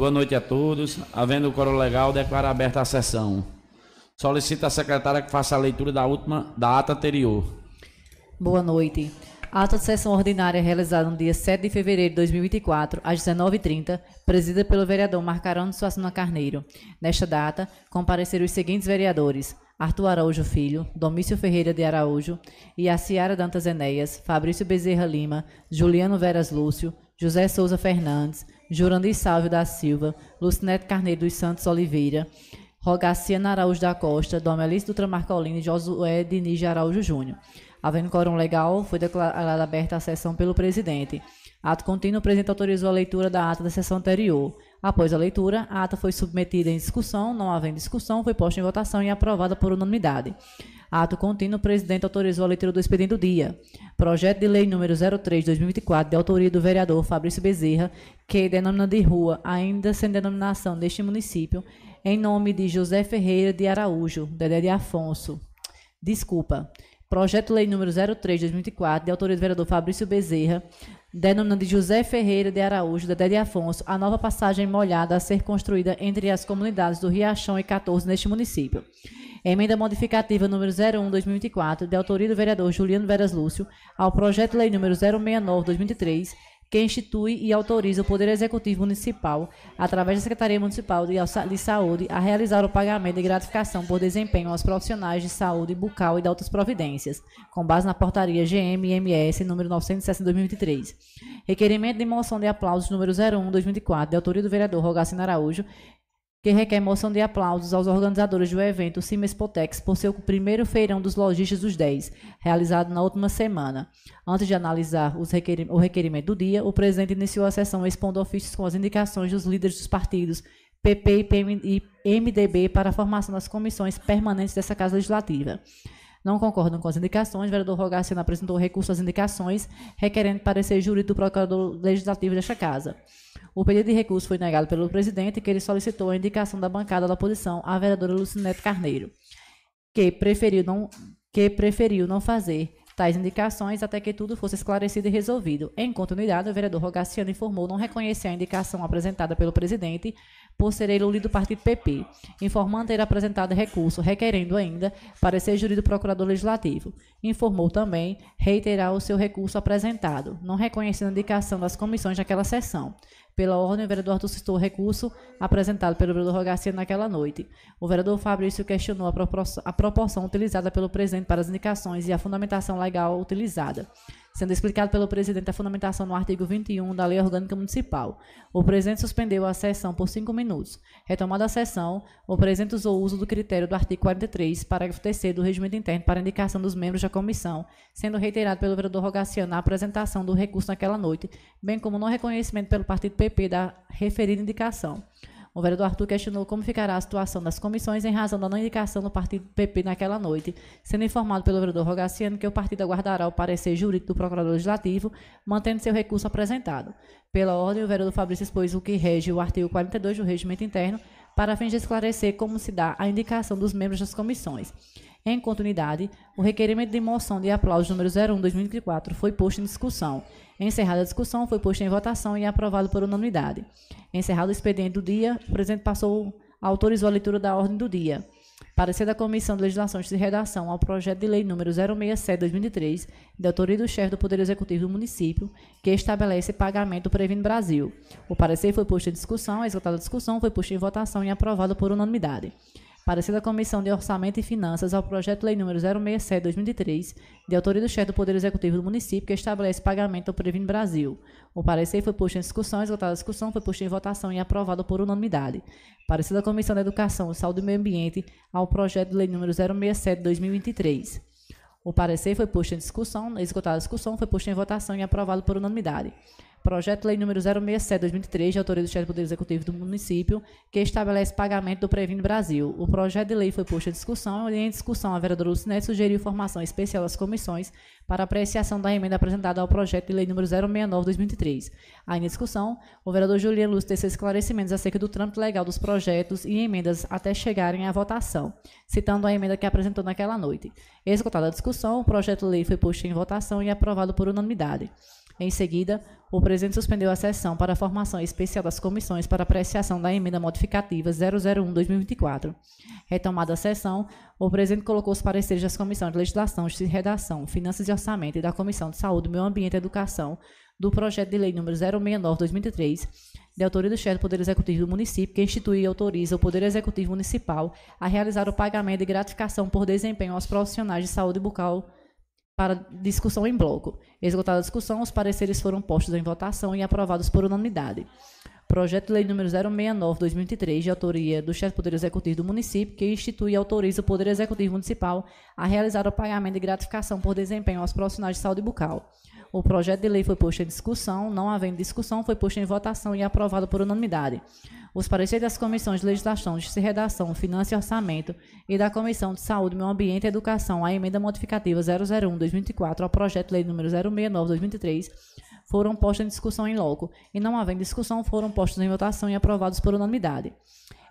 Boa noite a todos. Havendo o coro legal, declaro aberta a sessão. Solicito à secretária que faça a leitura da última da ata anterior. Boa noite. Ata de sessão ordinária realizada no dia 7 de fevereiro de 2024, às 19h30, presidida pelo vereador Marcarão de Suassuna Carneiro. Nesta data, compareceram os seguintes vereadores: Arthur Araújo Filho, Domício Ferreira de Araújo, Iaciara Dantas Enéas, Fabrício Bezerra Lima, Juliano Veras Lúcio, José Souza Fernandes, Jurandir Sálvio da Silva, Lucinete Carneiro dos Santos Oliveira, Rogaciana Araújo da Costa, Domelice Dutra Marcolini e Josué Diniz Araújo Júnior. Havendo quórum legal, foi declarada aberta a sessão pelo presidente. Ato contínuo, o presidente autorizou a leitura da ata da sessão anterior. Após a leitura, a ata foi submetida em discussão, não havendo discussão, foi posta em votação e aprovada por unanimidade. Ato contínuo, o presidente autorizou a leitura do expediente do dia. Projeto de lei número 03-2024, de autoria do vereador Fabrício Bezerra, que denomina de rua, ainda sem denominação deste município, em nome de José Ferreira de Araújo, Dedé de Afonso. Desculpa. Projeto de Lei número 03/2004, de autoria do vereador Fabrício Bezerra, denominando de José Ferreira de Araújo, Dedé de Afonso, a nova passagem molhada a ser construída entre as comunidades do Riachão e 14 neste município. Emenda modificativa número 01/2024, de autoria do vereador Juliano Veras Lúcio, ao projeto de lei número 069/2003, que institui e autoriza o Poder Executivo Municipal, através da Secretaria Municipal de Saúde, a realizar o pagamento de gratificação por desempenho aos profissionais de saúde bucal e de outras providências, com base na portaria GMMS número 960-2023. Requerimento de moção de aplausos número 01-2004, de autoria do vereador Rogacino Araújo, que requer moção de aplausos aos organizadores do evento Cimespotex por seu primeiro feirão dos lojistas dos 10, realizado na última semana. Antes de analisar requer o requerimento do dia, o presidente iniciou a sessão expondo ofícios com as indicações dos líderes dos partidos PP e MDB para a formação das comissões permanentes dessa Casa Legislativa. Não concordam com as indicações, o vereador Rogaciano apresentou recurso às indicações, requerendo parecer jurídico do procurador legislativo desta Casa. O pedido de recurso foi negado pelo presidente, que ele solicitou a indicação da bancada da oposição à vereadora Lucinete Carneiro, que preferiu não, que preferiu não fazer tais indicações até que tudo fosse esclarecido e resolvido. Em continuidade, o vereador Rogaciano informou não reconhecer a indicação apresentada pelo presidente por ser ele o líder do partido PP, informando ter apresentado recurso, requerendo ainda parecer jurídico procurador legislativo. Informou também reiterar o seu recurso apresentado, não reconhecendo a indicação das comissões naquela sessão. Pela ordem, o vereador Arthur citou o recurso apresentado pelo vereador Rogacia naquela noite. O vereador Fabrício questionou a proporção utilizada pelo presidente para as indicações e a fundamentação legal utilizada sendo explicado pelo presidente a fundamentação no artigo 21 da Lei Orgânica Municipal. O presidente suspendeu a sessão por cinco minutos. Retomada a sessão, o presidente usou o uso do critério do artigo 43, parágrafo 3 do regimento interno para indicação dos membros da comissão, sendo reiterado pelo vereador Rogaciano a apresentação do recurso naquela noite, bem como no reconhecimento pelo partido PP da referida indicação. O vereador Arthur questionou como ficará a situação das comissões em razão da não indicação do partido PP naquela noite, sendo informado pelo vereador Rogaciano que o partido aguardará o parecer jurídico do procurador legislativo, mantendo seu recurso apresentado. Pela ordem, o vereador Fabrício expôs o que rege o artigo 42 do regimento interno, para fim de esclarecer como se dá a indicação dos membros das comissões. Em continuidade, o requerimento de moção de aplauso número 01-2024 foi posto em discussão. Encerrada a discussão, foi posto em votação e aprovado por unanimidade. Encerrado o expediente do dia, o presidente passou, autorizou a leitura da ordem do dia. Parecer da Comissão de Legislação de Redação ao projeto de lei número 067-2003, de autoria do chefe do Poder Executivo do município, que estabelece pagamento do Previno Brasil. O parecer foi posto em discussão, a discussão foi posto em votação e aprovado por unanimidade. Parecer da Comissão de Orçamento e Finanças ao projeto lei número 067/2003, de autoria do chefe do Poder Executivo do município, que estabelece pagamento ao Previno Brasil. O parecer foi posto em discussão, esgotada a discussão, foi posto em votação e aprovado por unanimidade. Parecer da Comissão de Educação, Saúde e Meio Ambiente ao projeto lei número 067/2023. O parecer foi posto em discussão, esgotada a discussão, foi posto em votação e aprovado por unanimidade. Projeto Lei número 067/2003, de autoria do chefe do Poder Executivo do município, que estabelece pagamento do Previno Brasil. O projeto de lei foi posto em discussão e em discussão a vereadora Lucinete sugeriu formação especial às comissões para apreciação da emenda apresentada ao projeto de lei número 069/2003. Ainda em discussão, o vereador Juliano Lúcio teceu esclarecimentos acerca do trâmite legal dos projetos e emendas até chegarem à votação, citando a emenda que apresentou naquela noite. Executada a discussão, o projeto de lei foi posto em votação e aprovado por unanimidade. Em seguida, o presidente suspendeu a sessão para a formação especial das comissões para apreciação da emenda modificativa 001-2024. Retomada a sessão, o presidente colocou os pareceres das comissões de legislação, de redação, finanças e orçamento e da Comissão de Saúde, Meio Ambiente e Educação do projeto de lei número 069-2003, de autoria do chefe do Poder Executivo do município, que institui e autoriza o Poder Executivo Municipal a realizar o pagamento de gratificação por desempenho aos profissionais de saúde bucal para discussão em bloco. Esgotada a discussão, os pareceres foram postos em votação e aprovados por unanimidade. Projeto de Lei número 069/2003, de autoria do chefe do Poder Executivo do município, que institui e autoriza o Poder Executivo Municipal a realizar o pagamento de gratificação por desempenho aos profissionais de saúde bucal. O projeto de lei foi posto em discussão, não havendo discussão, foi posto em votação e aprovado por unanimidade. Os pareceres das comissões de legislação, de redação, finanças e orçamento e da Comissão de Saúde, Meio Ambiente e Educação à emenda modificativa 001-2004 ao projeto de lei número 069-2003 foram postos em discussão em loco e, não havendo discussão, foram postos em votação e aprovados por unanimidade.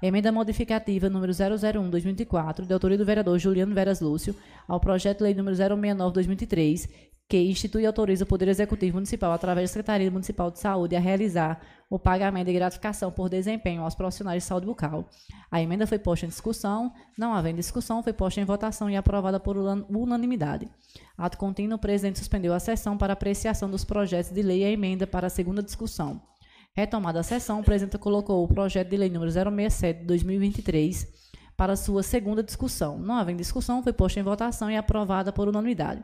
Emenda modificativa número 001-2004, de autoria do vereador Juliano Veras Lúcio, ao projeto de lei número 069-2003, que institui e autoriza o Poder Executivo Municipal, através da Secretaria Municipal de Saúde, a realizar o pagamento de gratificação por desempenho aos profissionais de saúde bucal. A emenda foi posta em discussão, não havendo discussão, foi posta em votação e aprovada por unanimidade. Ato contínuo, o presidente suspendeu a sessão para apreciação dos projetos de lei e a emenda para a segunda discussão. Retomada a sessão, o presidente colocou o projeto de lei número 067 de 2023 para sua segunda discussão. Não havendo discussão, foi posta em votação e aprovada por unanimidade.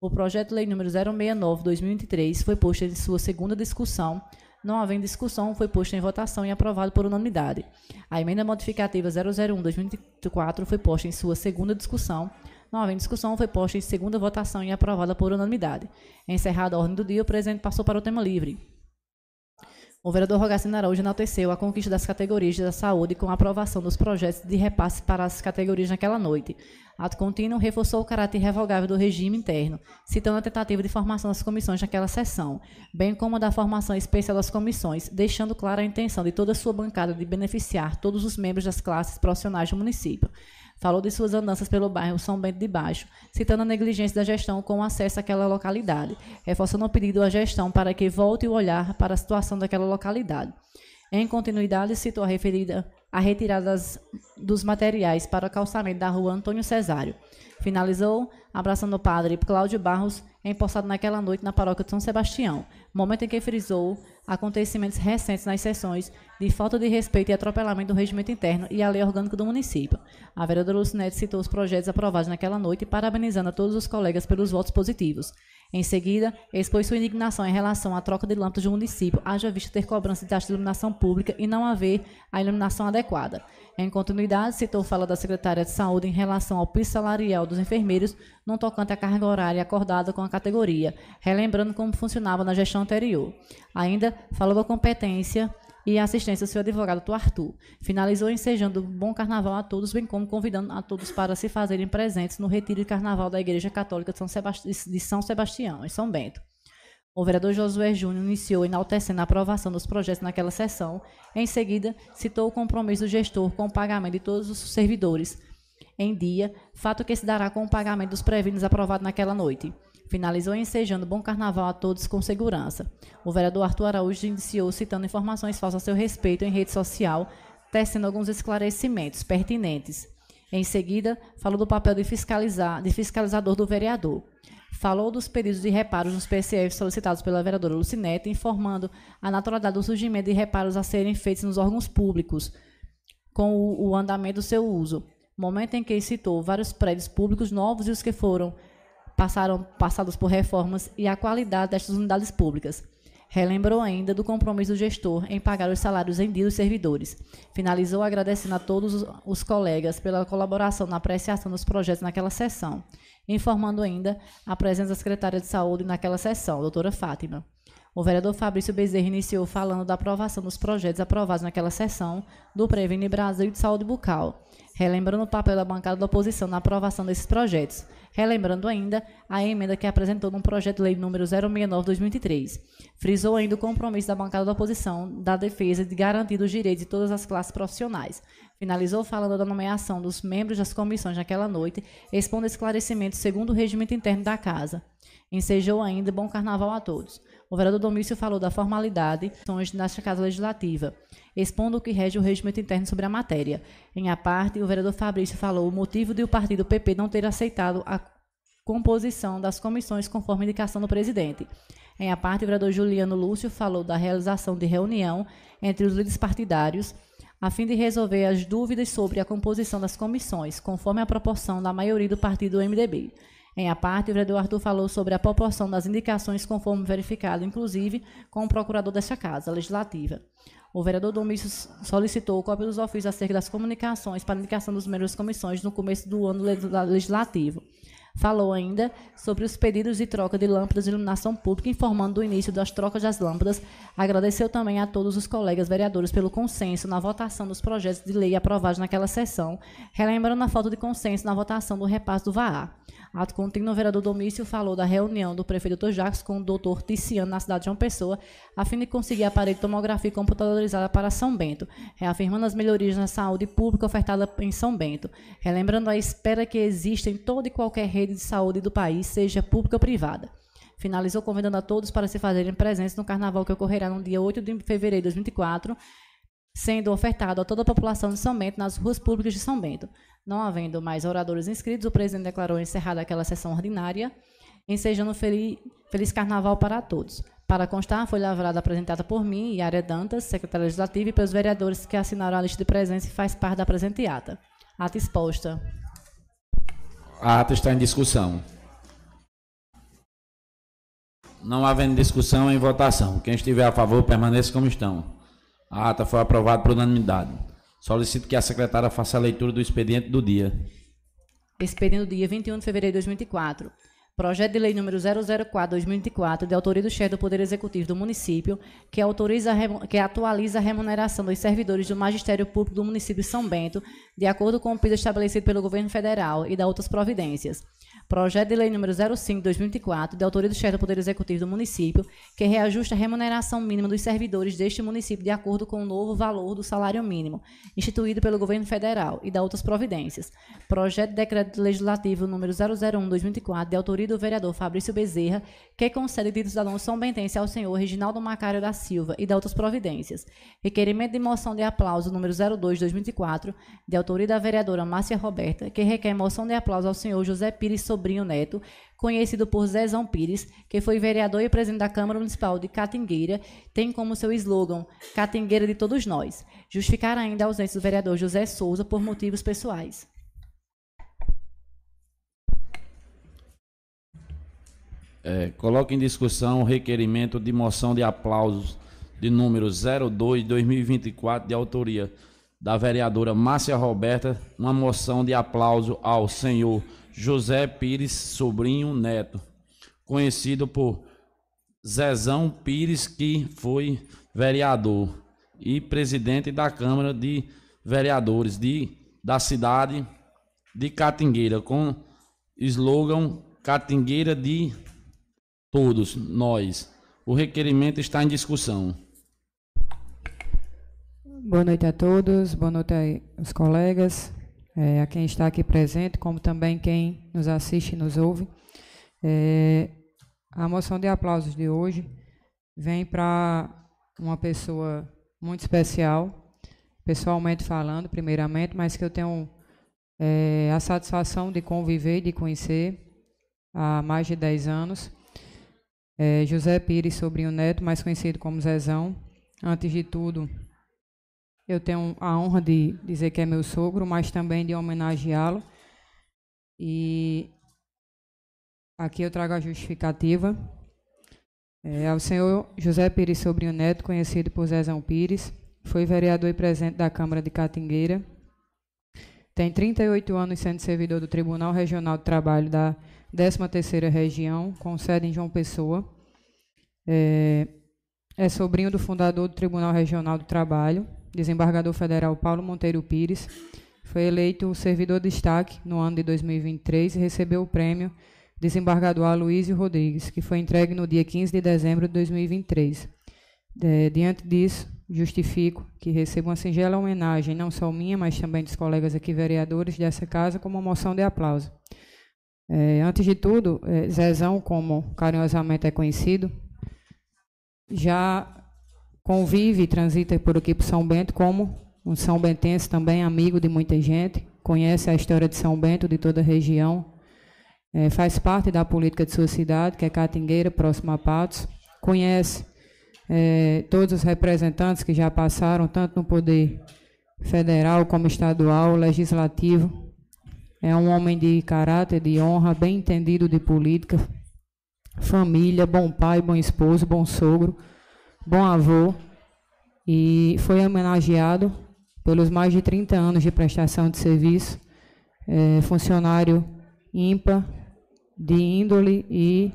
O projeto de lei número 069/2023 foi posto em sua segunda discussão. Não havendo discussão, foi posto em votação e aprovado por unanimidade. A emenda modificativa 001/2024 foi posta em sua segunda discussão. Não havendo discussão, foi posta em segunda votação e aprovada por unanimidade. Encerrada a ordem do dia, o presidente passou para o tema livre. O vereador Rogacino Araújo enalteceu a conquista das categorias da saúde com a aprovação dos projetos de repasse para as categorias naquela noite. Ato contínuo reforçou o caráter irrevogável do regime interno, citando a tentativa de formação das comissões naquela sessão, bem como a da formação especial das comissões, deixando clara a intenção de toda a sua bancada de beneficiar todos os membros das classes profissionais do município. Falou de suas andanças pelo bairro São Bento de Baixo, citando a negligência da gestão com acesso àquela localidade, reforçando o pedido à gestão para que volte o olhar para a situação daquela localidade. Em continuidade, citou a referida a retirada dos materiais para o calçamento da rua Antônio Cesário. Finalizou abraçando o padre Cláudio Barros, empossado naquela noite na paróquia de São Sebastião, momento em que frisou acontecimentos recentes nas sessões de falta de respeito e atropelamento do regimento interno e a lei orgânica do município. A vereadora Lucinete citou os projetos aprovados naquela noite, parabenizando a todos os colegas pelos votos positivos. Em seguida, expôs sua indignação em relação à troca de lâmpadas do município, haja vista ter cobrança de taxa de iluminação pública e não haver a iluminação adequada. Em continuidade, citou fala da secretária de Saúde em relação ao piso salarial dos enfermeiros, não tocante à carga horária acordada com a categoria, relembrando como funcionava na gestão anterior. Ainda falou da competência e assistência do seu advogado, do Arthur. Finalizou ensejando bom carnaval a todos, bem como convidando a todos para se fazerem presentes no retiro de carnaval da Igreja Católica de São, Sebast de São Sebastião, em São Bento. O vereador Josué Júnior iniciou enaltecendo a aprovação dos projetos naquela sessão. Em seguida, citou o compromisso do gestor com o pagamento de todos os servidores em dia, fato que se dará com o pagamento dos previndos aprovado naquela noite. Finalizou ensejando bom carnaval a todos com segurança. O vereador Arthur Araújo iniciou citando informações falsas a seu respeito em rede social, tecendo alguns esclarecimentos pertinentes. Em seguida, falou do papel de, fiscalizar, de fiscalizador do vereador. Falou dos pedidos de reparos nos PCF solicitados pela vereadora Lucinete, informando a naturalidade do surgimento de reparos a serem feitos nos órgãos públicos, com o, o andamento do seu uso. Momento em que citou vários prédios públicos novos e os que foram passaram passados por reformas e a qualidade destas unidades públicas. Relembrou ainda do compromisso do gestor em pagar os salários em dia dos servidores. Finalizou agradecendo a todos os colegas pela colaboração na apreciação dos projetos naquela sessão, informando ainda a presença da secretária de Saúde naquela sessão, doutora Fátima. O vereador Fabrício Bezerra iniciou falando da aprovação dos projetos aprovados naquela sessão do Previne Brasil de Saúde Bucal, relembrando o papel da bancada da oposição na aprovação desses projetos, relembrando ainda a emenda que apresentou no projeto de lei número 069-2003. Frisou ainda o compromisso da bancada da oposição da defesa de garantir os direitos de todas as classes profissionais. Finalizou falando da nomeação dos membros das comissões naquela noite, expondo esclarecimentos segundo o regimento interno da Casa. Ensejou ainda bom carnaval a todos. O vereador Domício falou da formalidade nesta Casa Legislativa, expondo o que rege o regimento interno sobre a matéria. Em a parte, o vereador Fabrício falou o motivo de o partido PP não ter aceitado a composição das comissões conforme indicação do presidente. Em a parte, o vereador Juliano Lúcio falou da realização de reunião entre os líderes partidários a fim de resolver as dúvidas sobre a composição das comissões, conforme a proporção da maioria do partido MDB. Em a parte, o vereador Arthur falou sobre a proporção das indicações conforme verificado, inclusive com o procurador desta Casa Legislativa. O vereador Domício solicitou cópia dos ofícios acerca das comunicações para indicação dos membros das comissões no começo do ano legislativo. Falou ainda sobre os pedidos de troca de lâmpadas de iluminação pública, informando do início das trocas das lâmpadas. Agradeceu também a todos os colegas vereadores pelo consenso na votação dos projetos de lei aprovados naquela sessão, relembrando a falta de consenso na votação do repasse do VAA. Ato contínuo, o vereador Domício falou da reunião do prefeito Dr. Jacques com o doutor Ticiano na cidade de João Pessoa, a fim de conseguir aparelho de tomografia computadorizada para São Bento, reafirmando as melhorias na saúde pública ofertada em São Bento, relembrando a espera que existe em toda e qualquer rede de saúde do país, seja pública ou privada. Finalizou convidando a todos para se fazerem presentes no carnaval que ocorrerá no dia 8 de fevereiro de 2024, sendo ofertado a toda a população de São Bento nas ruas públicas de São Bento. Não havendo mais oradores inscritos, o presidente declarou encerrada aquela sessão ordinária, ensejando feliz, feliz carnaval para todos. Para constar, foi lavrada apresentada por mim e Área Dantas, secretária legislativa, e pelos vereadores que assinaram a lista de presença e faz parte da presente ata. Ata exposta. A ata está em discussão. Não havendo discussão, em votação. Quem estiver a favor, permaneça como estão. A ata foi aprovada por unanimidade. Solicito que a secretária faça a leitura do expediente do dia. Expediente do dia 21 de fevereiro de 2024. Projeto de Lei número 004/2024, de autoria do chefe do Poder Executivo do município, que autoriza que atualiza a remuneração dos servidores do Magistério Público do município de São Bento, de acordo com o piso estabelecido pelo governo federal e da outras providências. Projeto de Lei número 05/2024, de autoria do chefe do Poder Executivo do município, que reajusta a remuneração mínima dos servidores deste município de acordo com o novo valor do salário mínimo, instituído pelo governo federal e da outras providências. Projeto de Decreto Legislativo número 001/2024, de autoria do vereador Fabrício Bezerra, que concede título cidadão são bentense ao senhor Reginaldo Macário da Silva e da outras providências. Requerimento de moção de aplauso número 02/2024, de autoria da vereadora Márcia Roberta, que requer moção de aplauso ao senhor José Pires Sobrinho Neto, conhecido por Zezão Pires, que foi vereador e presidente da Câmara Municipal de Catingueira, tem como seu slogan Catingueira de todos nós. Justificar ainda a ausência do vereador José Souza por motivos pessoais. É, coloque em discussão o requerimento de moção de aplausos de número 02-2024, de autoria da vereadora Márcia Roberta, uma moção de aplauso ao senhor José Pires Sobrinho Neto, conhecido por Zezão Pires, que foi vereador e presidente da Câmara de Vereadores de, da cidade de Catingueira, com slogan Catingueira de todos nós. O requerimento está em discussão. Boa noite a todos, boa noite aos colegas é, a quem está aqui presente, como também quem nos assiste e nos ouve. É, a moção de aplausos de hoje vem para uma pessoa muito especial, pessoalmente falando, primeiramente, mas que eu tenho é, a satisfação de conviver e de conhecer há mais de 10 anos. É, José Pires Sobrinho Neto, mais conhecido como Zezão. Antes de tudo, eu tenho a honra de dizer que é meu sogro, mas também de homenageá-lo. E aqui eu trago a justificativa. É, ao senhor José Pires Sobrinho Neto, conhecido por Zezão Pires, foi vereador e presidente da Câmara de Catingueira. Tem 38 anos sendo servidor do Tribunal Regional do Trabalho da 13ª Região, com sede em João Pessoa. É, é sobrinho do fundador do Tribunal Regional do Trabalho, desembargador federal Paulo Monteiro Pires, foi eleito servidor de destaque no ano de 2023 e recebeu o prêmio desembargador Aloysio Rodrigues, que foi entregue no dia 15 de dezembro de 2023. É, diante disso, justifico que recebo uma singela homenagem, não só minha, mas também dos colegas aqui vereadores dessa casa, como uma moção de aplauso. É, antes de tudo, é, Zezão, como carinhosamente é conhecido, já convive e transita por aqui por São Bento como um São Bentense também, amigo de muita gente, conhece a história de São Bento, de toda a região, é, faz parte da política de sua cidade, que é Catingueira, próximo a Patos, conhece é, todos os representantes que já passaram, tanto no poder federal como estadual, legislativo. É um homem de caráter, de honra, bem entendido de política, família, bom pai, bom esposo, bom sogro, bom avô. E foi homenageado pelos mais de 30 anos de prestação de serviço, é, funcionário ímpar, de índole e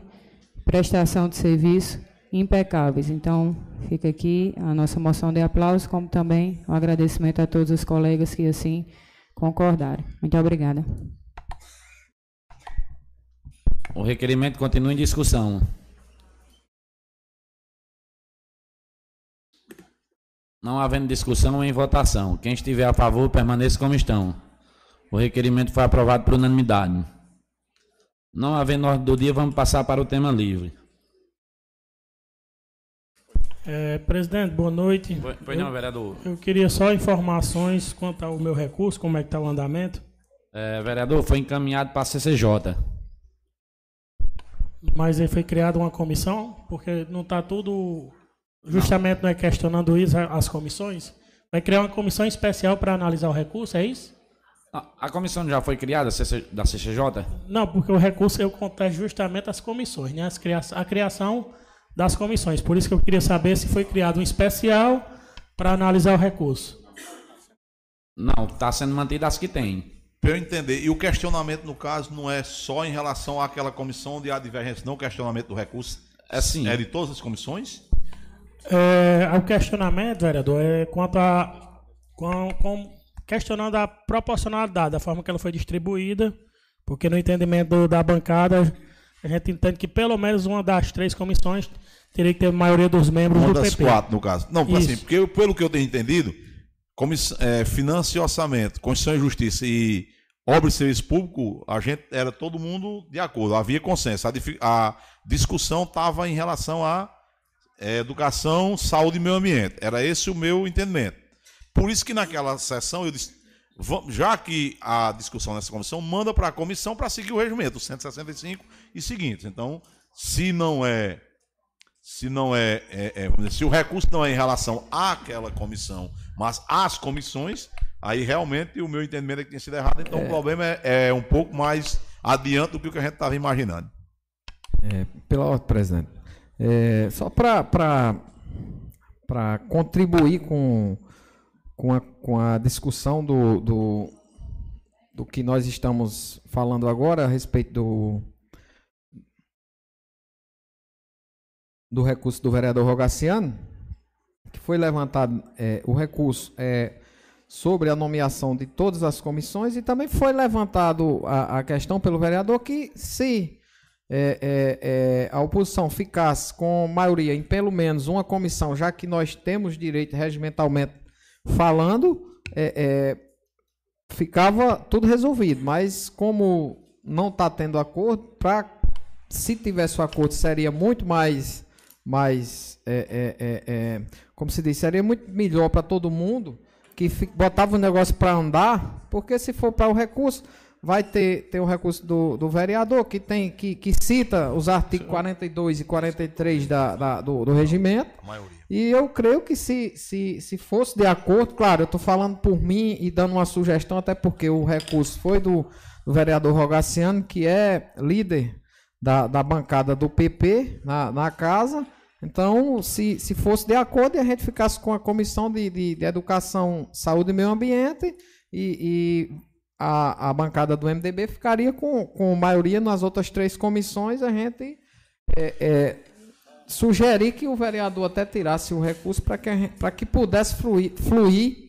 prestação de serviço impecáveis. Então, fica aqui a nossa moção de aplauso, como também o um agradecimento a todos os colegas que assim concordaram. Muito obrigada. O requerimento continua em discussão. Não havendo discussão em votação. Quem estiver a favor, permaneça como estão. O requerimento foi aprovado por unanimidade. Não havendo ordem do dia, vamos passar para o tema livre. É, presidente, boa noite. Pois não, vereador. Eu queria só informações quanto ao meu recurso, como é que está o andamento. É, vereador, foi encaminhado para a CCJ. Mas aí foi criada uma comissão, porque não está tudo Justamente não é questionando isso as comissões? Vai criar uma comissão especial para analisar o recurso, é isso? A comissão já foi criada da CCJ? Não, porque o recurso eu contesto justamente as comissões, né? a criação das comissões. Por isso que eu queria saber se foi criado um especial para analisar o recurso. Não, está sendo mantida as que tem. Para eu entender, e o questionamento, no caso, não é só em relação àquela comissão de divergência, não o questionamento do recurso? É sim. É de todas as comissões? É, o questionamento, vereador, é quanto a. Com, com, questionando a proporcionalidade, da forma que ela foi distribuída, porque no entendimento da bancada, a gente entende que pelo menos uma das três comissões teria que ter a maioria dos membros uma do das quatro, no caso. Não, Isso. assim, porque pelo que eu tenho entendido, comiss, é, e Orçamento, Constituição e Justiça e Obra e Serviço Público, a gente era todo mundo de acordo, havia consenso. A, a discussão estava em relação a é, educação, saúde e meio ambiente. Era esse o meu entendimento. Por isso que naquela sessão eu disse, já que a discussão nessa comissão, manda para a comissão para seguir o regimento, 165 e seguintes. Então, se não é, se não é, é, é se o recurso não é em relação àquela comissão, mas às comissões, aí realmente o meu entendimento é que tinha sido errado. Então, o é. problema é, é, um pouco mais adiante do que o que a gente estava imaginando. É, pela ordem, presidente. É, só para contribuir com, com, a, com a discussão do, do, do que nós estamos falando agora a respeito do, do recurso do vereador Rogaciano, que foi levantado é, o recurso é, sobre a nomeação de todas as comissões e também foi levantado a, a questão pelo vereador que se é, é, é, a oposição ficasse com maioria em pelo menos uma comissão, já que nós temos direito regimentalmente falando, é, é, ficava tudo resolvido. Mas como não está tendo acordo, pra, se tivesse o um acordo seria muito mais, mais como se diz, seria muito melhor para todo mundo que botava o negócio para andar, porque se for para o recurso vai ter, ter o recurso do, do vereador, que, tem, que, que cita os artigos 42 e 43 da, da, do, do regimento. E eu creio que se, se, se fosse de acordo, claro, eu estou falando por mim e dando uma sugestão, até porque o recurso foi do, do vereador Rogaciano, que é líder da, da bancada do PP na, na casa. Então, se, se fosse de acordo e a gente ficasse com a comissão de, de, de Educação, Saúde e Meio Ambiente e, e a, a bancada do MDB ficaria com, com maioria nas outras três comissões, a gente é, é, sugerir que o vereador até tirasse o recurso para que, que pudesse fluir, fluir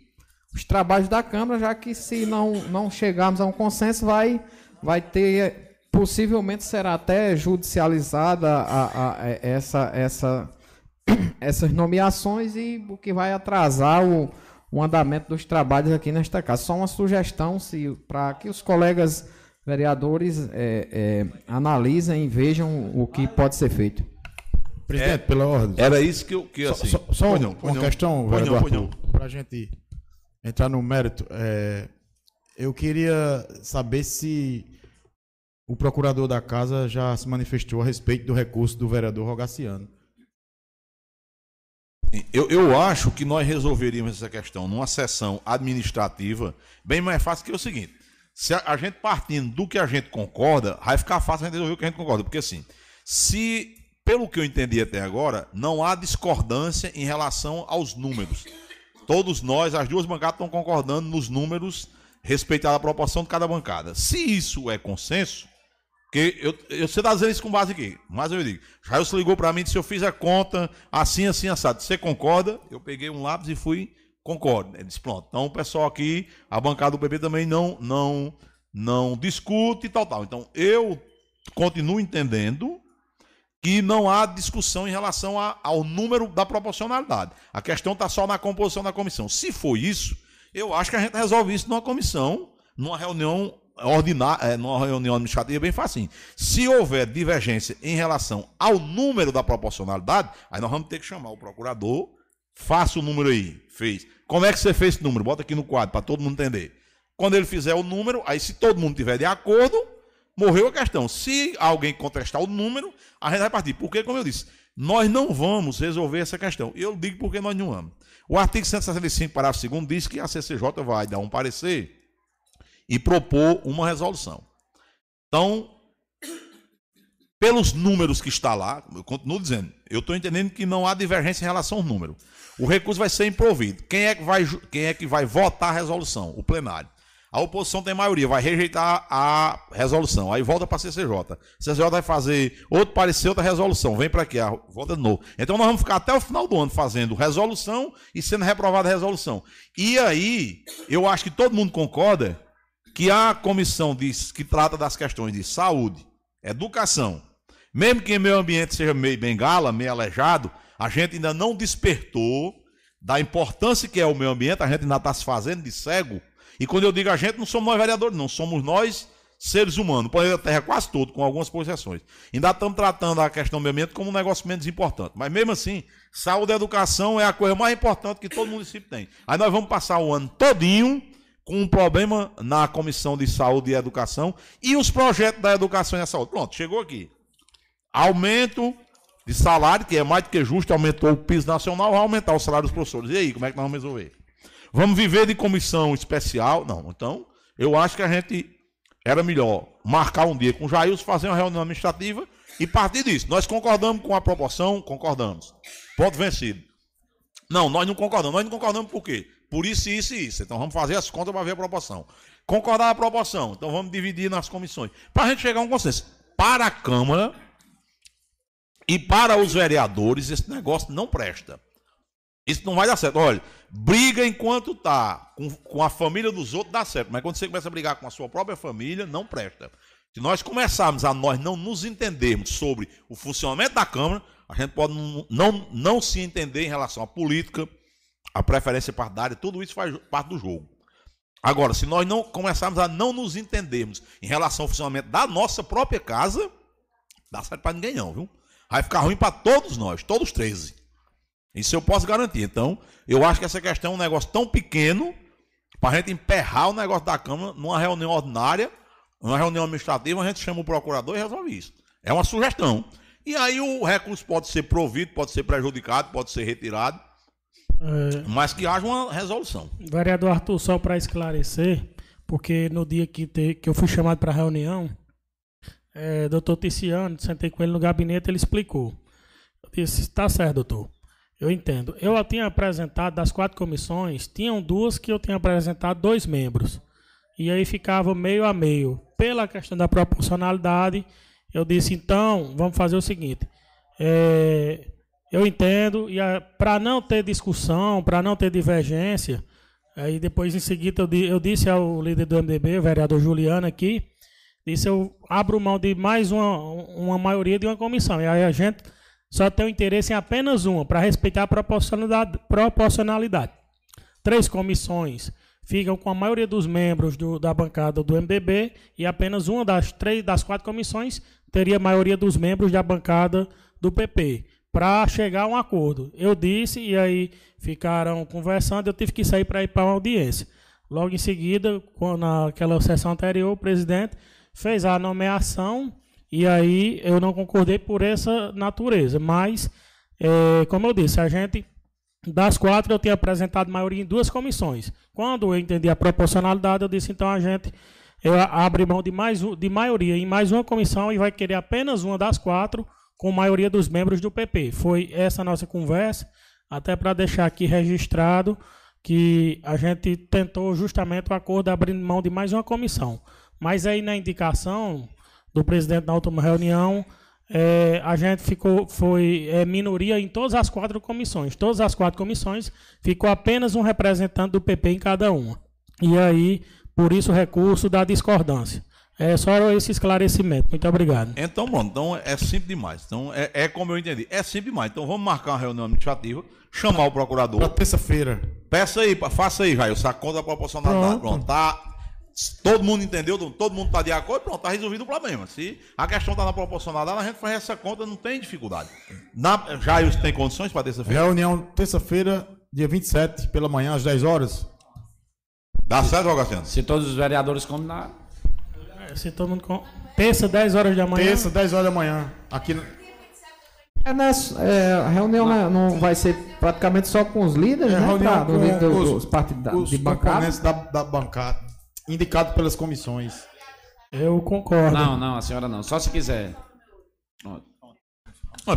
os trabalhos da Câmara, já que se não, não chegarmos a um consenso, vai, vai ter, possivelmente será até judicializada a, a, a essa, essa, essas nomeações e o que vai atrasar o o andamento dos trabalhos aqui nesta casa. Só uma sugestão, se para que os colegas vereadores é, é, analisem e vejam o que pode ser feito. Presidente, é, pela ordem. Era isso que eu que assim. Só, só, só não, uma não, questão, vereador para a gente entrar no mérito. É, eu queria saber se o procurador da casa já se manifestou a respeito do recurso do vereador Rogaciano. Eu, eu acho que nós resolveríamos essa questão numa sessão administrativa bem mais fácil que o seguinte. Se a, a gente partindo do que a gente concorda, vai ficar fácil a gente resolver o que a gente concorda. Porque assim, se, pelo que eu entendi até agora, não há discordância em relação aos números. Todos nós, as duas bancadas estão concordando nos números respeitada a proporção de cada bancada. Se isso é consenso, que eu, eu, você está isso com base aqui, mas eu digo, Jair se ligou para mim e disse, eu fiz a conta assim, assim, assado. Você concorda? Eu peguei um lápis e fui, concordo. Ele disse, pronto. Então o pessoal aqui, a bancada do PP também não, não, não discute e tal, tal. Então eu continuo entendendo que não há discussão em relação a, ao número da proporcionalidade. A questão está só na composição da comissão. Se for isso, eu acho que a gente resolve isso numa comissão, numa reunião ordinária, é, numa reunião administrativa bem facinho. Se houver divergência em relação ao número da proporcionalidade, aí nós vamos ter que chamar o procurador, faça o número aí, fez. Como é que você fez esse número? Bota aqui no quadro para todo mundo entender. Quando ele fizer o número, aí se todo mundo tiver de acordo, morreu a questão. Se alguém contestar o número, a gente vai partir. Porque, como eu disse, nós não vamos resolver essa questão. Eu digo porque nós não vamos. O artigo 165, parágrafo 2 diz que a CCJ vai dar um parecer e propor uma resolução. Então, pelos números que está lá, eu continuo dizendo, eu estou entendendo que não há divergência em relação ao número. O recurso vai ser improvido. Quem é que vai, quem é que vai votar a resolução? O plenário. A oposição tem maioria, vai rejeitar a resolução. Aí volta para a CCJ. CCJ vai fazer outro parecer, outra resolução. Vem para aqui, volta de novo. Então nós vamos ficar até o final do ano fazendo resolução e sendo reprovada a resolução. E aí, eu acho que todo mundo concorda que a comissão diz, que trata das questões de saúde, educação, mesmo que o meio ambiente seja meio bengala, meio aleijado, a gente ainda não despertou da importância que é o meio ambiente, a gente ainda está se fazendo de cego e quando eu digo a gente, não somos nós vereadores, não, somos nós seres humanos, o planeta Terra quase todo, com algumas posições. Ainda estamos tratando a questão do meio ambiente como um negócio menos importante. Mas mesmo assim, saúde e educação é a coisa mais importante que todo município tem. Aí nós vamos passar o ano todinho com um problema na Comissão de Saúde e Educação e os projetos da educação e da saúde. Pronto, chegou aqui. Aumento de salário, que é mais do que justo, aumentou o piso nacional, vai aumentar o salário dos professores. E aí, como é que nós vamos resolver? Vamos viver de comissão especial? Não. Então, eu acho que a gente era melhor marcar um dia com o Jailson, fazer uma reunião administrativa e partir disso. Nós concordamos com a proporção? Concordamos. Ponto vencido. Não, nós não concordamos. Nós não concordamos por quê? Por isso, isso e isso. Então vamos fazer as contas para ver a proporção. Concordar a proporção. Então vamos dividir nas comissões. Para a gente chegar a um consenso. Para a Câmara e para os vereadores, esse negócio não presta. Isso não vai dar certo. Olha, briga enquanto tá com, com a família dos outros dá certo, mas quando você começa a brigar com a sua própria família, não presta. Se nós começarmos a nós não nos entendermos sobre o funcionamento da Câmara, a gente pode não, não, não se entender em relação à política, à preferência partidária, tudo isso faz parte do jogo. Agora, se nós não começarmos a não nos entendermos em relação ao funcionamento da nossa própria casa, dá certo para ninguém não, viu? Vai ficar ruim para todos nós, todos 13. Isso eu posso garantir. Então, eu acho que essa questão é um negócio tão pequeno para a gente emperrar o negócio da Câmara numa reunião ordinária, numa reunião administrativa, a gente chama o procurador e resolve isso. É uma sugestão. E aí o recurso pode ser provido, pode ser prejudicado, pode ser retirado, é... mas que haja uma resolução. Vereador Arthur, só para esclarecer, porque no dia que, te, que eu fui chamado para a reunião, é, doutor Ticiano, sentei com ele no gabinete, ele explicou. Eu disse, está certo, doutor. Eu entendo. Eu tinha apresentado das quatro comissões, tinham duas que eu tinha apresentado dois membros. E aí ficava meio a meio. Pela questão da proporcionalidade, eu disse, então, vamos fazer o seguinte. É, eu entendo, e para não ter discussão, para não ter divergência, aí depois em seguida eu, eu disse ao líder do MDB, o vereador Juliano aqui, disse eu abro mão de mais uma, uma maioria de uma comissão. E aí a gente só tem o interesse em apenas uma, para respeitar a proporcionalidade, proporcionalidade. Três comissões ficam com a maioria dos membros do, da bancada do MDB e apenas uma das três das quatro comissões teria a maioria dos membros da bancada do PP para chegar a um acordo. Eu disse e aí ficaram conversando, eu tive que sair para ir para uma audiência. Logo em seguida, naquela sessão anterior, o presidente fez a nomeação e aí eu não concordei por essa natureza. Mas, é, como eu disse, a gente, das quatro, eu tinha apresentado maioria em duas comissões. Quando eu entendi a proporcionalidade, eu disse, então a gente eu abre mão de, mais, de maioria em mais uma comissão e vai querer apenas uma das quatro, com maioria dos membros do PP. Foi essa nossa conversa, até para deixar aqui registrado que a gente tentou justamente o acordo abrindo mão de mais uma comissão. Mas aí na indicação do presidente na última reunião, é, a gente ficou, foi é, minoria em todas as quatro comissões. Todas as quatro comissões ficou apenas um representante do PP em cada uma. E aí, por isso o recurso da discordância. É só esse esclarecimento. Muito obrigado. Então, pronto. Então é simples demais. Então é, é como eu entendi. É simples demais. Então vamos marcar uma reunião administrativa, chamar o procurador. Para terça-feira. Peça aí, faça aí, Jair, essa conta proporcionalidade. Pronto. pronto. Tá. Todo mundo entendeu, todo mundo está de acordo, pronto, está resolvido o problema. Se a questão está na proporcionalidade, a gente faz essa conta, não tem dificuldade. Na, Jair, tem condições para terça-feira? Reunião terça-feira, dia 27, pela manhã, às 10 horas. Dá certo, Rogaciano? Se todos os vereadores combinarem. É, se todo mundo. Com... Terça, 10 horas da manhã. Terça, 10 horas da manhã. Aqui é, nessa, é, a reunião não. Né, não vai ser praticamente só com os líderes, é, né? Reunião pra, com líder, os, os, partidários de bancada. Da, da bancada, indicado pelas comissões. Eu concordo. Não, não, a senhora não. Só se quiser.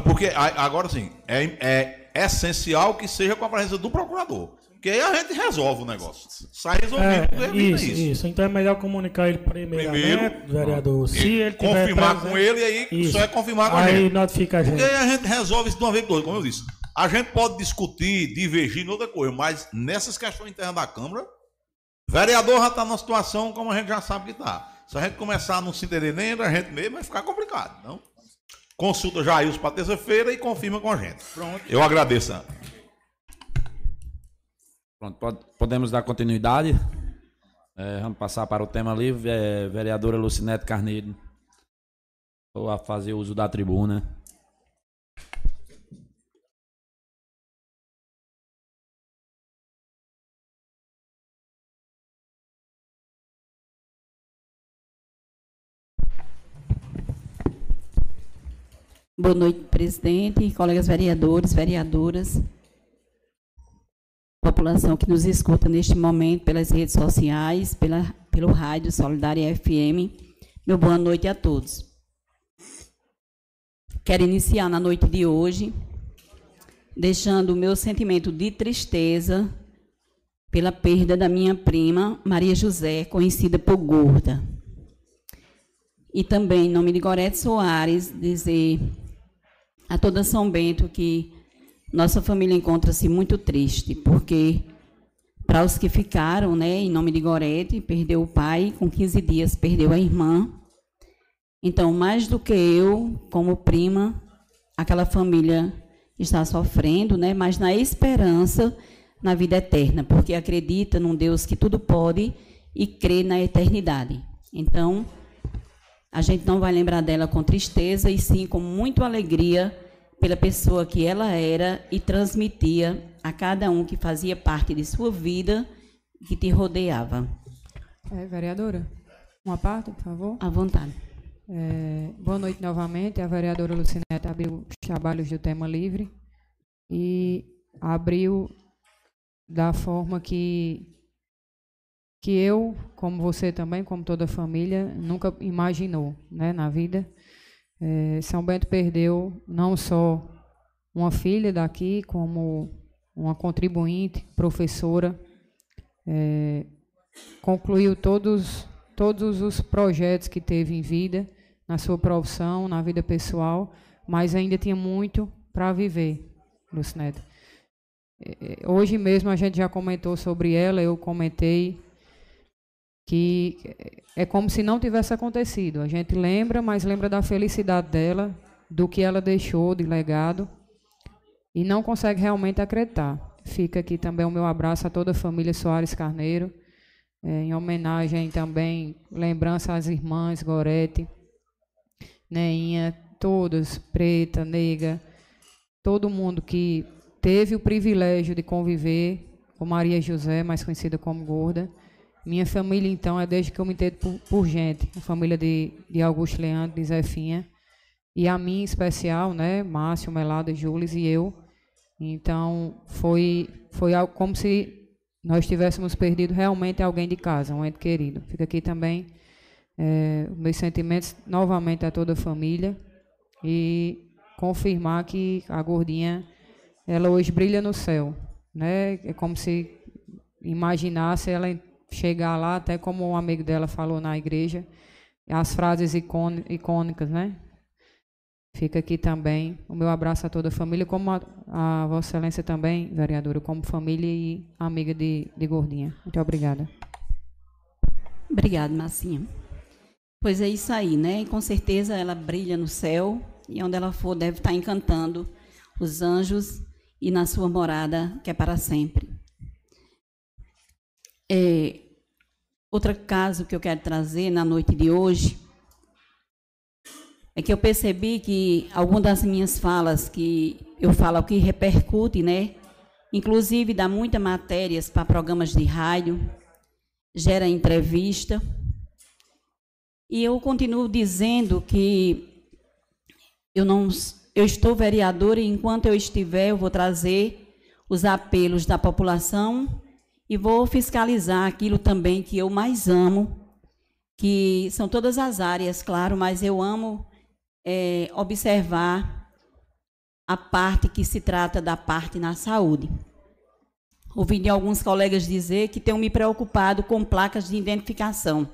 Porque agora sim, é, é essencial que seja com a presença do procurador. Porque aí a gente resolve o negócio. Sai resolvido. É, isso, isso, isso. Então é melhor comunicar ele primeiro, vereador. Se ele confirmar presente, com ele, aí isso. só é confirmar com aí a gente. Aí notifica a gente. Porque aí a gente resolve isso de uma vez por como eu disse. A gente pode discutir, divergir em outra coisa, mas nessas questões internas da Câmara, vereador já está numa situação como a gente já sabe que está. Se a gente começar a não se entender nem a gente mesmo, vai ficar complicado. Não? Consulta Jailson para terça-feira e confirma com a gente. Pronto. Eu agradeço. Pronto, podemos dar continuidade. É, vamos passar para o tema livre. É, vereadora Lucinete Carneiro. Vou fazer uso da tribuna. Boa noite, presidente, colegas vereadores, vereadoras população que nos escuta neste momento pelas redes sociais, pela, pelo rádio Solidária FM. Meu boa noite a todos. Quero iniciar na noite de hoje deixando o meu sentimento de tristeza pela perda da minha prima Maria José, conhecida por Gorda. E também, em nome de Gorete Soares, dizer a toda São Bento que nossa família encontra-se muito triste, porque para os que ficaram, né, em nome de Gorete, perdeu o pai, com 15 dias perdeu a irmã. Então, mais do que eu, como prima, aquela família está sofrendo, né, mas na esperança na vida eterna, porque acredita num Deus que tudo pode e crê na eternidade. Então, a gente não vai lembrar dela com tristeza, e sim com muita alegria pela pessoa que ela era e transmitia a cada um que fazia parte de sua vida que te rodeava. É, vereadora, uma parte, por favor. À vontade. É, boa noite novamente. A vereadora Lucinete abriu os trabalhos do tema livre e abriu da forma que que eu, como você também, como toda a família, nunca imaginou, né, na vida. É, São Bento perdeu não só uma filha daqui, como uma contribuinte, professora, é, concluiu todos, todos os projetos que teve em vida, na sua profissão, na vida pessoal, mas ainda tinha muito para viver, Lucineto. É, hoje mesmo a gente já comentou sobre ela, eu comentei que é como se não tivesse acontecido. A gente lembra, mas lembra da felicidade dela, do que ela deixou de legado e não consegue realmente acreditar. Fica aqui também o meu abraço a toda a família Soares Carneiro, é, em homenagem também, lembrança às irmãs Gorete, Neinha, todas, preta, negra, todo mundo que teve o privilégio de conviver com Maria José, mais conhecida como Gorda. Minha família, então, é desde que eu me entendo por, por gente, a família de, de Augusto Leandro, de Zefinha, e a mim em especial, né, Márcio, Melada, Jules e eu. Então, foi, foi algo como se nós tivéssemos perdido realmente alguém de casa, um ente querido. Fica aqui também é, meus sentimentos novamente a toda a família e confirmar que a gordinha, ela hoje brilha no céu, né? É como se imaginasse ela chegar lá, até como um amigo dela falou na igreja, as frases icônicas, né? Fica aqui também o meu abraço a toda a família, como a, a Vossa Excelência também, vereadora, como família e amiga de, de Gordinha. Muito obrigada. Obrigada, Massinha. Pois é isso aí, né? E com certeza ela brilha no céu e onde ela for deve estar encantando os anjos e na sua morada, que é para sempre. É, outro caso que eu quero trazer na noite de hoje é que eu percebi que algumas das minhas falas que eu falo que repercute, né? Inclusive dá muitas matérias para programas de rádio, gera entrevista. E eu continuo dizendo que eu não eu estou vereadora e enquanto eu estiver eu vou trazer os apelos da população e vou fiscalizar aquilo também que eu mais amo, que são todas as áreas, claro, mas eu amo é, observar a parte que se trata da parte na saúde. Ouvi de alguns colegas dizer que tenho me preocupado com placas de identificação.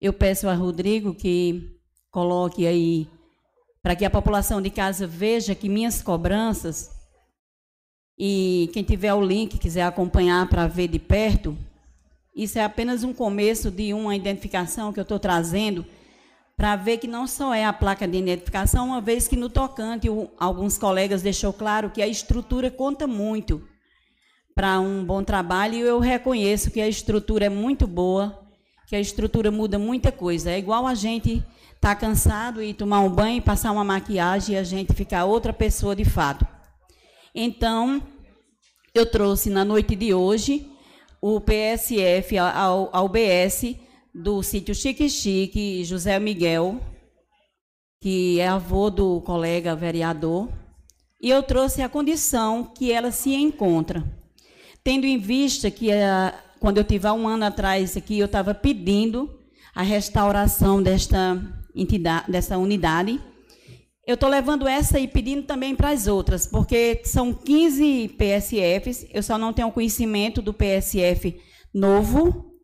Eu peço a Rodrigo que coloque aí, para que a população de casa veja que minhas cobranças, e quem tiver o link, quiser acompanhar para ver de perto, isso é apenas um começo de uma identificação que eu estou trazendo para ver que não só é a placa de identificação, uma vez que no tocante o, alguns colegas deixou claro que a estrutura conta muito para um bom trabalho e eu reconheço que a estrutura é muito boa, que a estrutura muda muita coisa. É igual a gente estar tá cansado e tomar um banho, passar uma maquiagem e a gente ficar outra pessoa de fato. Então, eu trouxe na noite de hoje o PSF ao, ao BS do sítio Chique Chique, José Miguel, que é avô do colega vereador, e eu trouxe a condição que ela se encontra. Tendo em vista que a, quando eu tive há um ano atrás aqui, eu estava pedindo a restauração desta entidade, dessa unidade. Eu estou levando essa e pedindo também para as outras, porque são 15 PSFs, eu só não tenho conhecimento do PSF novo,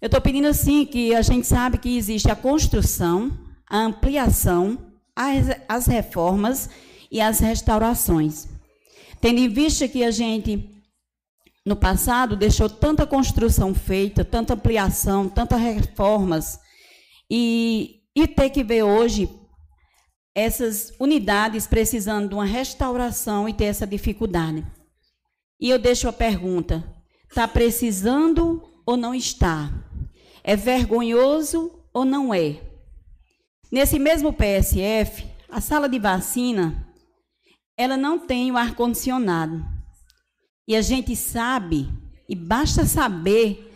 eu estou pedindo assim que a gente sabe que existe a construção, a ampliação, as, as reformas e as restaurações. Tendo em vista que a gente, no passado, deixou tanta construção feita, tanta ampliação, tantas reformas, e, e ter que ver hoje essas unidades precisando de uma restauração e ter essa dificuldade. E eu deixo a pergunta: está precisando ou não está? É vergonhoso ou não é? Nesse mesmo PSF, a sala de vacina, ela não tem o ar-condicionado. E a gente sabe, e basta saber,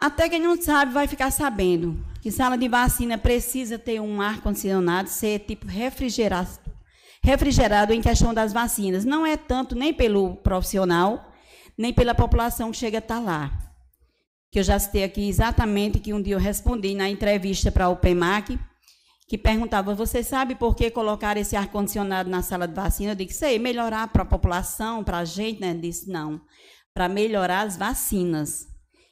até quem não sabe vai ficar sabendo, que sala de vacina precisa ter um ar-condicionado, ser tipo refrigerado, refrigerado em questão das vacinas. Não é tanto nem pelo profissional, nem pela população que chega a estar lá que eu já citei aqui exatamente que um dia eu respondi na entrevista para o PEMAC, que perguntava, você sabe por que colocar esse ar-condicionado na sala de vacina? Eu disse, sei, melhorar para a população, para a gente, né? disse, não, para melhorar as vacinas.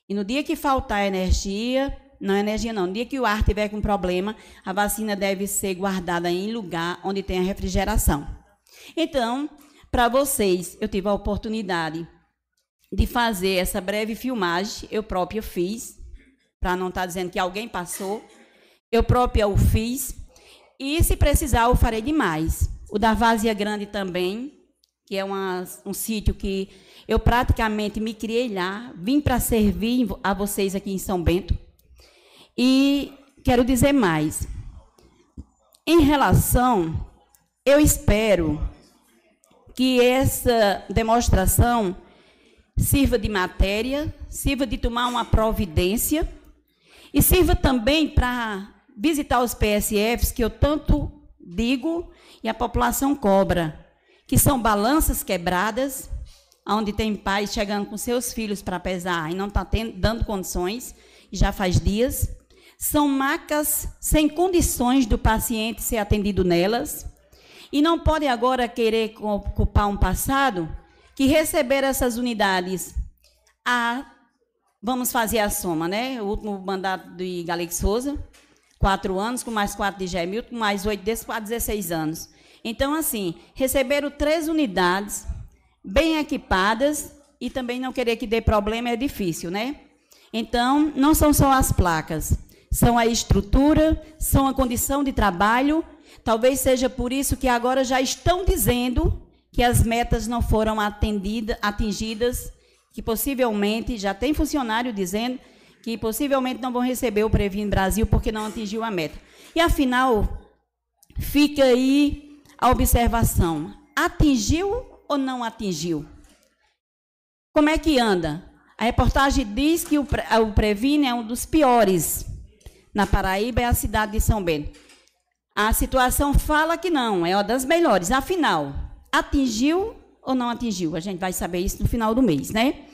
E no dia que faltar energia, não energia não, no dia que o ar tiver com problema, a vacina deve ser guardada em lugar onde tem a refrigeração. Então, para vocês, eu tive a oportunidade de fazer essa breve filmagem, eu própria fiz, para não estar tá dizendo que alguém passou, eu própria o fiz, e se precisar eu farei demais. O da Vazia Grande também, que é uma, um sítio que eu praticamente me criei lá, vim para servir a vocês aqui em São Bento. E quero dizer mais. Em relação, eu espero que essa demonstração sirva de matéria, sirva de tomar uma providência e sirva também para visitar os PSFs que eu tanto digo e a população cobra, que são balanças quebradas, onde tem pais chegando com seus filhos para pesar e não está dando condições, já faz dias. São macas sem condições do paciente ser atendido nelas. E não pode agora querer culpar um passado que receber essas unidades a vamos fazer a soma, né? O último mandato de Galego Souza, quatro anos, com mais quatro de Gemilton, mais oito desses, quatro, 16 anos. Então, assim, receberam três unidades bem equipadas e também não querer que dê problema é difícil, né? Então, não são só as placas, são a estrutura, são a condição de trabalho. Talvez seja por isso que agora já estão dizendo que as metas não foram atingidas, que possivelmente já tem funcionário dizendo que possivelmente não vão receber o Previne Brasil porque não atingiu a meta. E afinal, fica aí a observação: atingiu ou não atingiu? Como é que anda? A reportagem diz que o, o Previne é um dos piores. Na Paraíba é a cidade de São Bento. A situação fala que não, é uma das melhores. Afinal, atingiu ou não atingiu? A gente vai saber isso no final do mês, né?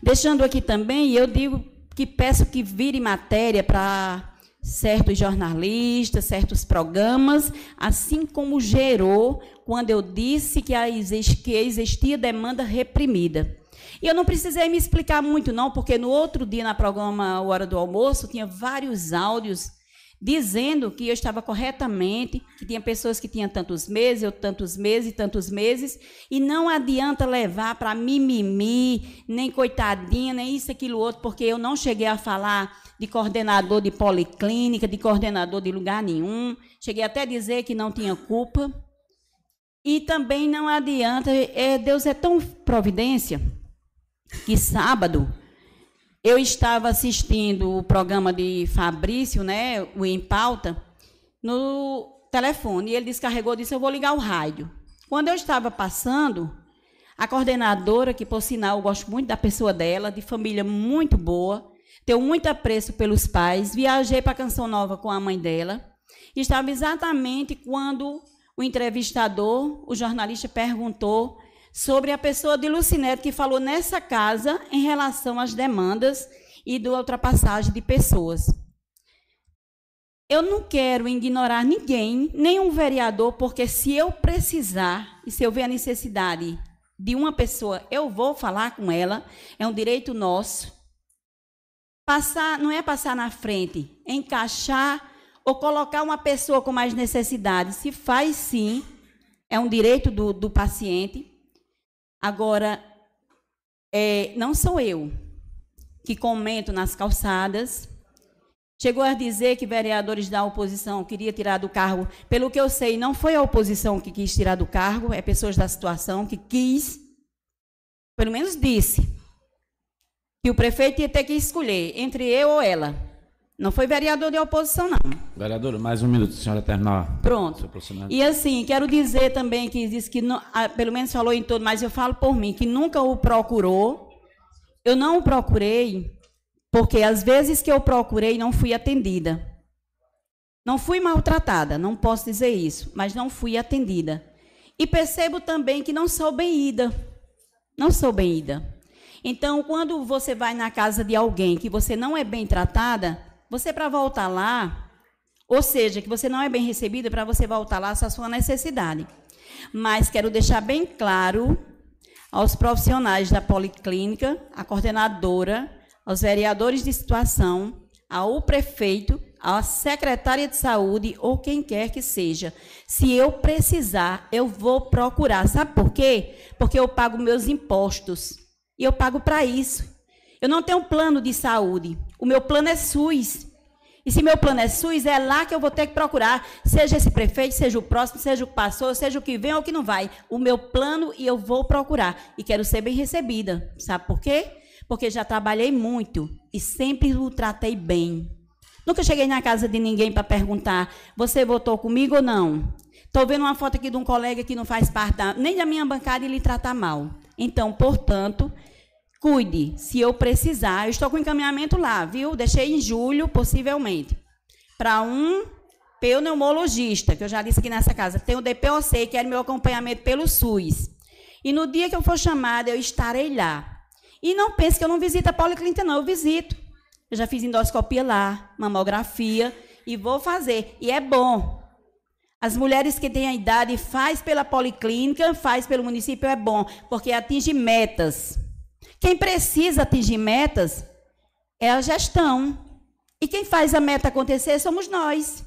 Deixando aqui também, eu digo que peço que vire matéria para certos jornalistas, certos programas, assim como gerou quando eu disse que, existia demanda reprimida. E eu não precisei me explicar muito, não, porque no outro dia, na programa Hora do Almoço, tinha vários áudios dizendo que eu estava corretamente, que tinha pessoas que tinham tantos meses, eu tantos meses, tantos meses, e não adianta levar para mimimi, nem coitadinha, nem isso, aquilo, outro, porque eu não cheguei a falar de coordenador de policlínica, de coordenador de lugar nenhum, cheguei até a dizer que não tinha culpa, e também não adianta, é, Deus é tão providência, que sábado eu estava assistindo o programa de Fabrício, né, o Em Pauta, no telefone. E ele descarregou e disse: Eu vou ligar o rádio. Quando eu estava passando, a coordenadora, que por sinal eu gosto muito da pessoa dela, de família muito boa, tenho muito apreço pelos pais, viajei para Canção Nova com a mãe dela. E estava exatamente quando o entrevistador, o jornalista, perguntou sobre a pessoa de Lucinete que falou nessa casa em relação às demandas e da ultrapassagem de pessoas. Eu não quero ignorar ninguém, nenhum vereador, porque se eu precisar e se eu ver a necessidade de uma pessoa, eu vou falar com ela, é um direito nosso. Passar, não é passar na frente, encaixar ou colocar uma pessoa com mais necessidade. Se faz sim, é um direito do, do paciente, Agora, é, não sou eu que comento nas calçadas. Chegou a dizer que vereadores da oposição queriam tirar do cargo. Pelo que eu sei, não foi a oposição que quis tirar do cargo, é pessoas da situação que quis. Pelo menos disse que o prefeito ia ter que escolher entre eu ou ela. Não foi vereador de oposição, não. Vereadora, mais um minuto, senhora terminar. Pronto. E assim, quero dizer também que disse que, não, ah, pelo menos falou em todo, mas eu falo por mim, que nunca o procurou. Eu não o procurei, porque às vezes que eu procurei, não fui atendida. Não fui maltratada, não posso dizer isso, mas não fui atendida. E percebo também que não sou bem ida. Não sou bem ida. Então, quando você vai na casa de alguém que você não é bem tratada, você para voltar lá, ou seja, que você não é bem recebida para você voltar lá, essa é a sua necessidade. Mas quero deixar bem claro aos profissionais da policlínica, à coordenadora, aos vereadores de situação, ao prefeito, à secretária de saúde ou quem quer que seja. Se eu precisar, eu vou procurar. Sabe por quê? Porque eu pago meus impostos. E eu pago para isso. Eu não tenho plano de saúde. O meu plano é SUS. E se meu plano é SUS, é lá que eu vou ter que procurar, seja esse prefeito, seja o próximo, seja o que passou, seja o que vem ou o que não vai. O meu plano e eu vou procurar. E quero ser bem recebida. Sabe por quê? Porque já trabalhei muito e sempre o tratei bem. Nunca cheguei na casa de ninguém para perguntar: você votou comigo ou não? Estou vendo uma foto aqui de um colega que não faz parte da, nem da minha bancada e lhe trata mal. Então, portanto, Cuide, se eu precisar. Eu estou com encaminhamento lá, viu? Deixei em julho, possivelmente. Para um pneumologista, que eu já disse aqui nessa casa. Tem o DPOC, que é meu acompanhamento pelo SUS. E no dia que eu for chamada, eu estarei lá. E não pense que eu não visito a policlínica, não. Eu visito. Eu já fiz endoscopia lá, mamografia, e vou fazer. E é bom. As mulheres que têm a idade, faz pela policlínica, faz pelo município, é bom, porque atinge metas. Quem precisa atingir metas é a gestão. E quem faz a meta acontecer somos nós.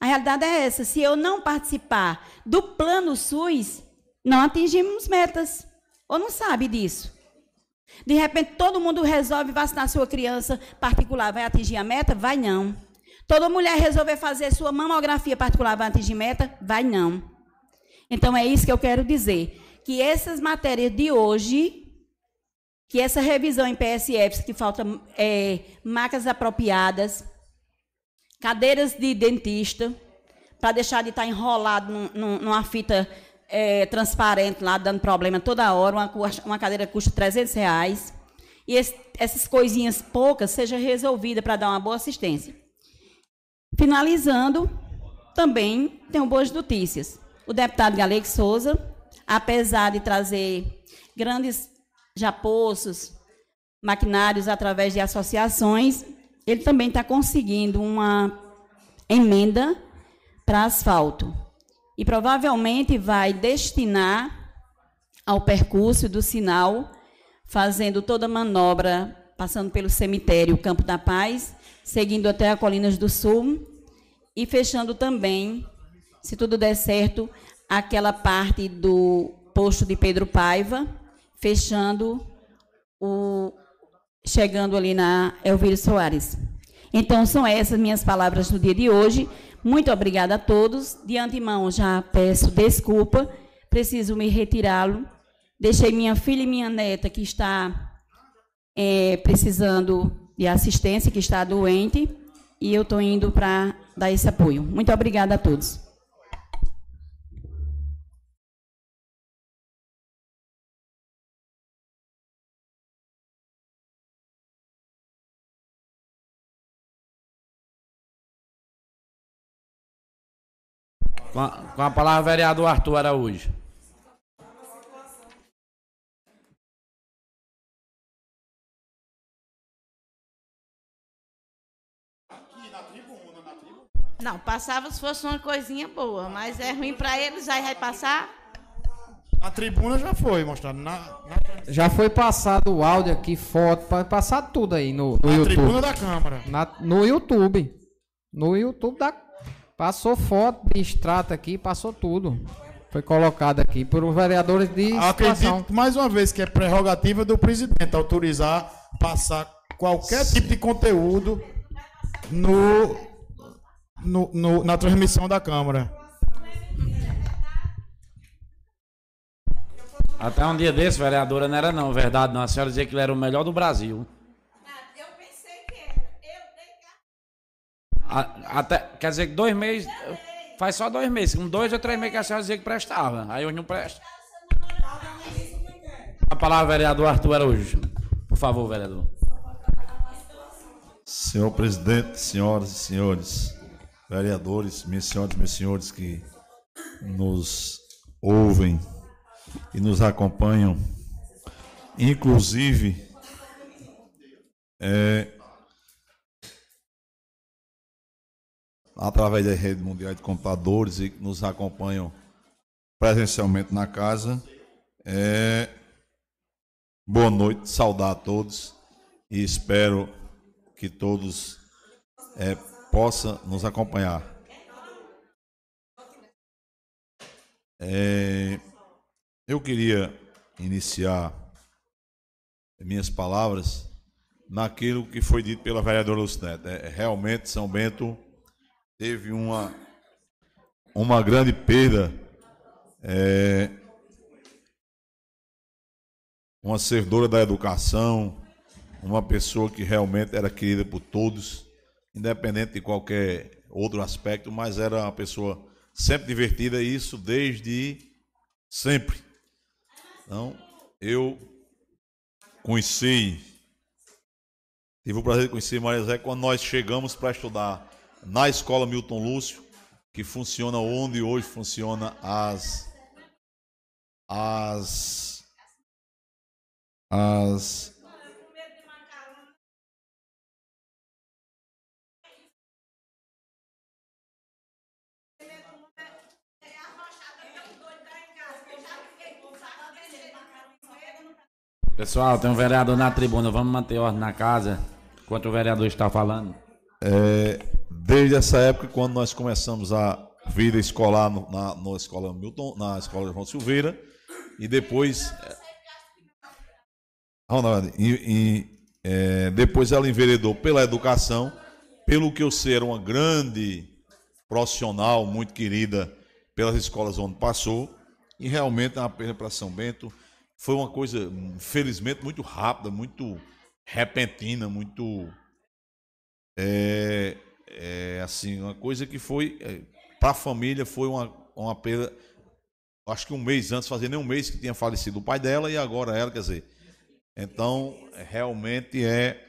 A realidade é essa. Se eu não participar do plano SUS, não atingimos metas. Ou não sabe disso? De repente, todo mundo resolve vacinar sua criança particular. Vai atingir a meta? Vai não. Toda mulher resolver fazer sua mamografia particular vai atingir meta? Vai não. Então, é isso que eu quero dizer. Que essas matérias de hoje que essa revisão em PSFs, que falta é, macas apropriadas, cadeiras de dentista, para deixar de estar tá enrolado num, num, numa fita é, transparente lá, dando problema toda hora, uma, uma cadeira custa 300 reais, e esse, essas coisinhas poucas seja resolvida para dar uma boa assistência. Finalizando, também tenho boas notícias. O deputado Galego Souza, apesar de trazer grandes já poços, maquinários através de associações, ele também está conseguindo uma emenda para asfalto. E provavelmente vai destinar ao percurso do sinal, fazendo toda a manobra, passando pelo cemitério Campo da Paz, seguindo até a Colinas do Sul e fechando também, se tudo der certo, aquela parte do posto de Pedro Paiva, fechando o chegando ali na Elvira Soares. Então são essas minhas palavras no dia de hoje. Muito obrigada a todos. De antemão já peço desculpa, preciso me retirá-lo. Deixei minha filha e minha neta que está é, precisando de assistência, que está doente, e eu estou indo para dar esse apoio. Muito obrigada a todos. Com a, com a palavra, vereador Arthur Araújo. Não, passava se fosse uma coisinha boa, mas é ruim para eles, aí vai passar. Na tribuna já foi mostrado. Na, na... Já foi passado o áudio aqui, foto, pode passar tudo aí no, no na YouTube. Na tribuna da Câmara. Na, no YouTube. No YouTube da Passou foto de extrato aqui, passou tudo. Foi colocado aqui por os vereadores de Acredito mais uma vez que é prerrogativa do presidente autorizar passar qualquer tipo de conteúdo no, no, no, na transmissão da Câmara. Até um dia desse, vereadora, não era não, verdade não. A senhora dizia que ele era o melhor do Brasil. Até, quer dizer que dois meses. Faz só dois meses. Com dois ou três meses que a senhora dizia que prestava. Aí hoje não presta. A palavra, vereador Arthur Araújo. Por favor, vereador. Senhor presidente, senhoras e senhores, vereadores, minhas senhoras e meus senhores que nos ouvem e nos acompanham, inclusive, é, através da rede mundial de computadores e que nos acompanham presencialmente na casa. É... Boa noite, saudar a todos e espero que todos é, possam nos acompanhar. É... Eu queria iniciar minhas palavras naquilo que foi dito pela vereadora Lucinete. É, realmente, São Bento teve uma, uma grande perda. É, uma servidora da educação, uma pessoa que realmente era querida por todos, independente de qualquer outro aspecto, mas era uma pessoa sempre divertida, e isso desde sempre. Então, eu conheci, tive o prazer de conhecer Maria Zé quando nós chegamos para estudar na escola Milton Lúcio, que funciona onde hoje funciona as as as Pessoal, tem um vereador na tribuna, vamos manter ordem na casa enquanto o vereador está falando. É, desde essa época, quando nós começamos a vida escolar no, na, na escola Milton, na escola João Silveira, e depois. Ronaldo, e, e é, depois ela enveredou pela educação, pelo que eu ser uma grande profissional, muito querida pelas escolas onde passou, e realmente é uma pena para São Bento foi uma coisa, felizmente, muito rápida, muito repentina, muito. É, é, assim, uma coisa que foi. É, para a família foi uma, uma perda. Acho que um mês antes, fazia nem um mês que tinha falecido o pai dela e agora ela, quer dizer. Então, realmente é,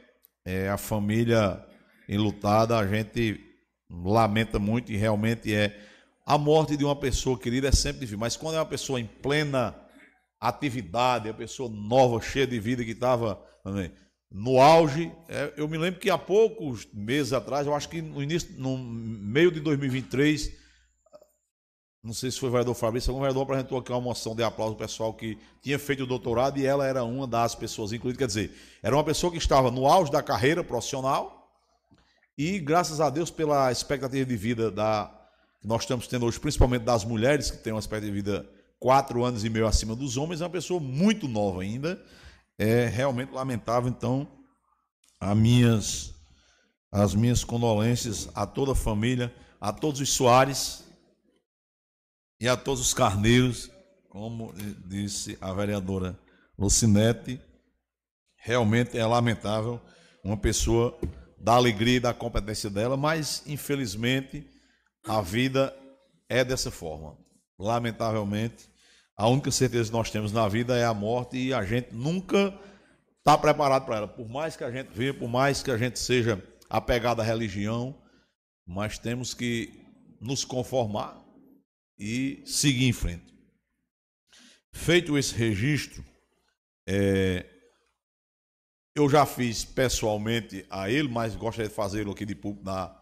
é a família enlutada, a gente lamenta muito e realmente é. A morte de uma pessoa querida é sempre difícil, mas quando é uma pessoa em plena atividade, a pessoa nova, cheia de vida que estava no auge. É, eu me lembro que há poucos meses atrás, eu acho que no início, no meio de 2023, não sei se foi o vereador Fabrício, algum vereador apresentou aqui uma moção de aplauso pessoal que tinha feito o doutorado e ela era uma das pessoas incluídas. Quer dizer, era uma pessoa que estava no auge da carreira profissional e, graças a Deus, pela expectativa de vida da, que nós estamos tendo hoje, principalmente das mulheres que têm uma expectativa de vida quatro anos e meio acima dos homens, é uma pessoa muito nova ainda. É realmente lamentável, então, as minhas, as minhas condolências a toda a família, a todos os Soares e a todos os Carneiros, como disse a vereadora Lucinete. Realmente é lamentável uma pessoa da alegria e da competência dela, mas infelizmente a vida é dessa forma. Lamentavelmente, a única certeza que nós temos na vida é a morte e a gente nunca está preparado para ela. Por mais que a gente veja, por mais que a gente seja apegado à religião, mas temos que nos conformar e seguir em frente. Feito esse registro, é, eu já fiz pessoalmente a ele, mas gostaria de fazê-lo aqui de público na,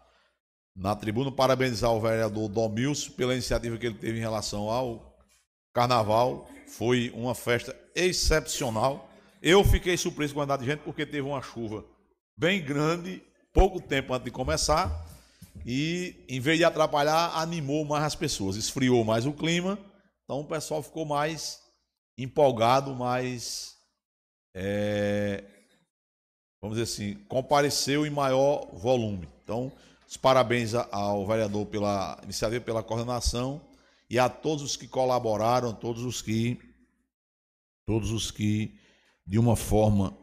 na tribuna, parabenizar o vereador Domilson pela iniciativa que ele teve em relação ao Carnaval foi uma festa excepcional. Eu fiquei surpreso com a quantidade de gente porque teve uma chuva bem grande, pouco tempo antes de começar, e em vez de atrapalhar, animou mais as pessoas, esfriou mais o clima, então o pessoal ficou mais empolgado, mais. É, vamos dizer assim, compareceu em maior volume. Então, os parabéns ao vereador pela iniciativa, pela coordenação e a todos os que colaboraram, todos os que, todos os que de uma forma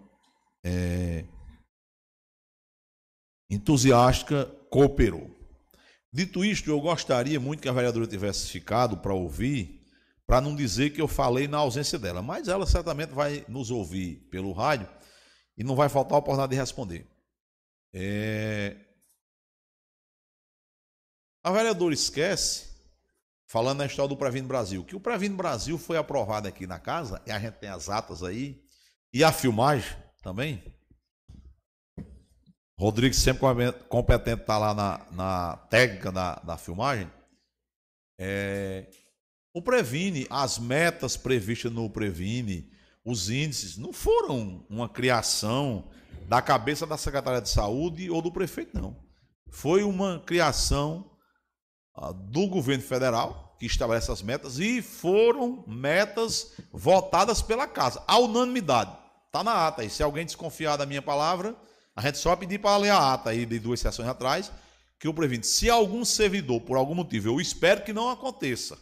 é, entusiástica cooperou. Dito isto, eu gostaria muito que a vereadora tivesse ficado para ouvir, para não dizer que eu falei na ausência dela, mas ela certamente vai nos ouvir pelo rádio e não vai faltar a oportunidade de responder. É... A vereadora esquece falando na história do Previno Brasil, que o Previno Brasil foi aprovado aqui na casa, e a gente tem as atas aí, e a filmagem também. Rodrigo sempre competente está lá na, na técnica da, da filmagem. É, o Previne, as metas previstas no Previne, os índices, não foram uma criação da cabeça da Secretaria de Saúde ou do prefeito, não. Foi uma criação do governo federal, que estabelece as metas, e foram metas votadas pela casa, à unanimidade. Está na ata. E se alguém desconfiar da minha palavra, a gente só pedir para ler a ata aí de duas sessões atrás, que eu previno. Se algum servidor, por algum motivo, eu espero que não aconteça,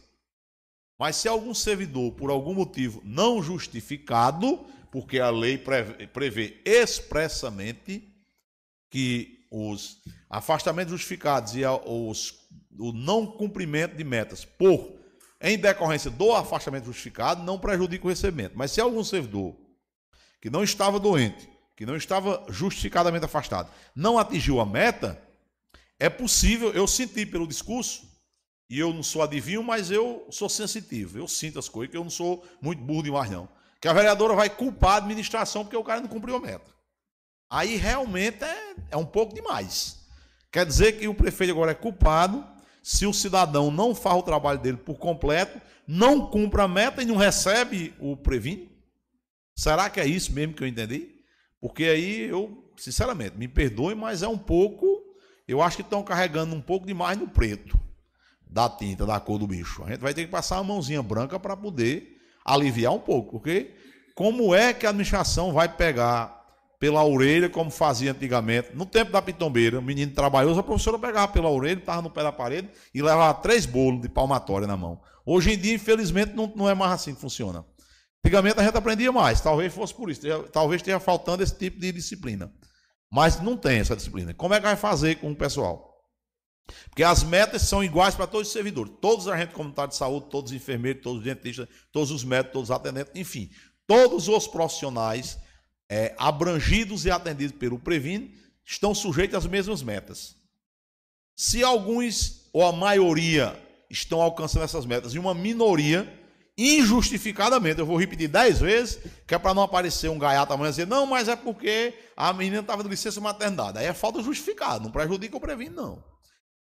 mas se algum servidor, por algum motivo não justificado, porque a lei prevê expressamente que os afastamentos justificados e os, o não cumprimento de metas por em decorrência do afastamento justificado não prejudica o recebimento. Mas se algum servidor que não estava doente, que não estava justificadamente afastado, não atingiu a meta, é possível, eu senti pelo discurso, e eu não sou adivinho, mas eu sou sensitivo. Eu sinto as coisas, que eu não sou muito burro demais, não. Que a vereadora vai culpar a administração porque o cara não cumpriu a meta. Aí realmente é, é um pouco demais. Quer dizer que o prefeito agora é culpado se o cidadão não faz o trabalho dele por completo, não cumpre a meta e não recebe o previno? Será que é isso mesmo que eu entendi? Porque aí eu, sinceramente, me perdoe, mas é um pouco. Eu acho que estão carregando um pouco demais no preto da tinta, da cor do bicho. A gente vai ter que passar uma mãozinha branca para poder aliviar um pouco, porque como é que a administração vai pegar pela orelha, como fazia antigamente, no tempo da pitombeira, o menino trabalhoso, a professora pegava pela orelha, estava no pé da parede e levava três bolos de palmatória na mão. Hoje em dia, infelizmente, não, não é mais assim que funciona. Antigamente a gente aprendia mais, talvez fosse por isso, talvez esteja faltando esse tipo de disciplina. Mas não tem essa disciplina. Como é que vai fazer com o pessoal? Porque as metas são iguais para todos os servidores, todos os agentes comunitários de saúde, todos os enfermeiros, todos os dentistas, todos os médicos, todos os atendentes, enfim, todos os profissionais é, abrangidos e atendidos pelo Previne estão sujeitos às mesmas metas. Se alguns ou a maioria estão alcançando essas metas e uma minoria, injustificadamente, eu vou repetir dez vezes, que é para não aparecer um gaiato amanhã dizer, não, mas é porque a menina estava de licença maternidade. Aí é falta justificada, não prejudica o Previne, não.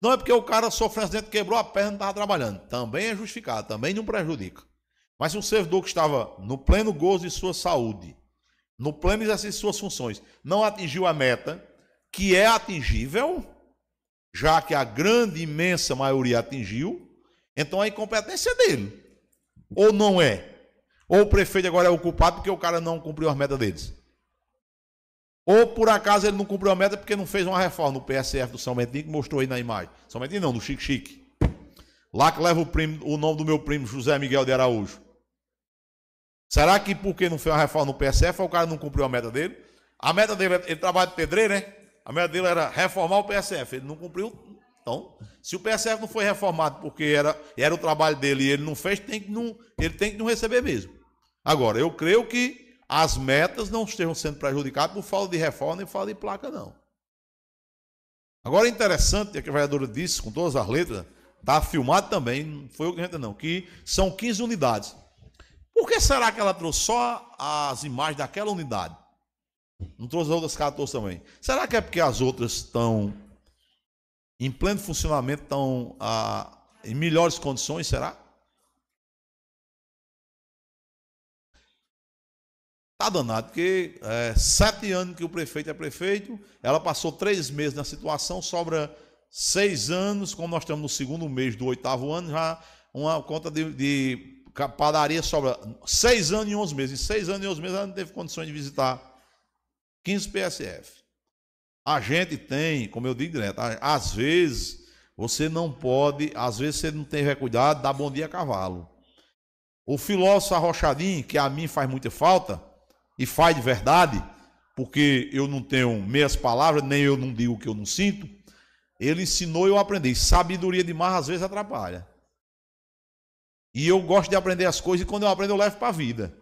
Não é porque o cara sofreu acidente, quebrou a perna e estava trabalhando. Também é justificado, também não prejudica. Mas se um servidor que estava no pleno gozo de sua saúde, no pleno exercício de suas funções, não atingiu a meta, que é atingível, já que a grande, imensa maioria atingiu, então a incompetência é dele. Ou não é? Ou o prefeito agora é o culpado porque o cara não cumpriu as metas deles? Ou por acaso ele não cumpriu a meta porque não fez uma reforma no PSF do São Bentinho, que mostrou aí na imagem. São Bentinho não, do Chique Chique. Lá que leva o, primo, o nome do meu primo José Miguel de Araújo. Será que porque não fez uma reforma no PSF, o cara não cumpriu a meta dele? A meta dele, ele trabalha de pedreiro, né? A meta dele era reformar o PSF. Ele não cumpriu. Então, se o PSF não foi reformado porque era, era o trabalho dele e ele não fez, tem que não, ele tem que não receber mesmo. Agora, eu creio que as metas não estejam sendo prejudicadas por falta de reforma nem falta de placa, não. Agora interessante, é que a vereadora disse, com todas as letras, está filmado também, não foi o que a gente não, que são 15 unidades. Por que será que ela trouxe só as imagens daquela unidade? Não trouxe as outras 14 também. Será que é porque as outras estão em pleno funcionamento, estão ah, em melhores condições, será? Tá danado, porque é, sete anos que o prefeito é prefeito, ela passou três meses na situação, sobra seis anos, como nós estamos no segundo mês do oitavo ano, já uma conta de, de padaria sobra seis anos e onze meses. Em seis anos e onze meses ela não teve condições de visitar 15 PSF. A gente tem, como eu digo direto, às vezes você não pode, às vezes você não tem cuidado, dá bom dia a cavalo. O filósofo arrochadinho, que a mim faz muita falta, e faz de verdade, porque eu não tenho meias palavras, nem eu não digo o que eu não sinto, ele ensinou e eu aprendi. Sabedoria demais às vezes atrapalha. E eu gosto de aprender as coisas e quando eu aprendo eu levo para a vida.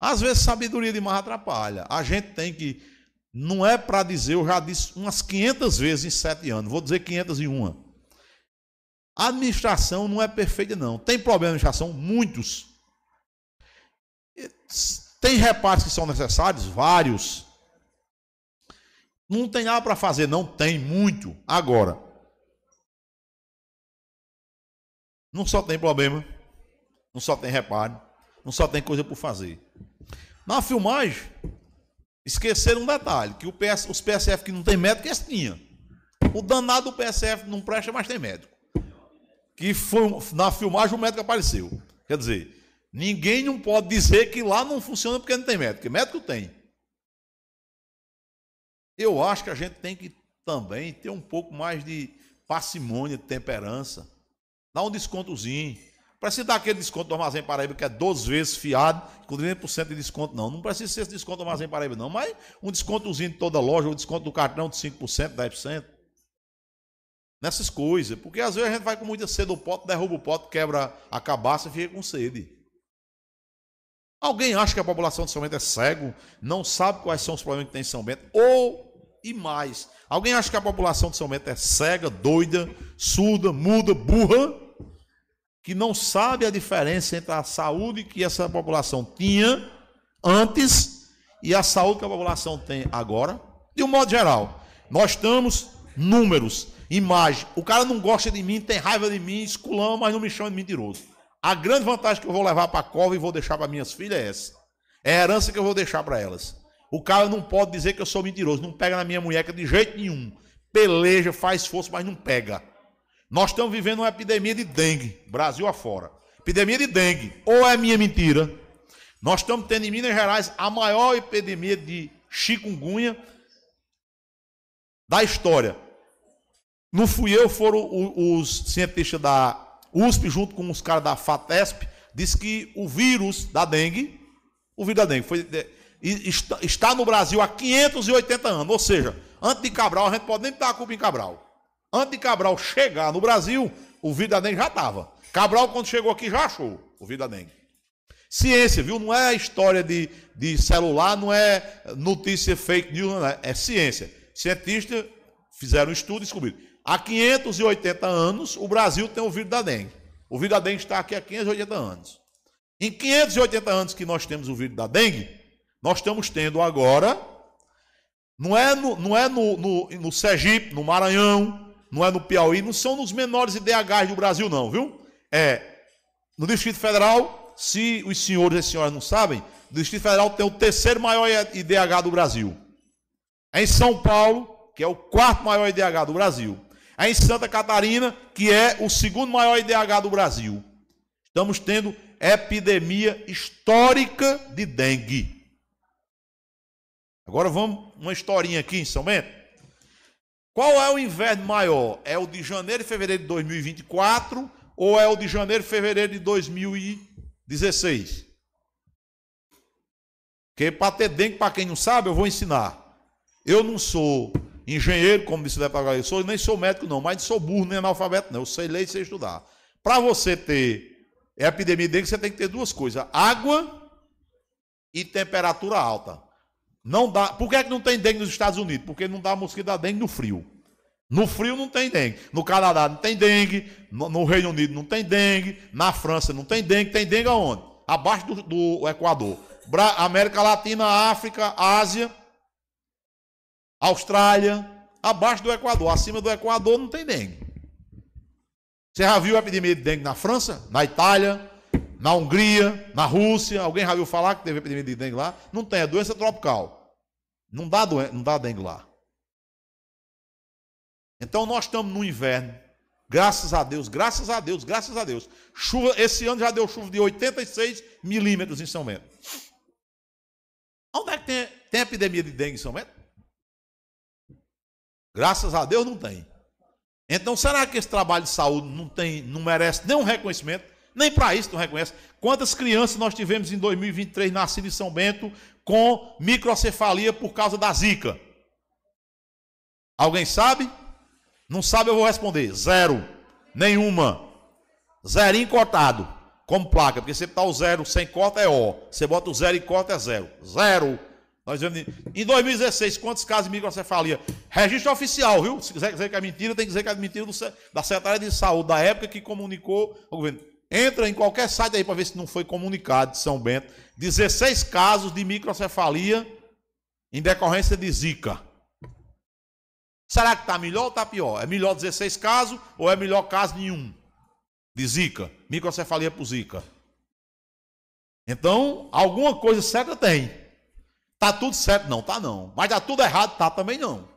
Às vezes sabedoria demais atrapalha. A gente tem que. Não é para dizer, eu já disse umas 500 vezes em sete anos, vou dizer 501. A administração não é perfeita, não. Tem problema na administração? Muitos. Tem reparos que são necessários? Vários. Não tem nada para fazer, não tem muito. Agora, não só tem problema, não só tem reparo, não só tem coisa por fazer. Na filmagem, esqueceram um detalhe, que PS, os PSF que não tem médico, eles tinham. O danado do PSF não presta, mas tem médico. Que foi na filmagem o médico apareceu. Quer dizer, Ninguém não pode dizer que lá não funciona porque não tem médico, porque médico tem. Eu acho que a gente tem que também ter um pouco mais de parcimônia, de temperança. Dá um descontozinho. Precisa dar aquele desconto do Armazém Paraíba, que é 12 vezes fiado, com 30% de desconto, não. Não precisa ser esse desconto do Armazém Paraíba, não. Mas um descontozinho de toda loja, o um desconto do cartão de 5%, 10%. Nessas coisas. Porque às vezes a gente vai com muita sede do pote, derruba o pote, quebra a cabaça e fica com sede. Alguém acha que a população de São Bento é cego, não sabe quais são os problemas que tem em São Bento? Ou, e mais, alguém acha que a população de São Bento é cega, doida, surda, muda, burra? Que não sabe a diferença entre a saúde que essa população tinha antes e a saúde que a população tem agora. De um modo geral, nós estamos números, imagem. O cara não gosta de mim, tem raiva de mim, esculão, mas não me chama de mentiroso. A grande vantagem que eu vou levar para a cova e vou deixar para minhas filhas é essa. É a herança que eu vou deixar para elas. O cara não pode dizer que eu sou mentiroso, não pega na minha munheca de jeito nenhum. Peleja, faz força, mas não pega. Nós estamos vivendo uma epidemia de dengue, Brasil afora. Epidemia de dengue. Ou é minha mentira? Nós estamos tendo em Minas Gerais a maior epidemia de chikungunya da história. Não fui eu, foram os cientistas da USP, junto com os caras da FATESP, disse que o vírus da dengue, o vírus da dengue, foi, está no Brasil há 580 anos. Ou seja, antes de Cabral, a gente pode nem dar a culpa em Cabral. Antes de Cabral chegar no Brasil, o vírus da dengue já estava. Cabral, quando chegou aqui, já achou o vírus da dengue. Ciência, viu? Não é história de, de celular, não é notícia fake news, não é, é ciência. Cientistas fizeram um estudo e descobriram. Há 580 anos, o Brasil tem o vírus da dengue. O vírus da dengue está aqui há 580 anos. Em 580 anos que nós temos o vírus da dengue, nós estamos tendo agora, não é no, não é no, no, no Sergipe, no Maranhão, não é no Piauí, não são nos menores IDHs do Brasil, não, viu? É no Distrito Federal, se os senhores e senhoras não sabem, o Distrito Federal tem o terceiro maior IDH do Brasil. É em São Paulo, que é o quarto maior IDH do Brasil. É em Santa Catarina, que é o segundo maior IDH do Brasil. Estamos tendo epidemia histórica de dengue. Agora vamos uma historinha aqui em São Bento. Qual é o inverno maior? É o de janeiro e fevereiro de 2024 ou é o de janeiro e fevereiro de 2016? Porque para ter dengue, para quem não sabe, eu vou ensinar. Eu não sou engenheiro, como disse o deputado eu sou, nem sou médico não, mas sou burro nem analfabeto não, eu sei ler e sei estudar. Para você ter epidemia de dengue, você tem que ter duas coisas, água e temperatura alta. Não dá. Por que, é que não tem dengue nos Estados Unidos? Porque não dá mosquito da dengue no frio. No frio não tem dengue. No Canadá não tem dengue. No, no, Reino Unido não tem dengue. Na França não tem dengue. Tem dengue aonde? Abaixo do, do Equador. Bra América Latina, África, Ásia, Austrália. Abaixo do Equador. Acima do Equador não tem dengue. Você já viu a epidemia de dengue na França? Na Itália? Na Hungria? Na Rússia? Alguém já viu falar que teve epidemia de dengue lá? Não tem. É doença tropical. Não dá, não dá dengue lá. Então nós estamos no inverno. Graças a Deus, graças a Deus, graças a Deus. Chuva, esse ano já deu chuva de 86 milímetros em São Bento. Onde é que tem, tem epidemia de dengue em São Bento? Graças a Deus não tem. Então será que esse trabalho de saúde não tem, não merece nenhum reconhecimento? Nem para isso não reconhece. Quantas crianças nós tivemos em 2023 nascidas em São Bento com microcefalia por causa da zika? Alguém sabe? Não sabe, eu vou responder. Zero. Nenhuma. Zerinho cortado. Como placa. Porque você está o zero sem corta é O. Você bota o zero e corta é zero. Zero. Nós vemos... Em 2016, quantos casos de microcefalia? Registro oficial, viu? Se quiser dizer que é mentira, tem que dizer que é mentira do... da Secretaria de Saúde da época que comunicou ao governo. Entra em qualquer site aí para ver se não foi comunicado de São Bento. 16 casos de microcefalia em decorrência de Zika. Será que está melhor ou está pior? É melhor 16 casos ou é melhor caso nenhum de Zika? Microcefalia por Zika. Então, alguma coisa certa tem. Está tudo certo? Não, tá não. Mas está tudo errado? Tá também não.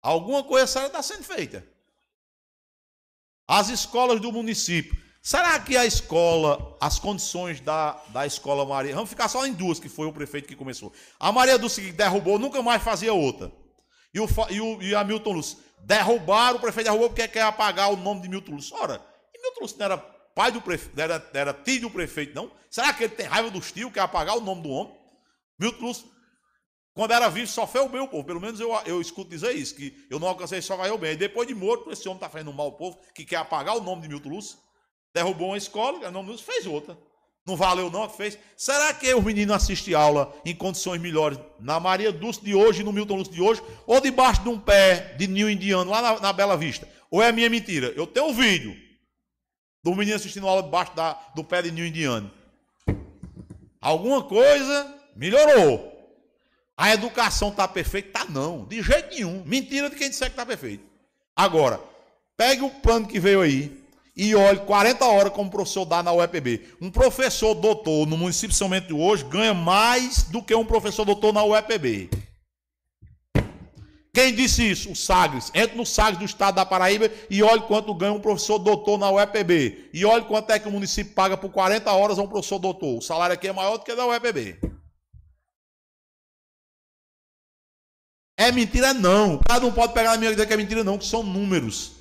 Alguma coisa certa está sendo feita. As escolas do município Será que a escola, as condições da, da escola Maria. Vamos ficar só em duas, que foi o prefeito que começou. A Maria do que derrubou, nunca mais fazia outra. E, o, e, o, e a Milton Lúcio. Derrubaram, o prefeito derrubou porque quer apagar o nome de Milton Lúcio. Ora, e Milton Lúcio não era pai do prefeito, era, era tio do prefeito, não? Será que ele tem raiva dos tios, quer apagar o nome do homem? Milton Lúcio, quando era vivo, só foi o meu povo. Pelo menos eu, eu escuto dizer isso, que eu não alcancei só vai o bem. E depois de morto, esse homem está fazendo mal ao povo, que quer apagar o nome de Milton Lúcio. Derrubou uma escola, o Lúcio fez outra. Não valeu não, fez. Será que os meninos assistem aula em condições melhores na Maria Dulce de hoje, no Milton Lúcio de hoje, ou debaixo de um pé de ninho indiano lá na, na Bela Vista? Ou é minha mentira? Eu tenho um vídeo do menino assistindo aula debaixo da, do pé de ninho indiano. Alguma coisa melhorou. A educação está perfeita? Tá não, de jeito nenhum. Mentira de quem disser que está perfeito. Agora, pegue o plano que veio aí e olhe 40 horas como professor dá na UEPB. Um professor doutor no município de hoje ganha mais do que um professor doutor na UEPB. Quem disse isso? O Sagres. Entre no Sagres do estado da Paraíba e olhe quanto ganha um professor doutor na UEPB. E olhe quanto é que o município paga por 40 horas a um professor doutor. O salário aqui é maior do que da UEPB. É mentira, não. O cara não pode pegar na minha vida que é mentira, não, que são números.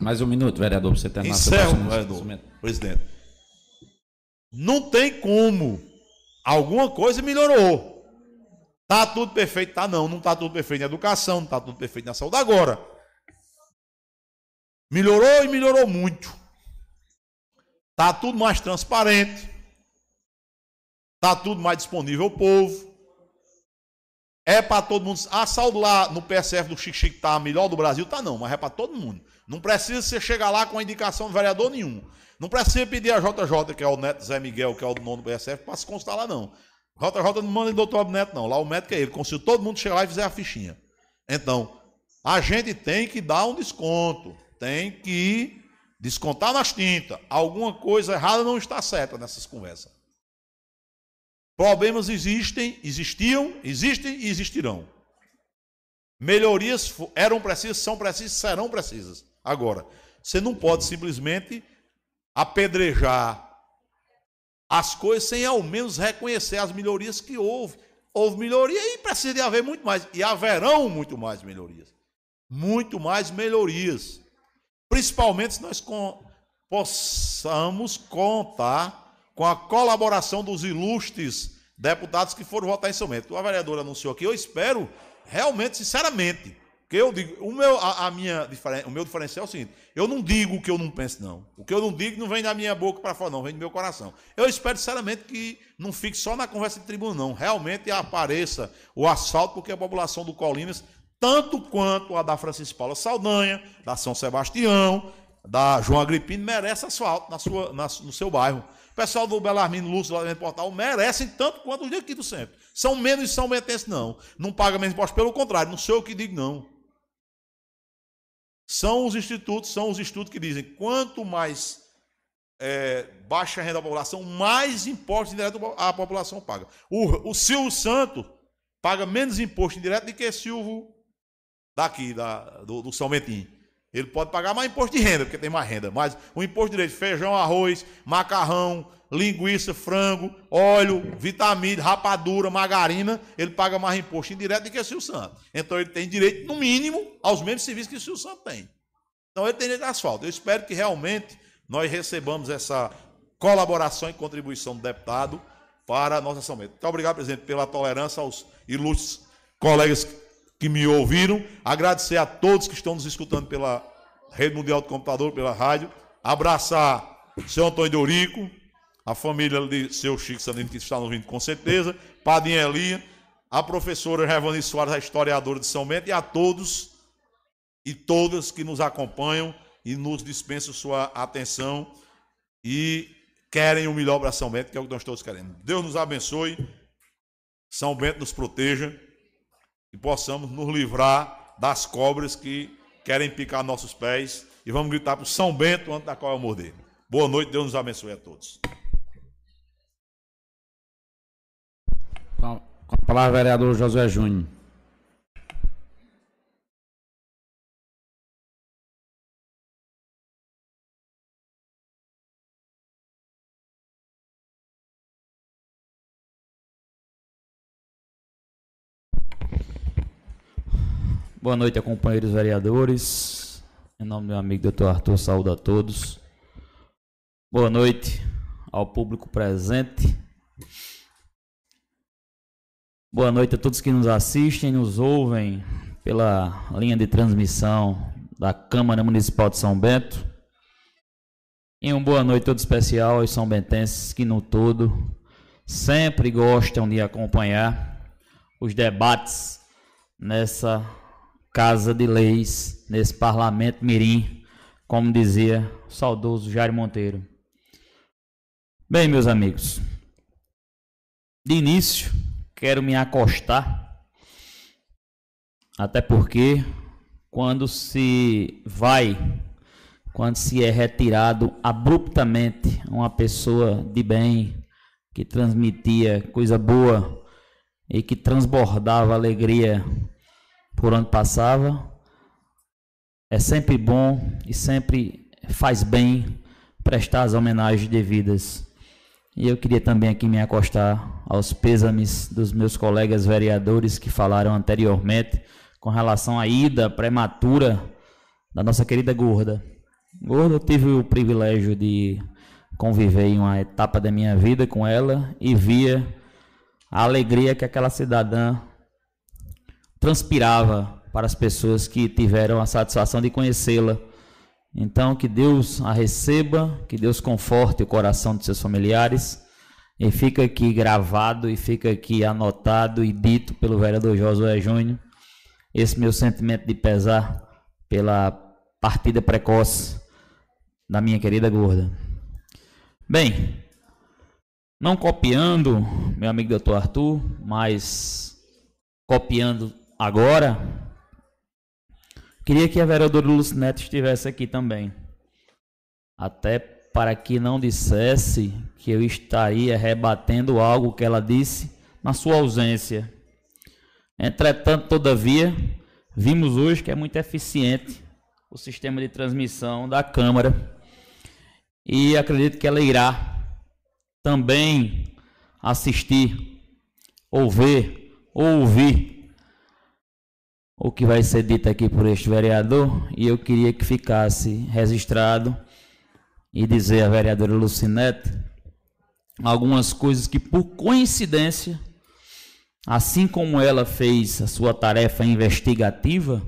Mais um minuto, vereador, para você terminar Encerro, vereador, presidente. Não tem como. Alguma coisa melhorou. Tá tudo perfeito? Tá não. Não tá tudo perfeito na educação, não tá tudo perfeito na saúde. Agora, melhorou e melhorou muito. Tá tudo mais transparente. Tá tudo mais disponível ao povo. É para todo mundo. A saúde lá no PSF do Chique Chique tá a melhor do Brasil? Tá não, mas é para todo mundo. Não precisa você chegar lá com a indicação do vereador nenhum. Não precisa pedir a JJ, que é o Neto Zé Miguel, que é o dono do PSF, para se constar lá não. JJ não manda em doutor Neto, não. Lá o médico é ele. Se todo mundo chegar lá e fizer a fichinha. Então, a gente tem que dar um desconto. Tem que descontar nas tintas. Alguma coisa errada não está certa nessas conversas. Problemas existem, existiam, existem e existirão. Melhorias eram precisas, são precisas, serão precisas. Agora, você não pode simplesmente apedrejar as coisas sem ao menos reconhecer as melhorias que houve. Houve melhoria e precisa de haver muito mais. E haverão muito mais melhorias. Muito mais melhorias. Principalmente se nós com, possamos contar com a colaboração dos ilustres deputados que foram votar em São Bento. O vereador anunciou aqui, eu espero realmente, sinceramente, que eu digo, o meu, a, a, minha, o meu diferencial é o seguinte: eu não digo o que eu não penso, não. O que eu não digo não vem da minha boca para fora, não, vem do meu coração. Eu espero sinceramente que não fique só na conversa de tribuna, não. Realmente apareça o asfalto, porque a população do Colinas, tanto quanto a da Francisco Paula Saldanha, da São Sebastião, da João Agripino, merece asfalto na sua, na, no seu bairro. O pessoal do Belarmino Lúcio, lá do portal, merecem tanto quanto os daqui do centro. São menos São Bentense, não. Não paga menos imposto, pelo contrário, não sou eu que digo, não. São os institutos, são os estudos que dizem quanto mais é, baixa a renda da população, mais imposto indireto a população paga. O, o Silvio Santo paga menos imposto indireto do que Silvio daqui, da, do, do São Bentinho. Ele pode pagar mais imposto de renda, porque tem mais renda. Mas o imposto direito, feijão, arroz, macarrão, linguiça, frango, óleo, vitamina, rapadura, margarina, ele paga mais imposto indireto do que o Silvio Santos. Então ele tem direito, no mínimo, aos mesmos serviços que o Silvio Santos tem. Então ele tem direito a asfalto. Eu espero que realmente nós recebamos essa colaboração e contribuição do deputado para a nossa ação. Muito obrigado, presidente, pela tolerância aos ilustres colegas que me ouviram. Agradecer a todos que estão nos escutando pela Rede Mundial do Computador, pela rádio. Abraçar senhor Antônio Dorico, a família de seu Chico Sandino, que está nos ouvindo com certeza, Padinha Elinha, a professora Revani Soares, a historiadora de São Bento, e a todos e todas que nos acompanham e nos dispensam sua atenção e querem o melhor para São Bento, que é o que nós todos queremos. Deus nos abençoe, São Bento nos proteja e possamos nos livrar das cobras que querem picar nossos pés e vamos gritar para o São Bento antes da eu morder. Boa noite, Deus nos abençoe a todos. Com a palavra, vereador Josué Júnior. Boa noite, companheiros vereadores. Em nome do meu amigo doutor Arthur, saúde a todos. Boa noite ao público presente. Boa noite a todos que nos assistem, nos ouvem pela linha de transmissão da Câmara Municipal de São Bento. E uma boa noite todo especial aos são bentenses que no todo sempre gostam de acompanhar os debates nessa casa de leis, nesse parlamento mirim, como dizia o saudoso Jair Monteiro. Bem, meus amigos, de início, quero me acostar, até porque quando se vai, quando se é retirado abruptamente uma pessoa de bem, que transmitia coisa boa e que transbordava alegria por onde passava, é sempre bom e sempre faz bem prestar as homenagens devidas. E eu queria também aqui me acostar aos pêsames dos meus colegas vereadores que falaram anteriormente com relação à ida prematura da nossa querida Gorda. Gorda, eu tive o privilégio de conviver em uma etapa da minha vida com ela e via a alegria que aquela cidadã transpirava para as pessoas que tiveram a satisfação de conhecê-la então, que Deus a receba, que Deus conforte o coração de seus familiares. E fica aqui gravado e fica aqui anotado e dito pelo vereador Josué Júnior esse meu sentimento de pesar pela partida precoce da minha querida gorda. Bem, não copiando meu amigo doutor Arthur, mas copiando agora Queria que a vereadora Lucinete estivesse aqui também. Até para que não dissesse que eu estaria rebatendo algo que ela disse na sua ausência. Entretanto, todavia, vimos hoje que é muito eficiente o sistema de transmissão da Câmara e acredito que ela irá também assistir, ou ver, ou ouvir o que vai ser dito aqui por este vereador e eu queria que ficasse registrado e dizer à vereadora Lucinete algumas coisas que por coincidência, assim como ela fez a sua tarefa investigativa,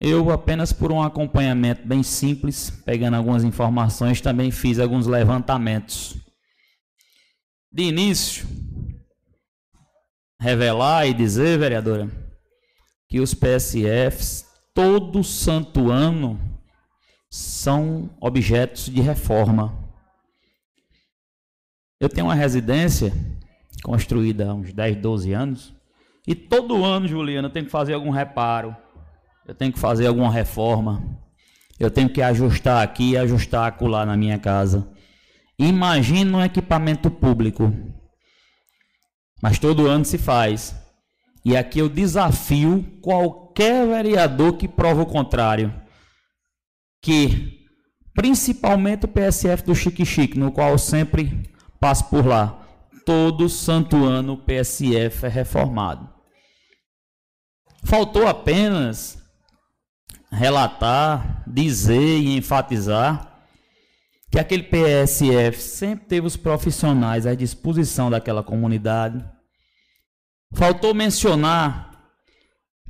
eu apenas por um acompanhamento bem simples, pegando algumas informações, também fiz alguns levantamentos. De início, revelar e dizer, vereadora, que os PSFs, todo santo ano, são objetos de reforma. Eu tenho uma residência construída há uns 10, 12 anos, e todo ano, Juliana, eu tenho que fazer algum reparo, eu tenho que fazer alguma reforma, eu tenho que ajustar aqui e ajustar acolá na minha casa. Imagina um equipamento público, mas todo ano se faz. E aqui eu desafio qualquer vereador que prova o contrário, que principalmente o PSF do Chique Chique, no qual eu sempre passo por lá, todo santo ano o PSF é reformado. Faltou apenas relatar, dizer e enfatizar que aquele PSF sempre teve os profissionais à disposição daquela comunidade Faltou mencionar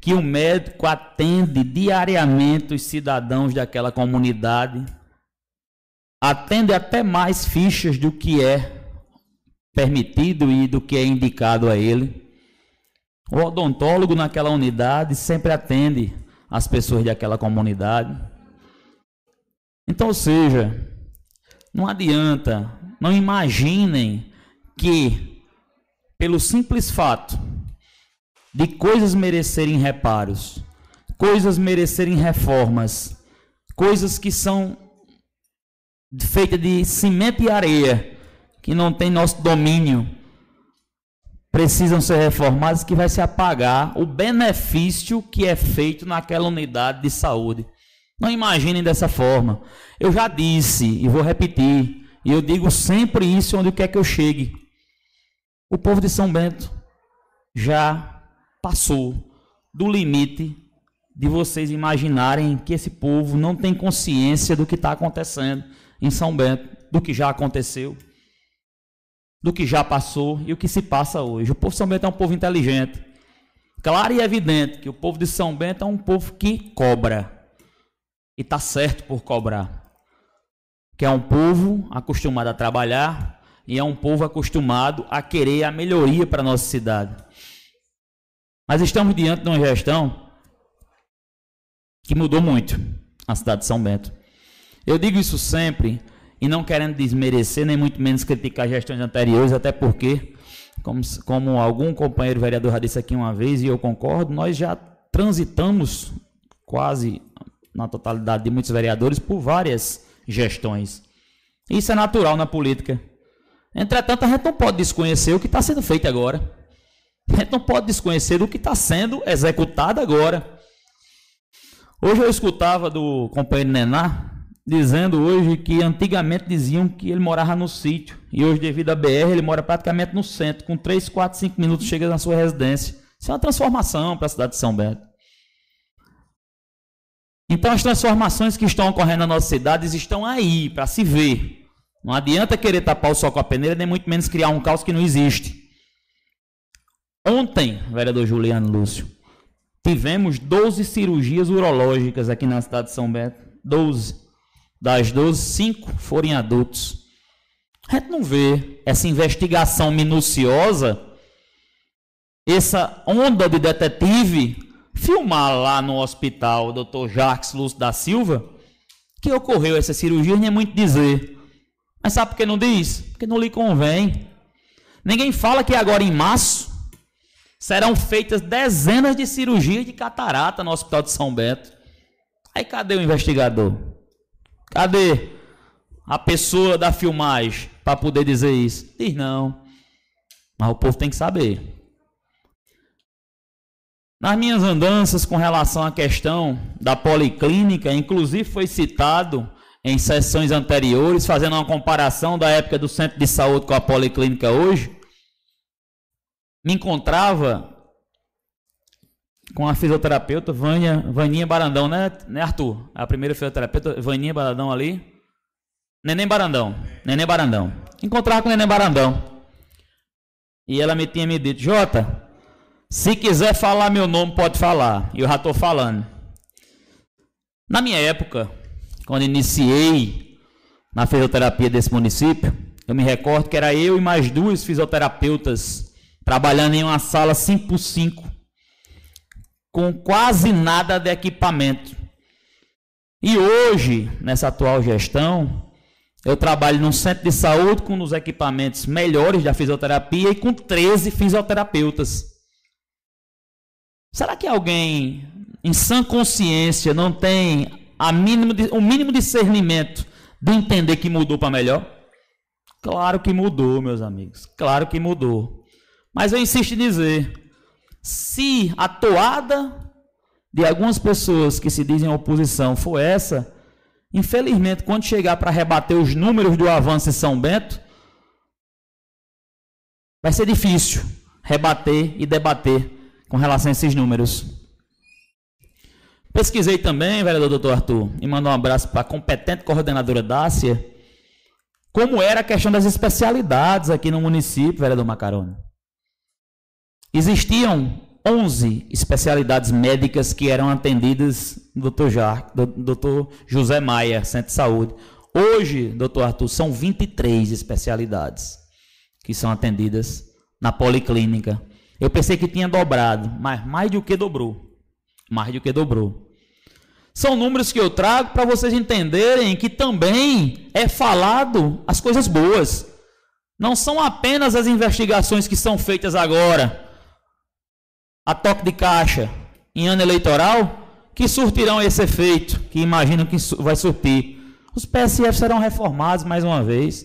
que o médico atende diariamente os cidadãos daquela comunidade, atende até mais fichas do que é permitido e do que é indicado a ele. O odontólogo naquela unidade sempre atende as pessoas daquela comunidade. Então, ou seja, não adianta, não imaginem que pelo simples fato de coisas merecerem reparos, coisas merecerem reformas, coisas que são feitas de cimento e areia, que não tem nosso domínio, precisam ser reformadas, que vai se apagar o benefício que é feito naquela unidade de saúde. Não imaginem dessa forma. Eu já disse e vou repetir, e eu digo sempre isso onde quer que eu chegue. O povo de São Bento já passou do limite de vocês imaginarem que esse povo não tem consciência do que está acontecendo em São Bento, do que já aconteceu, do que já passou e o que se passa hoje. O povo de São Bento é um povo inteligente. Claro e evidente que o povo de São Bento é um povo que cobra. E está certo por cobrar. Que é um povo acostumado a trabalhar e é um povo acostumado a querer a melhoria para a nossa cidade. Mas estamos diante de uma gestão que mudou muito a cidade de São Bento. Eu digo isso sempre e não querendo desmerecer, nem muito menos criticar gestões anteriores, até porque como, como algum companheiro vereador já disse aqui uma vez, e eu concordo, nós já transitamos quase na totalidade de muitos vereadores por várias gestões. Isso é natural na política. Entretanto, a gente não pode desconhecer o que está sendo feito agora. A gente não pode desconhecer o que está sendo executado agora. Hoje eu escutava do companheiro Nená, dizendo hoje que antigamente diziam que ele morava no sítio e hoje devido à BR ele mora praticamente no centro, com 3, 4, 5 minutos chega na sua residência. Isso é uma transformação para a cidade de São Bento. Então as transformações que estão ocorrendo nas nossas cidades estão aí para se ver. Não adianta querer tapar o sol com a peneira, nem muito menos criar um caos que não existe. Ontem, vereador Juliano Lúcio, tivemos 12 cirurgias urológicas aqui na cidade de São Bento. 12. Das 12, 5 foram adultos. A gente não vê essa investigação minuciosa, essa onda de detetive filmar lá no hospital o Dr. Jacques Lúcio da Silva que ocorreu essa cirurgia, nem é muito dizer. Mas sabe por que não diz? Porque não lhe convém. Ninguém fala que agora em março serão feitas dezenas de cirurgias de catarata no Hospital de São Bento. Aí cadê o investigador? Cadê a pessoa da filmagem para poder dizer isso? Diz não. Mas o povo tem que saber. Nas minhas andanças com relação à questão da policlínica, inclusive foi citado em sessões anteriores, fazendo uma comparação da época do centro de saúde com a policlínica hoje, me encontrava com a fisioterapeuta Vânia, Vaninha Barandão, né, né Arthur? A primeira fisioterapeuta, Vaninha Barandão ali. Neném Barandão. Neném Barandão. Encontrava com Neném Barandão. E ela me tinha me dito, Jota, se quiser falar meu nome, pode falar. E eu já estou falando. Na minha época, quando iniciei na fisioterapia desse município, eu me recordo que era eu e mais duas fisioterapeutas trabalhando em uma sala 5 por 5 com quase nada de equipamento. E hoje, nessa atual gestão, eu trabalho num centro de saúde com os equipamentos melhores da fisioterapia e com 13 fisioterapeutas. Será que alguém em sã consciência não tem a mínimo de, o mínimo discernimento de entender que mudou para melhor? Claro que mudou, meus amigos. Claro que mudou. Mas eu insisto em dizer, se a toada de algumas pessoas que se dizem oposição for essa, infelizmente, quando chegar para rebater os números do avanço em São Bento, vai ser difícil rebater e debater com relação a esses números. Pesquisei também, vereador doutor Arthur, e mandou um abraço para a competente coordenadora Dácia, como era a questão das especialidades aqui no município, vereador Macarone. Existiam 11 especialidades médicas que eram atendidas no Dr. Jar. José Maia, Centro de Saúde. Hoje, doutor Arthur, são 23 especialidades que são atendidas na policlínica. Eu pensei que tinha dobrado, mas mais do que dobrou. Mais do que dobrou. São números que eu trago para vocês entenderem que também é falado as coisas boas. Não são apenas as investigações que são feitas agora a toque de caixa em ano eleitoral que surtirão esse efeito, que imagino que vai surtir. Os PSF serão reformados mais uma vez.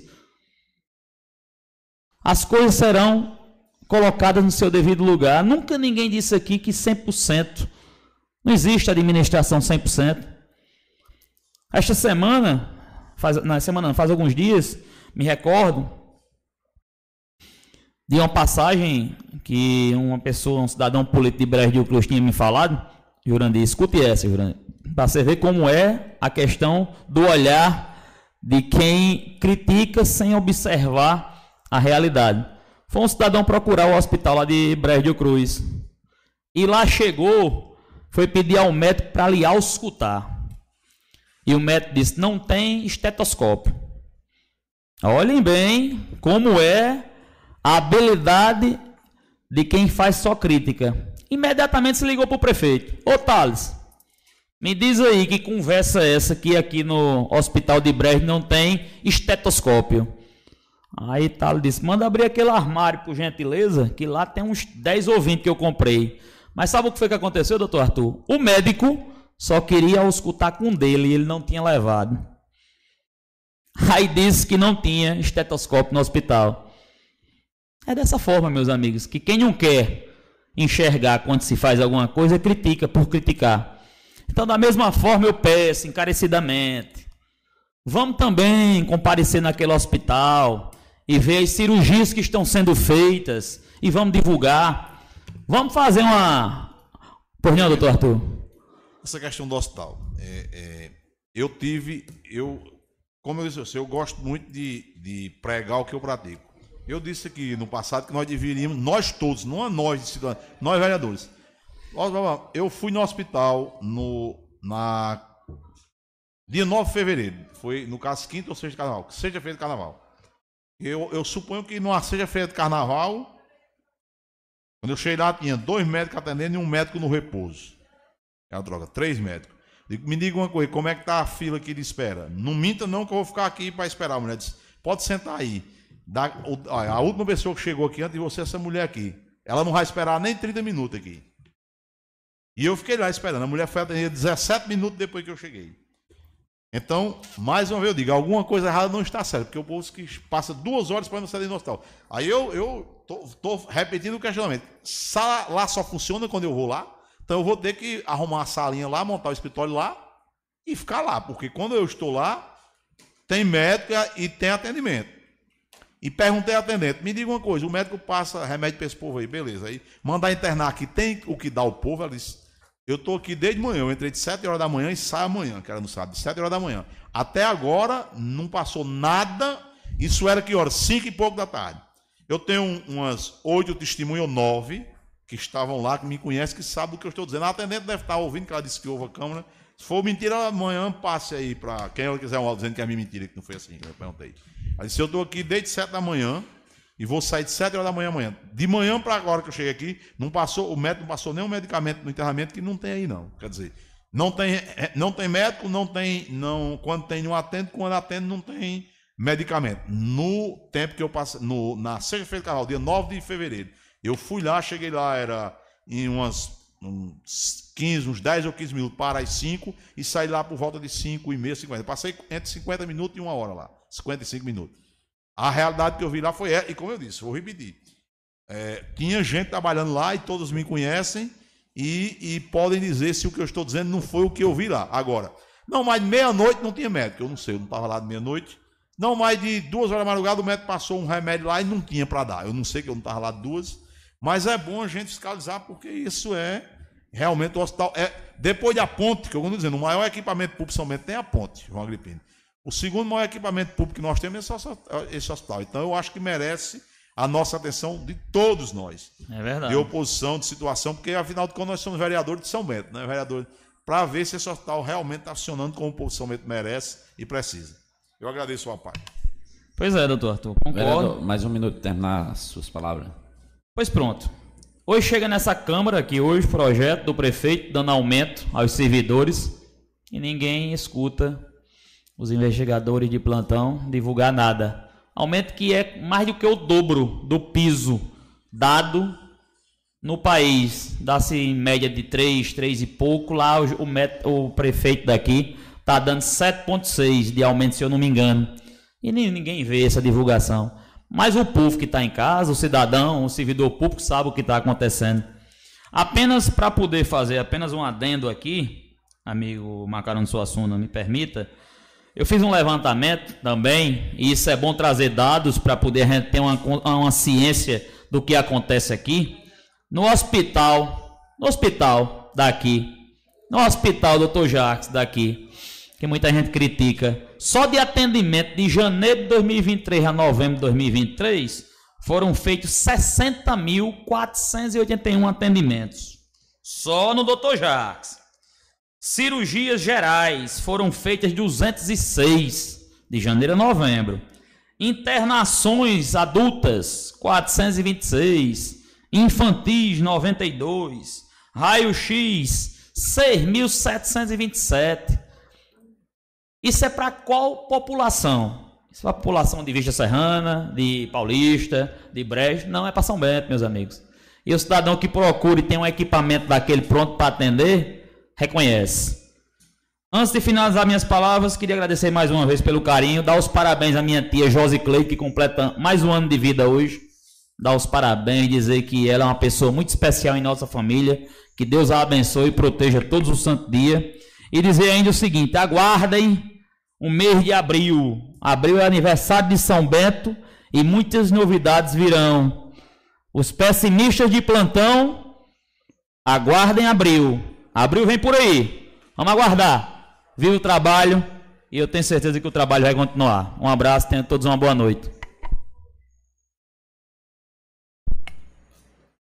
As coisas serão colocadas no seu devido lugar. Nunca ninguém disse aqui que 100%. Não existe administração 100%. Esta semana, faz, na semana, faz alguns dias, me recordo de uma passagem que uma pessoa, um cidadão político de Brasil Cruz tinha me falado, Jurandir, escute essa, Jurandir. Para você ver como é a questão do olhar de quem critica sem observar a realidade. Foi um cidadão procurar o hospital lá de Brejo Cruz. E lá chegou, foi pedir ao médico para lhe auscultar. E o médico disse: não tem estetoscópio. Olhem bem como é a habilidade de quem faz só crítica. Imediatamente se ligou para o prefeito: Ô Thales, me diz aí que conversa é essa que aqui no hospital de Brejo não tem estetoscópio. Aí Thales disse: manda abrir aquele armário, por gentileza, que lá tem uns 10 ou 20 que eu comprei. Mas sabe o que foi que aconteceu, doutor Arthur? O médico só queria escutar com dele e ele não tinha levado. Aí disse que não tinha estetoscópio no hospital. É dessa forma, meus amigos, que quem não quer enxergar quando se faz alguma coisa, critica por criticar. Então, da mesma forma, eu peço encarecidamente: vamos também comparecer naquele hospital e ver as cirurgias que estão sendo feitas e vamos divulgar. Vamos fazer uma. Por não, doutor Arthur? Essa questão do hospital. É, é, eu tive. Eu, como eu disse, eu gosto muito de, de pregar o que eu pratico. Eu disse aqui no passado que nós deveríamos, nós todos, não é nós, nós vereadores. Eu fui no hospital no, na dia 9 de fevereiro. Foi no caso quinta ou sexta de carnaval. Sexta-feira de carnaval. Eu, eu suponho que numa sexta-feira de carnaval, quando eu cheguei lá, tinha dois médicos atendendo e um médico no repouso. É a droga, três médicos. Me diga uma coisa, como é que tá a fila aqui de espera? Não minta não que eu vou ficar aqui para esperar. A mulher disse, pode sentar aí. Da, a última pessoa que chegou aqui antes de você, essa mulher aqui. Ela não vai esperar nem 30 minutos aqui. E eu fiquei lá esperando. A mulher foi atendida 17 minutos depois que eu cheguei. Então, mais uma vez eu digo, alguma coisa errada não está certa, porque o povo que passa duas horas para não sair do hospital. Aí eu eu tô, tô repetindo o questionamento. Sala lá só funciona quando eu vou lá, então eu vou ter que arrumar uma salinha lá, montar o escritório lá e ficar lá, porque quando eu estou lá, tem médica e tem atendimento. E perguntei ao atendente, me diga uma coisa, o médico passa remédio para esse povo aí, beleza. Aí mandar internar aqui, tem o que dá o povo? Ela disse, eu estou aqui desde manhã, eu entrei de 7 horas da manhã e saio amanhã, que era no sábado, de 7 horas da manhã. Até agora não passou nada, isso era que horas? 5 e pouco da tarde. Eu tenho umas oito testemunhas, nove, que estavam lá, que me conhecem, que sabem do que eu estou dizendo. A atendente deve estar ouvindo, que ela disse que houve a câmera. Se for mentira, amanhã passe aí para quem ela quiser um áudio dizendo que é minha mentira, que não foi assim que eu perguntei. Ela disse, eu estou aqui desde 7 da manhã, e vou sair de 7 horas da manhã amanhã. De manhã para agora que eu cheguei aqui, não passou, o médico não passou nenhum medicamento no internamento que não tem aí não. Quer dizer, não tem, não tem médico, não tem, não, quando tem um atende, quando atende não tem medicamento. No tempo que eu passei, no, na sexta-feira de carnaval, dia 9 de fevereiro, eu fui lá, cheguei lá, era em umas uns 15, uns 10 ou 15 minutos para as 5 e saí lá por volta de 5 e meia, 50. Passei entre 50 minutos e uma hora lá, 55 minutos. A realidade que eu vi lá foi essa, e como eu disse, vou repetir. É, tinha gente trabalhando lá e todos me conhecem e, e, podem dizer se o que eu estou dizendo não foi o que eu vi lá. Agora, não mais de meia-noite não tinha médico, eu não sei, eu não estava lá de meia-noite. Não mais de duas horas da madrugada o médico passou um remédio lá e não tinha para dar. Eu não sei que eu não estava lá duas, mas é bom a gente fiscalizar porque isso é realmente o hospital. É, depois da ponte, que eu estou dizendo, o maior equipamento público somente tem a ponte, João Agripino. O segundo maior equipamento público que nós temos é esse hospital. Então, eu acho que merece a nossa atenção de todos nós. É verdade. De oposição, de situação, porque afinal de contas nós somos vereadores de São Bento, né? Vereador, para ver se esse hospital realmente está funcionando como o povo de São Bento merece e precisa. Eu agradeço a parte. Pois é, doutor Arthur, concordo. Vereador, mais um minuto para terminar as suas palavras. Pois pronto. Hoje chega nessa Câmara aqui, hoje, projeto do prefeito dando aumento aos servidores e ninguém escuta os investigadores de plantão divulgar nada. Aumento que é mais do que o dobro do piso dado no país. Dá-se em média de 3, 3 e pouco. Lá o, o, prefeito daqui está dando 7,6 de aumento, se eu não me engano. E ninguém vê essa divulgação. Mas o povo que está em casa, o cidadão, o servidor público sabe o que está acontecendo. Apenas para poder fazer apenas um adendo aqui, amigo Macarão Suassuna, me permita, eu fiz um levantamento também, e isso é bom trazer dados para poder ter uma, uma ciência do que acontece aqui. No hospital, no hospital daqui, no hospital Dr. Jacques daqui, que muita gente critica, só de atendimento de janeiro de 2023 a novembro de 2023, foram feitos 60.481 atendimentos. Só no Dr. Jacques. Cirurgias gerais foram feitas 206 de janeiro a novembro. Internações adultas 426, infantis 92, raio-x 6.727. Isso é para qual população? Isso é para população de Vista Serrana, de Paulista, de Brejo? Não, é para São Bento, meus amigos. E o cidadão que procura e tem um equipamento daquele pronto para atender, reconhece. Antes de finalizar minhas palavras, queria agradecer mais uma vez pelo carinho, dar os parabéns à minha tia Josi Clay, que completa mais um ano de vida hoje. Dar os parabéns, dizer que ela é uma pessoa muito especial em nossa família. Que Deus a abençoe e proteja todos os santos dias. E dizer ainda o seguinte: aguardem o mês de abril. Abril é aniversário de São Bento e muitas novidades virão. Os pessimistas de plantão, aguardem abril. Abril vem por aí. Vamos aguardar. Viva o trabalho e eu tenho certeza que o trabalho vai continuar. Um abraço, tenham todos uma boa noite.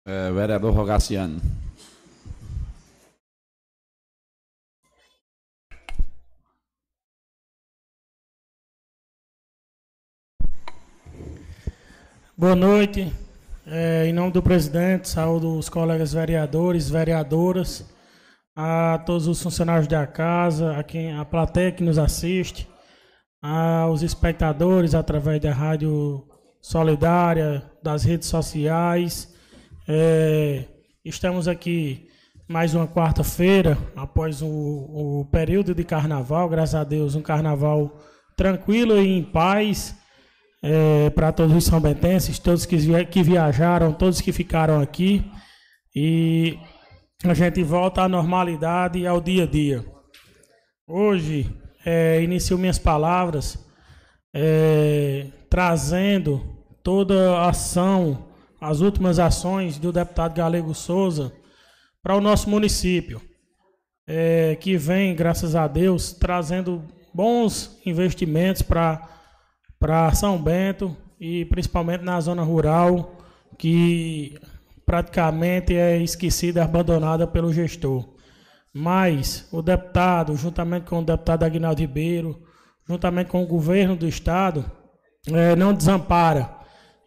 É, vereador Rogaciano. Boa noite. É, em nome do presidente, saúdo os colegas vereadores, vereadoras a todos os funcionários da casa, a quem a plateia que nos assiste, aos espectadores através da rádio solidária, das redes sociais. É, estamos aqui mais uma quarta-feira, após o, o, período de carnaval, graças a Deus, um carnaval tranquilo e em paz é, para todos os são bentenses, todos que, que viajaram, todos que ficaram aqui. E a gente volta à normalidade e ao dia a dia. Hoje, é, inicio minhas palavras é, trazendo toda a ação, as últimas ações do deputado Galego Souza para o nosso município, é, que vem, graças a Deus, trazendo bons investimentos para São Bento e principalmente na zona rural, que praticamente é esquecida, abandonada pelo gestor. Mas o deputado, juntamente com o deputado Aguinaldo Ribeiro, juntamente com o governo do estado, é, não desampara.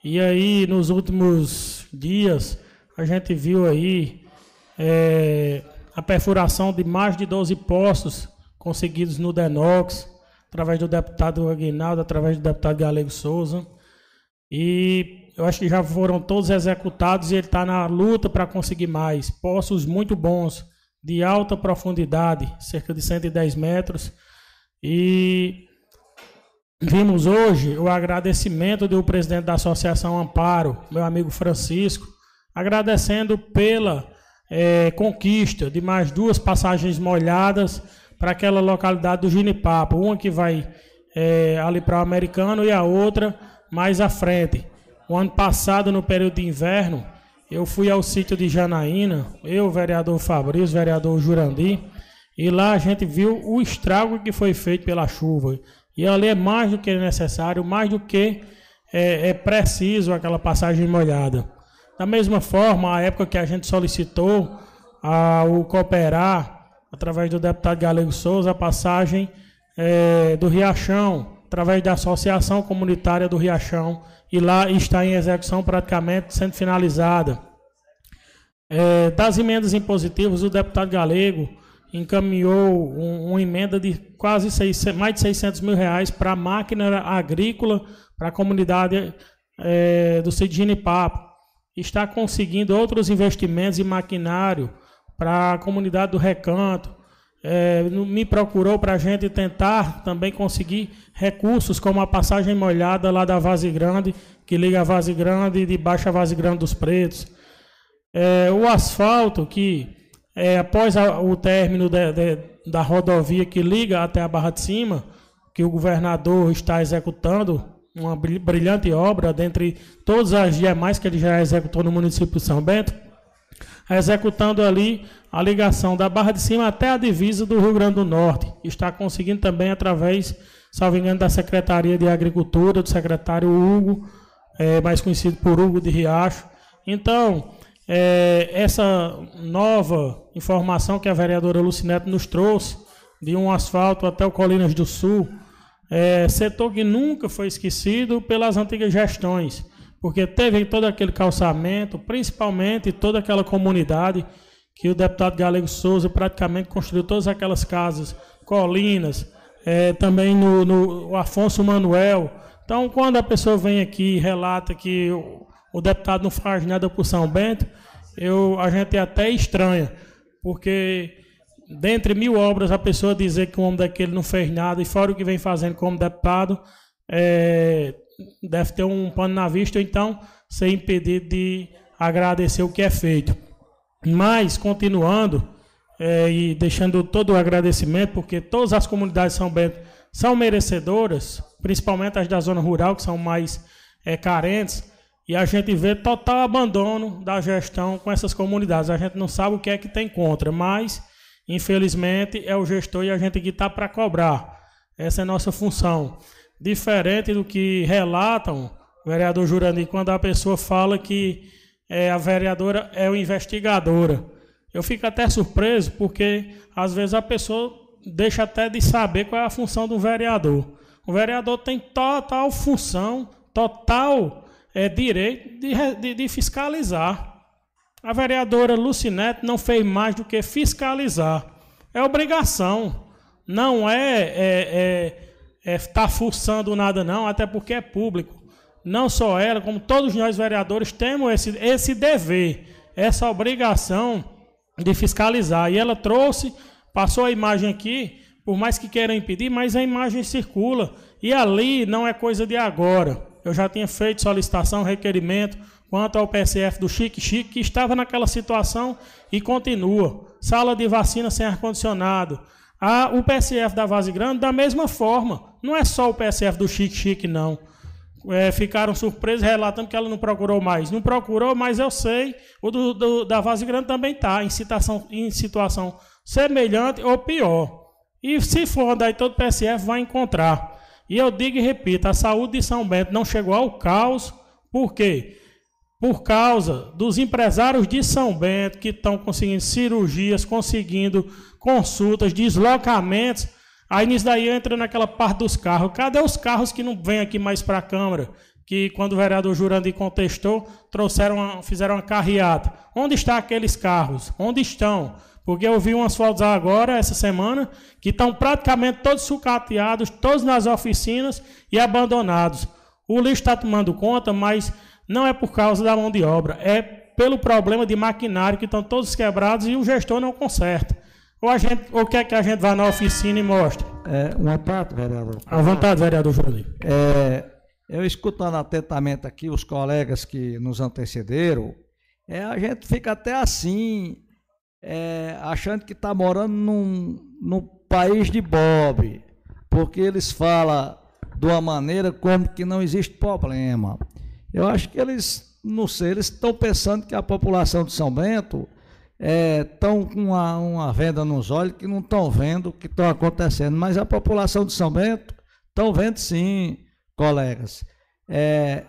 E aí, nos últimos dias, a gente viu aí é, a perfuração de mais de 12 postos conseguidos no Denox, através do deputado Aguinaldo, através do deputado Galego Souza. E eu acho que já foram todos executados e ele está na luta para conseguir mais. Poços muito bons, de alta profundidade, cerca de 110 metros. E vimos hoje o agradecimento do presidente da Associação Amparo, meu amigo Francisco, agradecendo pela é, conquista de mais duas passagens molhadas para aquela localidade do Ginipapo. Uma que vai é, ali para o americano e a outra mais à frente. O ano passado, no período de inverno, eu fui ao sítio de Janaína, eu, vereador Fabrício, vereador Jurandir, e lá a gente viu o estrago que foi feito pela chuva. E ali é mais do que necessário, mais do que é, é preciso aquela passagem molhada. Da mesma forma, a época que a gente solicitou ao cooperar, através do deputado Galego Souza, a passagem é, do Riachão, através da Associação Comunitária do Riachão, e lá está em execução praticamente sendo finalizada. É, das emendas impositivas, o deputado Galego encaminhou um, uma emenda de quase mais de 600 mil reais para a máquina agrícola para a comunidade é, do Cidine Papo. Está conseguindo outros investimentos em maquinário para a comunidade do Recanto, é, me procurou para a gente tentar também conseguir recursos como a passagem molhada lá da Vaze Grande, que liga a Vaze Grande de Baixa Vaze Grande dos Pretos. É, o asfalto que, é, após a, o término de, de, da rodovia que liga até a Barra de Cima, que o governador está executando, uma brilhante obra, dentre todas as demais que ele já executou no município de São Bento, executando ali a ligação da Barra de Cima até a divisa do Rio Grande do Norte. Está conseguindo também através, salvo engano, da Secretaria de Agricultura, do secretário Hugo, é, mais conhecido por Hugo de Riacho. Então, é, essa nova informação que a vereadora Lucinete nos trouxe, de um asfalto até o Colinas do Sul, é, setor que nunca foi esquecido pelas antigas gestões, porque teve todo aquele calçamento, principalmente toda aquela comunidade que o deputado Galego Souza praticamente construiu todas aquelas casas, colinas, é, também no, no Afonso Manuel. Então, quando a pessoa vem aqui e relata que o, o deputado não faz nada por São Bento, eu, a gente até estranha, porque dentre mil obras, a pessoa dizer que um homem daquele não fez nada, e fora o que vem fazendo como deputado, é, deve ter um pano na vista, ou então ser impedido de agradecer o que é feito. Mas, continuando, é, e deixando todo o agradecimento, porque todas as comunidades de São Bento são merecedoras, principalmente as da zona rural, que são mais é, carentes, e a gente vê total abandono da gestão com essas comunidades. A gente não sabe o que é que tem contra, mas Infelizmente, é o gestor e a gente que está para cobrar. Essa é a nossa função. Diferente do que relatam, vereador Jurandir, quando a pessoa fala que é, a vereadora é o investigadora. Eu fico até surpreso, porque às vezes a pessoa deixa até de saber qual é a função do vereador. O vereador tem total função, total é, direito de, de, de fiscalizar. A vereadora Lucinete não fez mais do que fiscalizar. É obrigação. Não é estar é, é, é forçando nada, não, até porque é público. Não só ela, como todos nós vereadores temos esse, esse dever, essa obrigação de fiscalizar. E ela trouxe, passou a imagem aqui, por mais que queiram impedir, mas a imagem circula. E ali não é coisa de agora. Eu já tinha feito solicitação, requerimento quanto ao PSF do Chique Chique, que estava naquela situação e continua. Sala de vacina sem ar-condicionado. Ah, o PSF da Vase Grande, da mesma forma. Não é só o PSF do Chique Chique, não. É, ficaram surpresos relatando que ela não procurou mais. Não procurou, mas eu sei. O do, do, da Vase Grande também está em, em situação semelhante ou pior. E se for andar todo o PSF, vai encontrar. E eu digo e repito: a saúde de São Bento não chegou ao caos. Por quê? por causa dos empresários de São Bento que estão conseguindo cirurgias, conseguindo consultas, deslocamentos. Aí nisso daí entra naquela parte dos carros. Cadê os carros que não vêm aqui mais para a Câmara? Que quando o vereador Jurandir contestou, trouxeram, fizeram uma carreata. Onde estão aqueles carros? Onde estão? Porque eu vi umas fotos agora, essa semana, que estão praticamente todos sucateados, todos nas oficinas e abandonados. O lixo está tomando conta, mas não é por causa da mão de obra, é pelo problema de maquinário que estão todos quebrados e o gestor não conserta. Ou a gente, ou quer que a gente vá na oficina e mostre? É, uma parte, vereador. À vontade, vereador Júlio. É, eu escutando atentamente aqui os colegas que nos antecederam, é, a gente fica até assim, é, achando que está morando num, num país de Bob, porque eles falam de uma maneira como que não existe problema. Eu acho que eles, não sei, eles estão pensando que a população de São Bento estão é, com uma, uma, venda nos olhos que não estão vendo o que está acontecendo. Mas a população de São Bento estão vendo sim, colegas. É,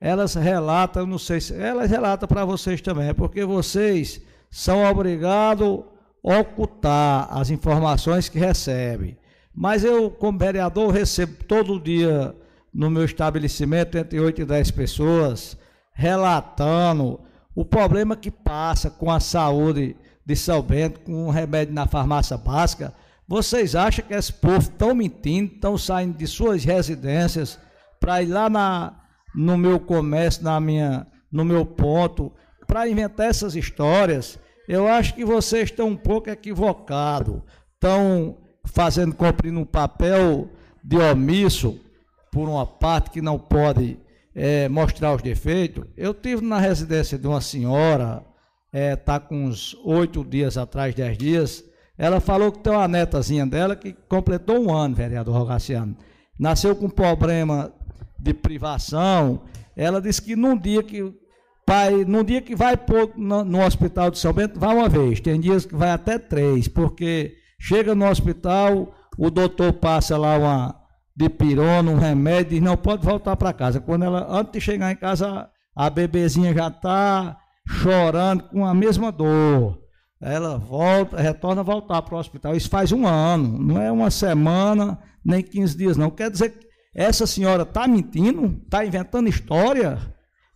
elas relatam, não sei se. Elas relatam para vocês também, é porque vocês são obrigados a ocultar as informações que recebem. Mas eu, como vereador, recebo todo dia no meu estabelecimento entre 8 e 10 pessoas, relatando o problema que passa com a saúde de São Bento, com um remédio na farmácia básica. Vocês acham que esse povo estão mentindo, estão saindo de suas residências para ir lá na, no meu comércio, na minha, no meu ponto, para inventar essas histórias? Eu acho que vocês estão um pouco equivocados, estão fazendo, cumprindo um papel de omisso por uma parte que não pode é, mostrar os defeitos. Eu tive na residência de uma senhora, está é, tá com uns oito dias atrás, dez dias. Ela falou que tem uma netazinha dela que completou um ano, vereador Rogaciano. Nasceu com problema de privação. Ela disse que num dia que pai, num dia que vai no, no, hospital de São Bento, vai uma vez. Tem dias que vai até três, porque chega no hospital, o doutor passa lá uma dipirona, um remédio, e não pode voltar para casa. Quando ela, antes de chegar em casa, a bebezinha já está chorando com a mesma dor. Ela volta, retorna a voltar para o hospital. Isso faz um ano, não é uma semana, nem 15 dias, não. Quer dizer que essa senhora está mentindo, está inventando história.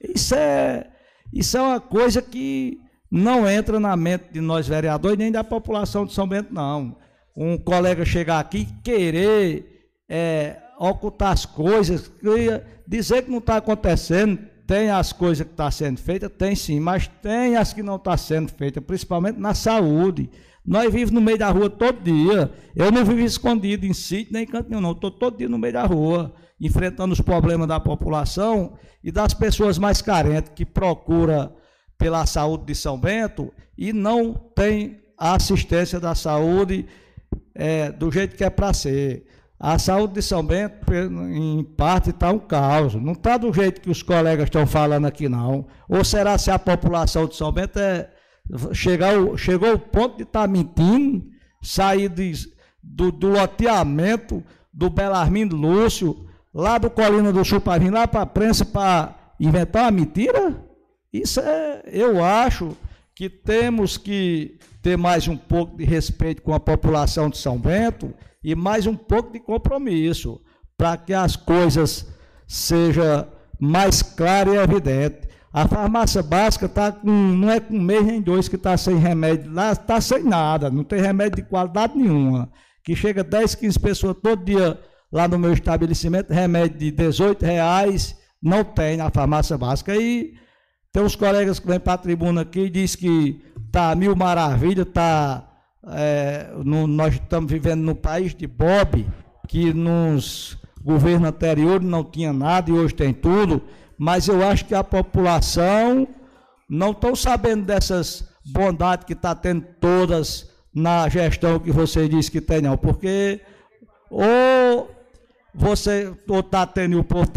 Isso é, isso é uma coisa que não entra na mente de nós vereadores, nem da população de São Bento, não. Um colega chegar aqui querer é, ocultar as coisas, dizer que não está acontecendo, tem as coisas que estão tá sendo feitas, tem sim, mas tem as que não estão tá sendo feitas, principalmente na saúde. Nós vivemos no meio da rua todo dia. Eu não vivo escondido em sítio nem em canto nenhum, não. Estou todo dia no meio da rua, enfrentando os problemas da população e das pessoas mais carentes que procuram pela saúde de São Bento e não tem a assistência da saúde é, do jeito que é para ser. A saúde de São Bento, em parte, está um caos. Não está do jeito que os colegas estão falando aqui, não. Ou será se a população de São Bento é, chegar, chegou ao ponto de estar tá mentindo, sair de, do, do loteamento do Belarmino Lúcio, lá do Colina do Chupavim, lá para a prensa, para inventar uma mentira? Isso é, eu acho que temos que ter mais um pouco de respeito com a população de São Bento e mais um pouco de compromisso para que as coisas sejam mais claras e evidentes. A farmácia básica tá com, não é com um mês nem dois que está sem remédio, lá está sem nada, não tem remédio de qualidade nenhuma. Que chega 10, 15 pessoas todo dia lá no meu estabelecimento, remédio de 18 reais, não tem na farmácia básica. E tem uns colegas que vêm para a tribuna aqui e diz que está mil maravilhas, está. É, nós estamos vivendo no país de Bob, que nos governos anteriores não tinha nada e hoje tem tudo mas eu acho que a população não estão sabendo dessas bondades que está tendo todas na gestão que você disse que tem, não, porque ou você está tendo o povo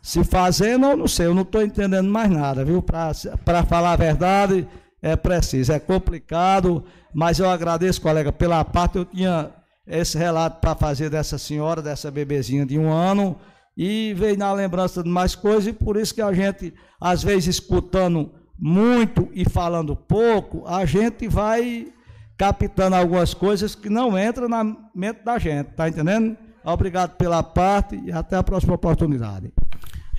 se fazendo, ou não sei, eu não estou entendendo mais nada, viu? Para falar a verdade, é preciso, é complicado, mas eu agradeço, colega, pela parte, eu tinha esse relato para fazer dessa senhora, dessa bebezinha de um ano, e veio na lembrança de mais coisas, e por isso que a gente, às vezes, escutando muito e falando pouco, a gente vai captando algumas coisas que não entram na mente da gente, tá entendendo? Obrigado pela parte e até a próxima oportunidade.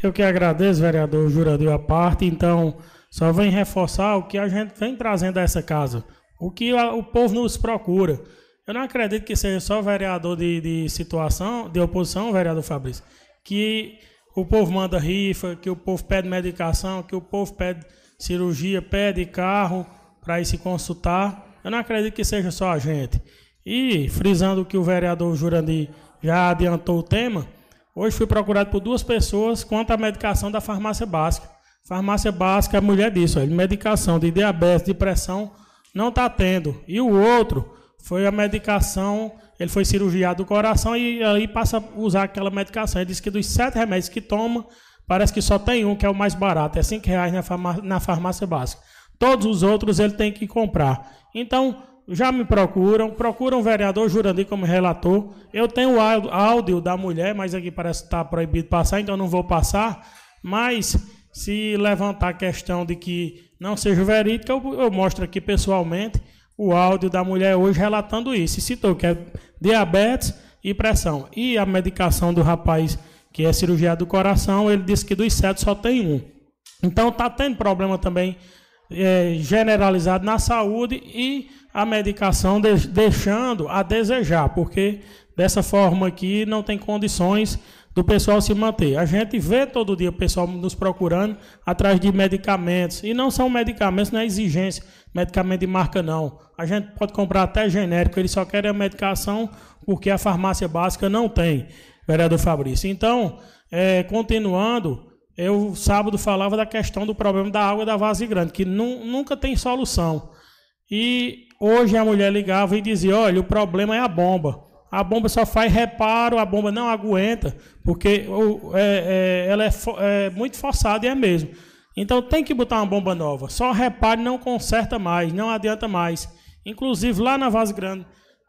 Eu que agradeço, vereador Jurandir, a parte. Então, só vem reforçar o que a gente vem trazendo a essa casa, o que a, o povo nos procura. Eu não acredito que seja só vereador de, de situação, de oposição, vereador Fabrício que o povo manda rifa, que o povo pede medicação, que o povo pede cirurgia, pede carro para ir se consultar. Eu não acredito que seja só a gente. E, frisando que o vereador Jurandir já adiantou o tema, hoje fui procurado por duas pessoas quanto à medicação da farmácia básica. Farmácia básica, a mulher disse, olha, medicação de diabetes, de pressão, não está tendo. E o outro foi a medicação ele foi cirurgiado do coração e aí passa a usar aquela medicação. Ele disse que dos sete remédios que toma, parece que só tem um que é o mais barato, é cinco reais na farmácia, na farmácia básica. Todos os outros ele tem que comprar. Então, já me procuram, procuram o vereador Jurandir como relator. Eu tenho o áudio da mulher, mas aqui parece que está proibido passar, então não vou passar. Mas se levantar a questão de que não seja verídica, eu, eu mostro aqui pessoalmente o áudio da mulher hoje relatando isso. E citou que é diabetes e pressão. E a medicação do rapaz que é cirurgia do coração, ele disse que dos sete só tem um. Então está tendo problema também é, generalizado na saúde e a medicação de, deixando a desejar, porque dessa forma aqui não tem condições do pessoal se manter. A gente vê todo dia o pessoal nos procurando atrás de medicamentos. E não são medicamentos, não é exigência, medicamento de marca não. A gente pode comprar até genérico, eles só querem a medicação porque a farmácia básica não tem, vereador Fabrício. Então, é, continuando, eu sábado falava da questão do problema da água da vase grande, que nu, nunca tem solução. E hoje a mulher ligava e dizia: olha, o problema é a bomba a bomba só faz reparo, a bomba não aguenta, porque é, é, ela é, é, muito forçada e é mesmo. Então tem que botar uma bomba nova. Só repare não conserta mais, não adianta mais. Inclusive lá na Vaz Grande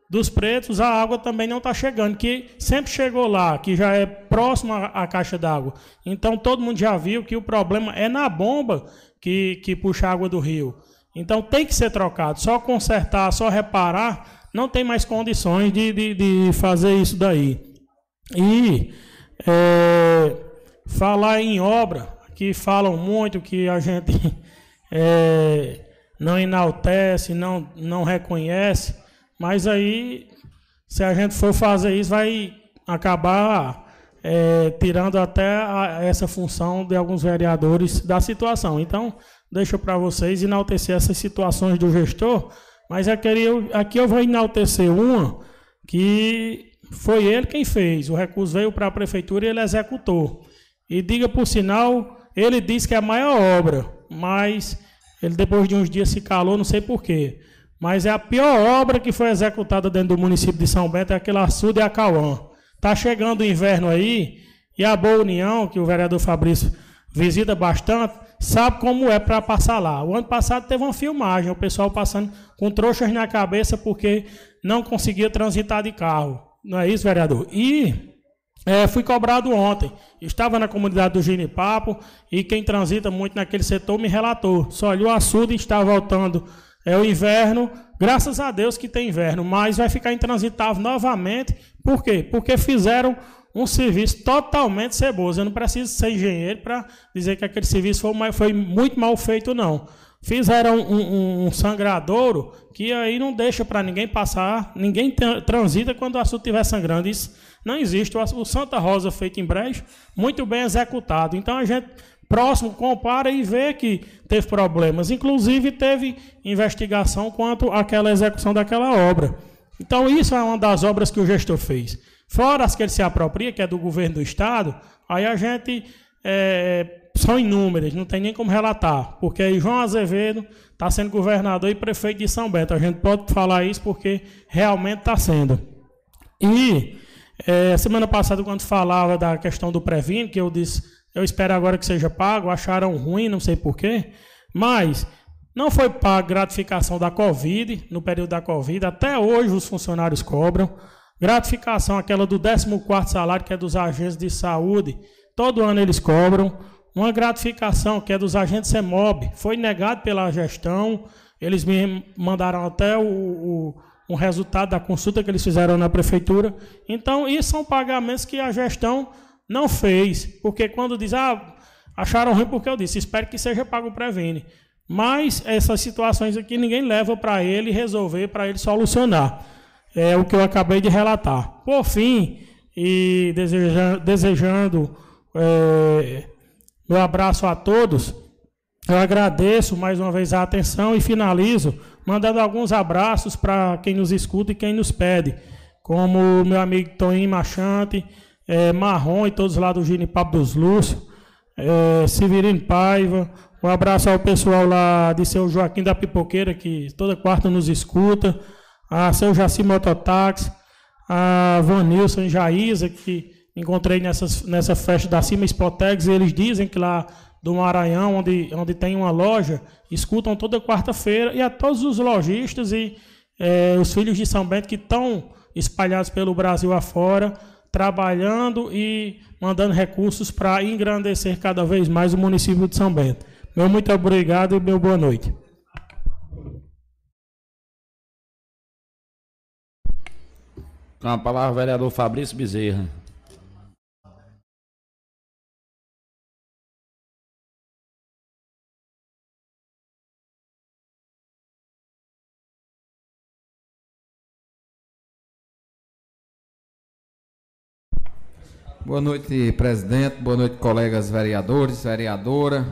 dos Pretos, a água também não está chegando, que sempre chegou lá, que já é próximo à, caixa d'água. Então todo mundo já viu que o problema é na bomba que, que puxa a água do rio. Então tem que ser trocado. Só consertar, só reparar, não tem mais condições de, de, de fazer isso daí. E é, falar em obra, que falam muito que a gente é, não enaltece, não, não reconhece, mas aí, se a gente for fazer isso, vai acabar é, tirando até a, essa função de alguns vereadores da situação. Então, deixo para vocês enaltecer essas situações do gestor, mas aqui eu, aqui eu vou enaltecer uma que foi ele quem fez. O recurso veio para a prefeitura e ele executou. E diga por sinal, ele disse que é a maior obra, mas ele depois de uns dias se calou, não sei porquê. Mas é a pior obra que foi executada dentro do município de São Bento, é aquele açude e a Cauã. Está chegando o inverno aí, e a Boa União, que o vereador Fabrício visita bastante, sabe como é para passar lá. O ano passado teve uma filmagem, o pessoal passando com trouxas na cabeça porque não conseguia transitar de carro. Não é isso, vereador? E é, fui cobrado ontem. Estava na comunidade do Ginipapo e quem transita muito naquele setor me relatou. Só olha, o açude está voltando. É o inverno, graças a Deus que tem inverno, mas vai ficar intransitável novamente. Por quê? Porque fizeram um serviço totalmente ceboso. Eu não preciso ser engenheiro para dizer que aquele serviço foi, foi, muito mal feito, não. Fizeram um, um, um sangradouro que aí não deixa para ninguém passar, ninguém transita quando o assunto estiver sangrando. Isso não existe. O Santa Rosa feito em brejo, muito bem executado. Então a gente próximo compara e vê que teve problemas. Inclusive teve investigação quanto àquela execução daquela obra. Então isso é uma das obras que o gestor fez. Fora as que ele se apropria, que é do governo do estado, aí a gente é, são inúmeras, não tem nem como relatar, porque João Azevedo está sendo governador e prefeito de São Bento. A gente pode falar isso porque realmente está sendo. E é, semana passada, quando falava da questão do Previne, que eu disse, eu espero agora que seja pago, acharam ruim, não sei porquê, mas não foi pago gratificação da Covid, no período da Covid, até hoje os funcionários cobram. Gratificação, aquela do 14 salário, que é dos agentes de saúde, todo ano eles cobram. Uma gratificação, que é dos agentes CEMOB, foi negado pela gestão, eles me mandaram até o, o resultado da consulta que eles fizeram na prefeitura. Então, isso são pagamentos que a gestão não fez, porque quando diz, ah, acharam ruim porque eu disse, espero que seja pago Previne. Mas essas situações aqui ninguém leva para ele resolver, para ele solucionar. É o que eu acabei de relatar. Por fim, e desejando, desejando é, meu abraço a todos, eu agradeço mais uma vez a atenção e finalizo mandando alguns abraços para quem nos escuta e quem nos pede, como meu amigo Toninho Machante, é, Marrom e todos lá do Gini Papo dos Lúcios, é, Severino Paiva, um abraço ao pessoal lá de seu Joaquim da Pipoqueira, que toda quarta nos escuta, a seu Jaci Mototáxi, a Vanilson Jaísa, que encontrei nessas, nessa festa da Cima Spotex, e eles dizem que lá do Maranhão, onde, onde tem uma loja, escutam toda quarta-feira, e a todos os lojistas e é, os filhos de São Bento que estão espalhados pelo Brasil afora, trabalhando e mandando recursos para engrandecer cada vez mais o município de São Bento. Meu muito obrigado e meu boa noite. Com a palavra, vereador Fabrício Bezerra. Boa noite, presidente. Boa noite, colegas vereadores, vereadora,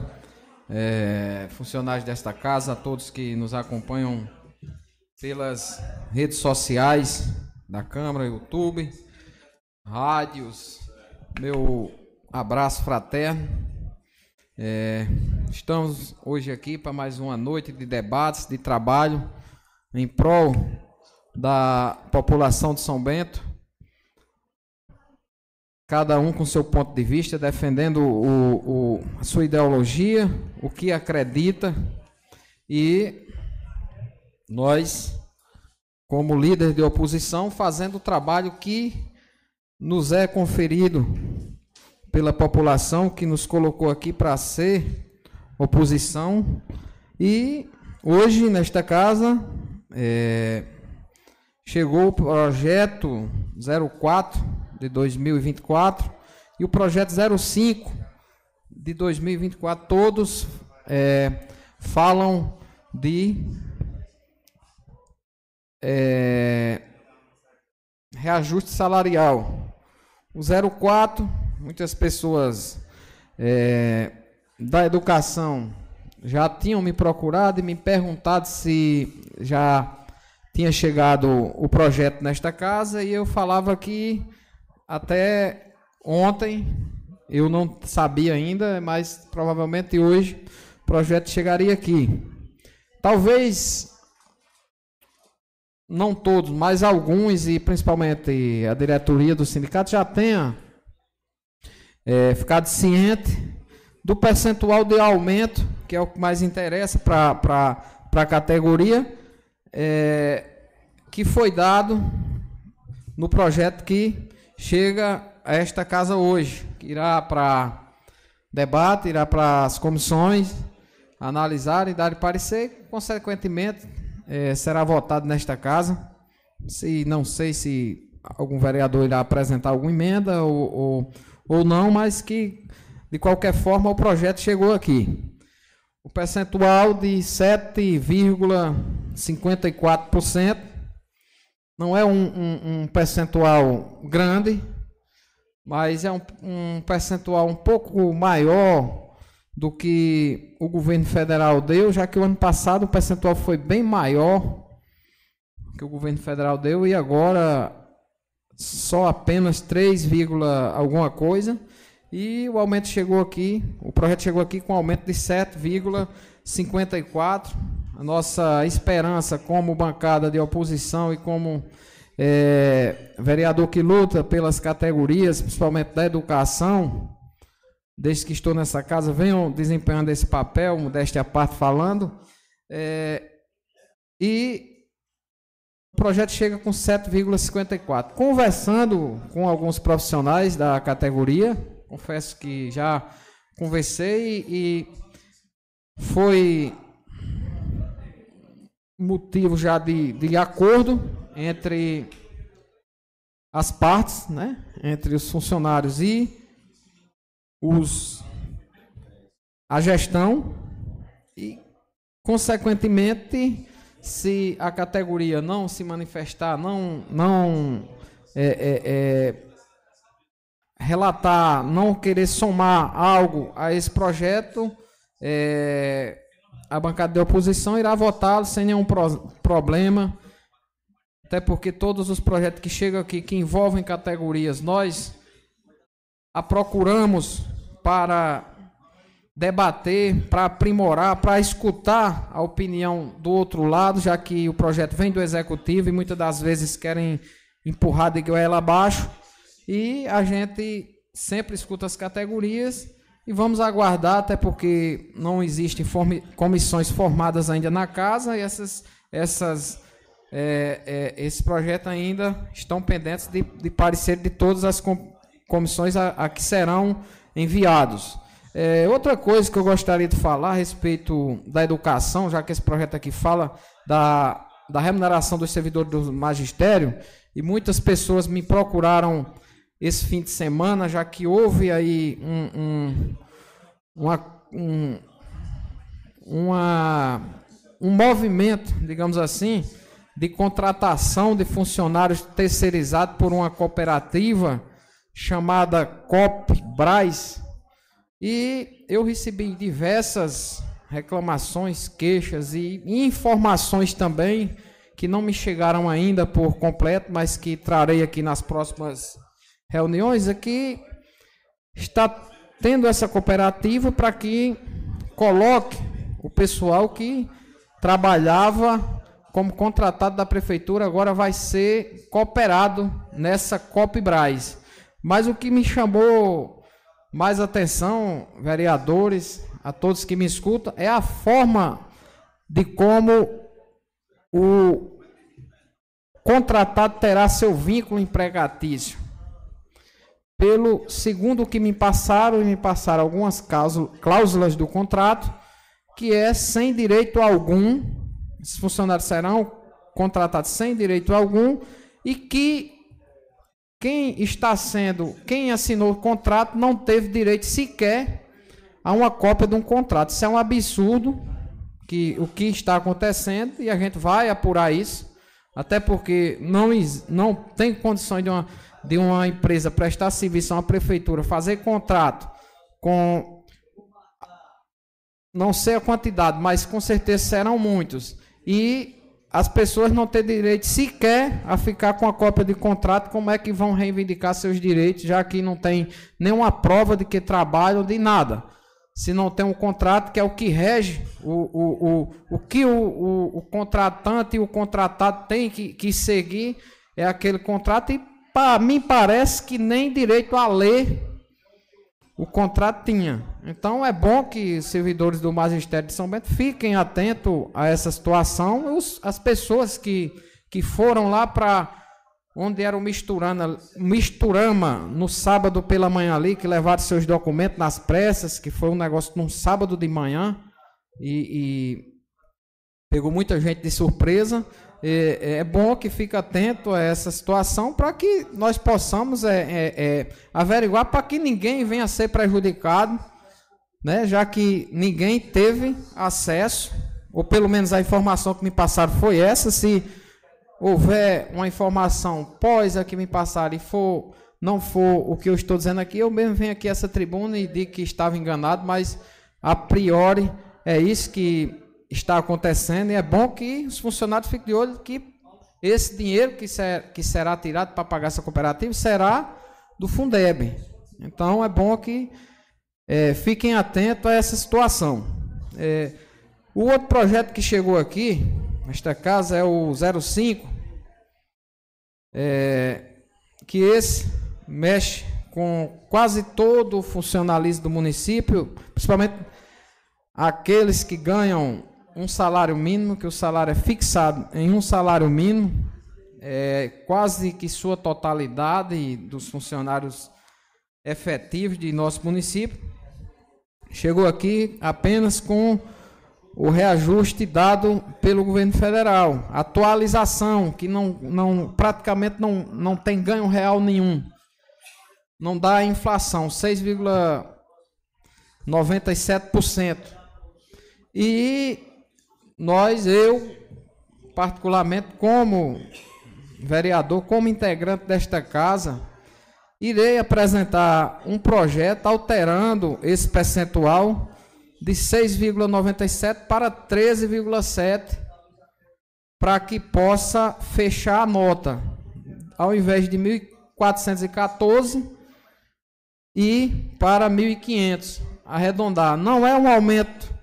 é, funcionários desta casa, a todos que nos acompanham pelas redes sociais da Câmara, YouTube, rádios. Meu abraço fraterno. É, estamos hoje aqui para mais uma noite de debates, de trabalho em prol da população de São Bento cada um com seu ponto de vista, defendendo o, o, a sua ideologia, o que acredita, e nós, como líder de oposição, fazendo o trabalho que nos é conferido pela população que nos colocou aqui para ser oposição. E hoje, nesta casa, é, chegou o projeto 04 de 2024 e o projeto 05 de 2024, todos é, falam de é, reajuste salarial. O 04, muitas pessoas é, da educação já tinham me procurado e me perguntado se já tinha chegado o projeto nesta casa e eu falava que até ontem eu não sabia ainda, mas provavelmente hoje o projeto chegaria aqui. Talvez não todos, mas alguns, e principalmente a diretoria do sindicato, já tenha é, ficado ciente do percentual de aumento, que é o que mais interessa para a categoria, é, que foi dado no projeto que chega a esta casa hoje, que irá para debate, irá para as comissões analisar e dar parecer, consequentemente é, será votado nesta casa. Se não sei se algum vereador irá apresentar alguma emenda ou, ou, ou não, mas que de qualquer forma o projeto chegou aqui. O percentual de 7,54% não é um, um, um, percentual grande, mas é um, um percentual um pouco maior do que o governo federal deu, já que o ano passado o percentual foi bem maior que o governo federal deu e agora só apenas 3, alguma coisa. E o aumento chegou aqui, o projeto chegou aqui com aumento de 7,54. A nossa esperança como bancada de oposição e como é, vereador que luta pelas categorias, principalmente da educação, desde que estou nessa casa, venham desempenhando esse papel, modéstia à parte falando. É, e o projeto chega com 7,54. Conversando com alguns profissionais da categoria, confesso que já conversei e foi motivo já de, de acordo entre as partes, né? entre os funcionários e os, a gestão e, consequentemente, se a categoria não se manifestar, não, não é, é, é, relatar, não querer somar algo a esse projeto, é, a bancada de oposição irá votá-lo sem nenhum pro, problema. Até porque todos os projetos que chegam aqui, que envolvem categorias, nós a procuramos para debater, para aprimorar, para escutar a opinião do outro lado, já que o projeto vem do executivo e muitas das vezes querem empurrar de goela abaixo. E a gente sempre escuta as categorias e vamos aguardar, até porque não existem comissões formadas ainda na casa e essas, essas, é, é, esse projeto ainda estão pendentes de, de parecer de todas as comissões a, a que serão enviados. É, outra coisa que eu gostaria de falar a respeito da educação, já que esse projeto aqui fala da, da remuneração dos servidores do magistério, e muitas pessoas me procuraram esse fim de semana, já que houve aí um, um, uma, um, uma, um movimento, digamos assim, de contratação de funcionários terceirizados por uma cooperativa chamada COP Braz e eu recebi diversas reclamações, queixas e informações também que não me chegaram ainda por completo, mas que trarei aqui nas próximas reuniões, é que está tendo essa cooperativa para que coloque o pessoal que trabalhava como contratado da prefeitura, agora vai ser cooperado nessa Braz Mas o que me chamou mais atenção, vereadores, a todos que me escutam, é a forma de como o contratado terá seu vínculo empregatício. Pelo segundo que me passaram, e me passaram algumas cláusulas do contrato, que é sem direito algum, esses funcionários serão contratados sem direito algum, e que quem está sendo, quem assinou o contrato não teve direito sequer a uma cópia de um contrato. Isso é um absurdo que o que está acontecendo e a gente vai apurar isso, até porque não, não tem condições de uma, de uma empresa prestar serviço a uma prefeitura, fazer contrato com não sei a quantidade, mas com certeza serão muitos. E as pessoas não têm direito sequer a ficar com a cópia de contrato, como é que vão reivindicar seus direitos, já que não tem nenhuma prova de que trabalham, de nada. Se não tem um contrato, que é o que rege, o, o, o, o que o, o, o contratante e o contratado têm que, que seguir é aquele contrato, e para mim parece que nem direito a ler o contrato tinha. Então é bom que os servidores do Magistério de São Bento fiquem atentos a essa situação. Os, as pessoas que, que foram lá para onde era o misturana, Misturama, no sábado pela manhã ali, que levaram seus documentos nas pressas, que foi um negócio num sábado de manhã, e, e pegou muita gente de surpresa. É, é, bom que fique atento a essa situação para que nós possamos é, é, é averiguar para que ninguém venha a ser prejudicado, né, já que ninguém teve acesso, ou pelo menos a informação que me passaram foi essa. Se houver uma informação pós a que me passaram e for, não for o que eu estou dizendo aqui, eu mesmo venho aqui a essa tribuna e digo que estava enganado, mas a priori é isso que está acontecendo e é bom que os funcionários fiquem de olho que esse dinheiro que, ser, que será tirado para pagar essa cooperativa será do Fundeb. Então é bom que é, fiquem atentos a essa situação. É, o outro projeto que chegou aqui, nesta casa, é o 05, é, que esse mexe com quase todo o funcionalismo do município, principalmente aqueles que ganham um salário mínimo, que o salário é fixado em um salário mínimo, é, quase que sua totalidade dos funcionários efetivos de nosso município, chegou aqui apenas com o reajuste dado pelo governo federal, atualização que não, não praticamente não, não tem ganho real nenhum, não dá inflação, 6,97%. E nós, eu, particularmente como vereador, como integrante desta casa, irei apresentar um projeto alterando esse percentual de 6,97 para 13,7 para que possa fechar a nota ao invés de 1.414 e para 1.500 arredondar. Não é um aumento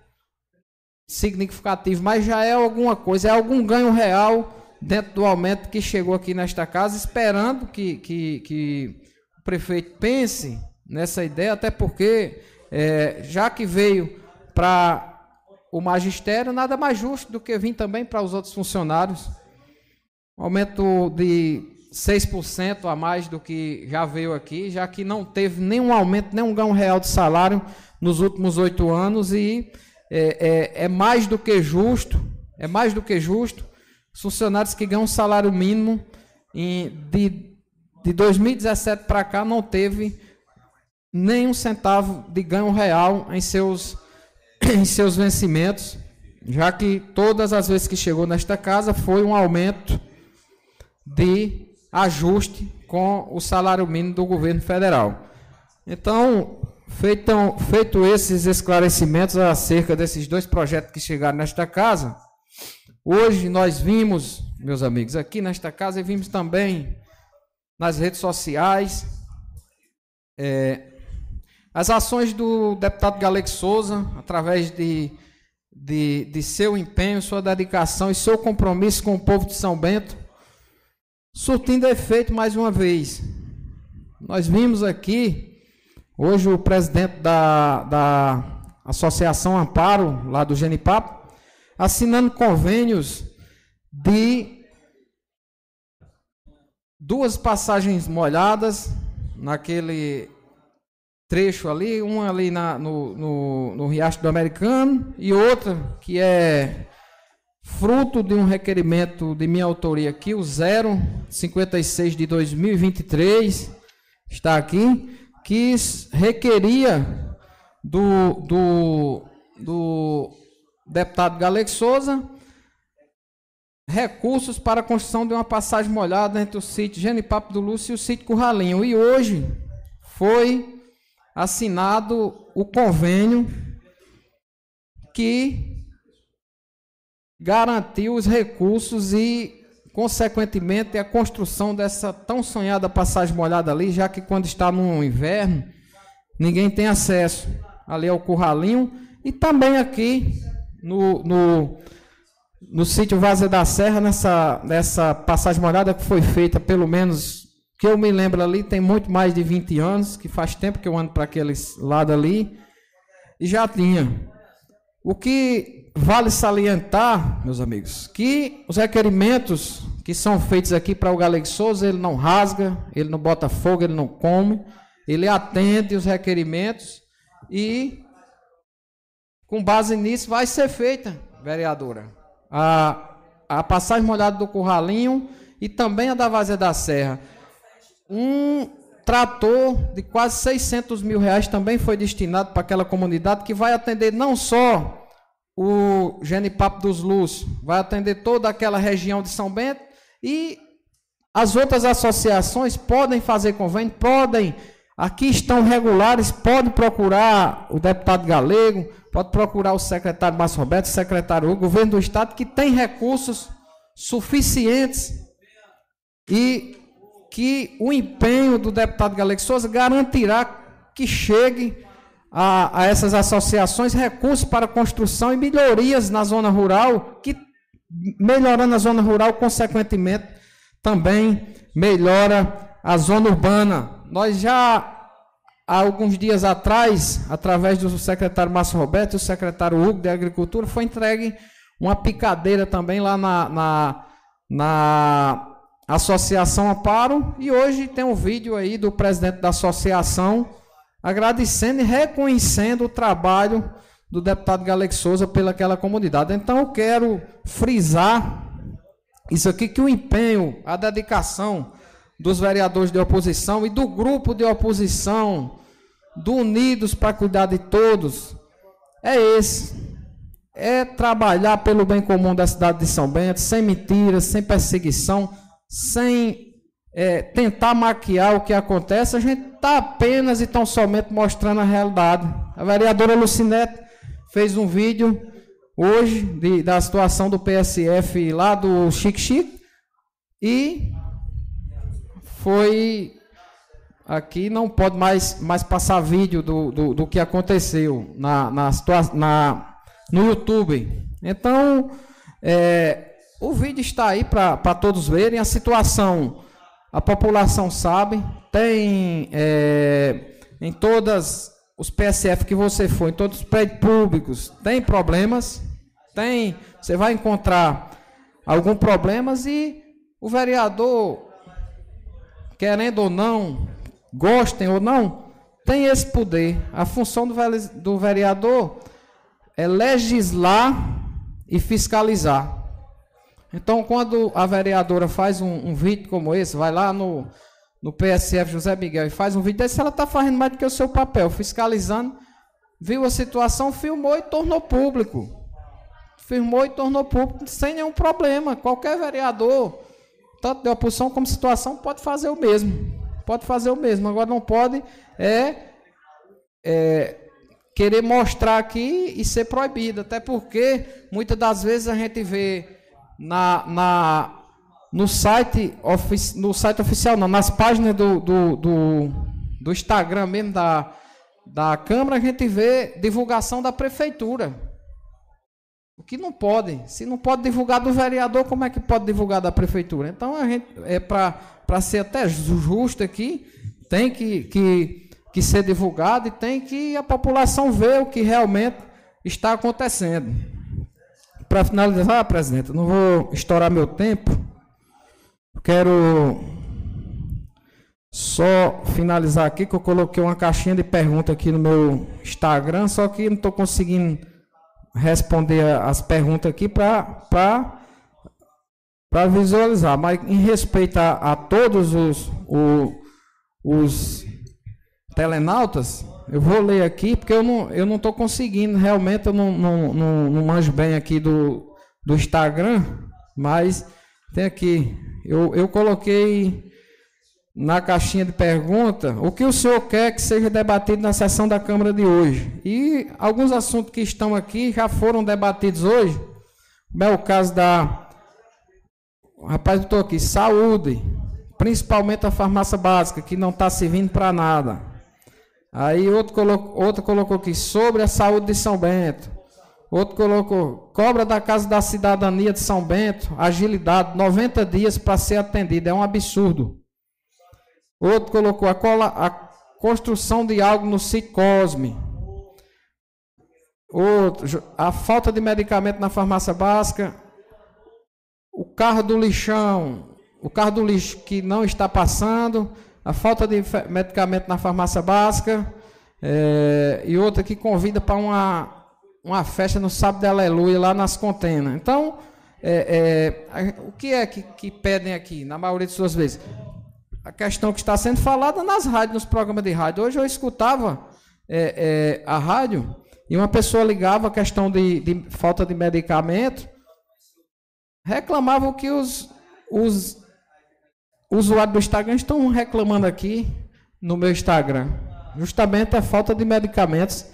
significativo, mas já é alguma coisa, é algum ganho real dentro do aumento que chegou aqui nesta casa, esperando que, que, que o prefeito pense nessa ideia, até porque, é, já que veio para o magistério, nada mais justo do que vir também para os outros funcionários. Aumento de 6% a mais do que já veio aqui, já que não teve nenhum aumento, nenhum ganho real de salário nos últimos oito anos e é, é, é mais do que justo, é mais do que justo, os funcionários que ganham salário mínimo em, de, de 2017 para cá não teve nenhum centavo de ganho real em seus, em seus vencimentos, já que todas as vezes que chegou nesta casa foi um aumento de ajuste com o salário mínimo do governo federal. Então, Feito, esses esclarecimentos acerca desses dois projetos que chegaram nesta casa, hoje nós vimos, meus amigos, aqui nesta casa e vimos também nas redes sociais é, as ações do deputado Galego Souza, através de, de, de seu empenho, sua dedicação e seu compromisso com o povo de São Bento, surtindo efeito mais uma vez. nós vimos aqui, hoje o presidente da, da Associação Amparo, lá do Genipapo, assinando convênios de duas passagens molhadas naquele trecho ali, uma ali na, no, no, no Riacho do Americano e outra que é fruto de um requerimento de minha autoria aqui, o 056 de 2023, está aqui, que requeria do, do, do deputado Galego Souza recursos para a construção de uma passagem molhada entre o sítio Genipapo do Lúcio e o sítio Curralinho. E hoje foi assinado o convênio que garantiu os recursos e, consequentemente, a construção dessa tão sonhada passagem molhada ali, já que quando está no inverno, ninguém tem acesso ali ao Curralinho e também aqui no, no, no sítio Vaza da Serra, nessa, nessa passagem molhada que foi feita pelo menos que eu me lembro ali, tem muito mais de 20 anos, que faz tempo que eu ando para aqueles lado ali, e já tinha. O que vale salientar, meus amigos, que os requerimentos que são feitos aqui para o Galego Souza, ele não rasga, ele não bota fogo, ele não come, ele atende os requerimentos e, com base nisso, vai ser feita, vereadora, a, a passagem molhada do Curralinho e também a da Vazia da Serra. Um trator de quase 600 mil reais também foi destinado para aquela comunidade que vai atender não só o Genipapo dos Luz, vai atender toda aquela região de São Bento e as outras associações podem fazer convênio, podem, aqui estão regulares, podem procurar o deputado Galego, pode procurar o secretário Márcio Roberto, o secretário o governo do estado que tem recursos suficientes e que o empenho do deputado Galego Souza garantirá que chegue a, a, essas associações recursos para construção e melhorias na zona rural, que melhorando a zona rural, consequentemente, também melhora a zona urbana. Nós já, há alguns dias atrás, através do secretário Márcio Roberto e o secretário Hugo de Agricultura, foi entregue uma picadeira também lá na, na, na Associação Amparo e hoje tem um vídeo aí do presidente da associação agradecendo e reconhecendo o trabalho do deputado Galego Souza pelaquela comunidade. Então eu quero frisar isso aqui que o empenho, a dedicação dos vereadores de oposição e do grupo de oposição do Unidos para cuidar de todos é esse. É trabalhar pelo bem comum da cidade de São Bento, sem mentiras, sem perseguição sem é, tentar maquiar o que acontece, a gente está apenas e tão somente mostrando a realidade. A vereadora Lucinete fez um vídeo hoje de, da situação do PSF lá do Chique Chique e foi aqui não pode mais, mais passar vídeo do, do, do que aconteceu na, na, na, no YouTube. Então, é, o vídeo está aí para todos verem. A situação, a população sabe. Tem é, em todas os PSF que você for, em todos os prédios públicos, tem problemas. Tem, você vai encontrar alguns problemas e o vereador, querendo ou não, gostem ou não, tem esse poder. A função do vereador é legislar e fiscalizar. Então, quando a vereadora faz um, um vídeo como esse, vai lá no, no PSF José Miguel e faz um vídeo desse, ela está fazendo mais do que o seu papel, fiscalizando, viu a situação, filmou e tornou público. Filmou e tornou público sem nenhum problema. Qualquer vereador, tanto de oposição como situação, pode fazer o mesmo. Pode fazer o mesmo. Agora não pode é, é querer mostrar aqui e ser proibido. Até porque muitas das vezes a gente vê na, na, no, site ofici, no site oficial, não, nas páginas do, do, do, do Instagram mesmo da, da Câmara, a gente vê divulgação da Prefeitura. O que não pode. Se não pode divulgar do vereador, como é que pode divulgar da Prefeitura? Então, a gente, é para ser até justo aqui, tem que, que, que ser divulgado e tem que a população ver o que realmente está acontecendo. Para finalizar, presidente, não vou estourar meu tempo. Quero só finalizar aqui que eu coloquei uma caixinha de pergunta aqui no meu Instagram, só que não estou conseguindo responder as perguntas aqui para para visualizar. Mas em respeito a, a todos os, o, os telenautas, eu vou ler aqui porque eu não eu não estou conseguindo realmente eu não, não, não, não manjo bem aqui do, do Instagram, mas tem aqui eu, eu coloquei na caixinha de pergunta o que o senhor quer que seja debatido na sessão da Câmara de hoje. E alguns assuntos que estão aqui já foram debatidos hoje, como é o caso da. Rapaz, eu estou aqui, saúde, principalmente a farmácia básica, que não está servindo para nada. Aí outro colocou, outro colocou aqui sobre a saúde de São Bento. Outro colocou cobra da Casa da Cidadania de São Bento, agilidade, 90 dias para ser atendido. É um absurdo. Outro colocou a, cola, a construção de algo no Cicosme. Outro, a falta de medicamento na farmácia básica. O carro do lixão, o carro do lixo que não está passando. A falta de medicamento na farmácia básica. É, e outra que convida para uma, uma festa no sábado de aleluia lá nas contenas. Então, é, é, o que é que, que pedem aqui, na maioria de suas vezes? a questão que está sendo falada nas rádios, nos programas de rádio. Hoje eu escutava a rádio e uma pessoa ligava a questão de, de falta de medicamento, reclamavam que os, os usuários do Instagram estão reclamando aqui no meu Instagram. Justamente a falta de medicamentos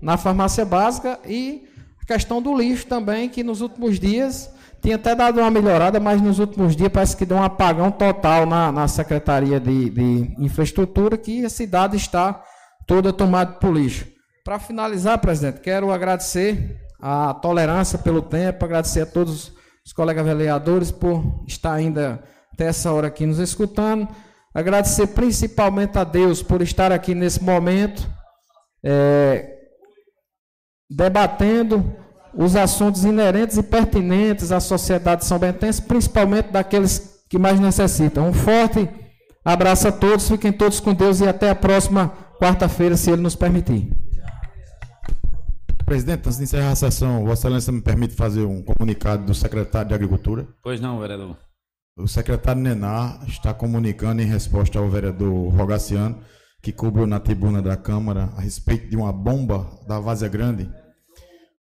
na farmácia básica e a questão do lixo também, que nos últimos dias tinha até dado uma melhorada, mas nos últimos dias parece que deu um apagão total na, na Secretaria de, de Infraestrutura, que a cidade está toda tomada por lixo. Para finalizar, presidente, quero agradecer a tolerância pelo tempo, agradecer a todos os colegas vereadores por estar ainda até essa hora aqui nos escutando. Agradecer principalmente a Deus por estar aqui nesse momento, é, debatendo os assuntos inerentes e pertinentes à sociedade são bentense, principalmente daqueles que mais necessitam. Um forte abraço a todos, fiquem todos com Deus e até a próxima quarta-feira, se Ele nos permitir. Presidente, antes de encerrar a sessão, Vossa Excelência me permite fazer um comunicado do secretário de Agricultura? Pois não, vereador. O secretário Nenar está comunicando em resposta ao vereador Rogaciano, que cobrou na tribuna da Câmara a respeito de uma bomba da Vazia Grande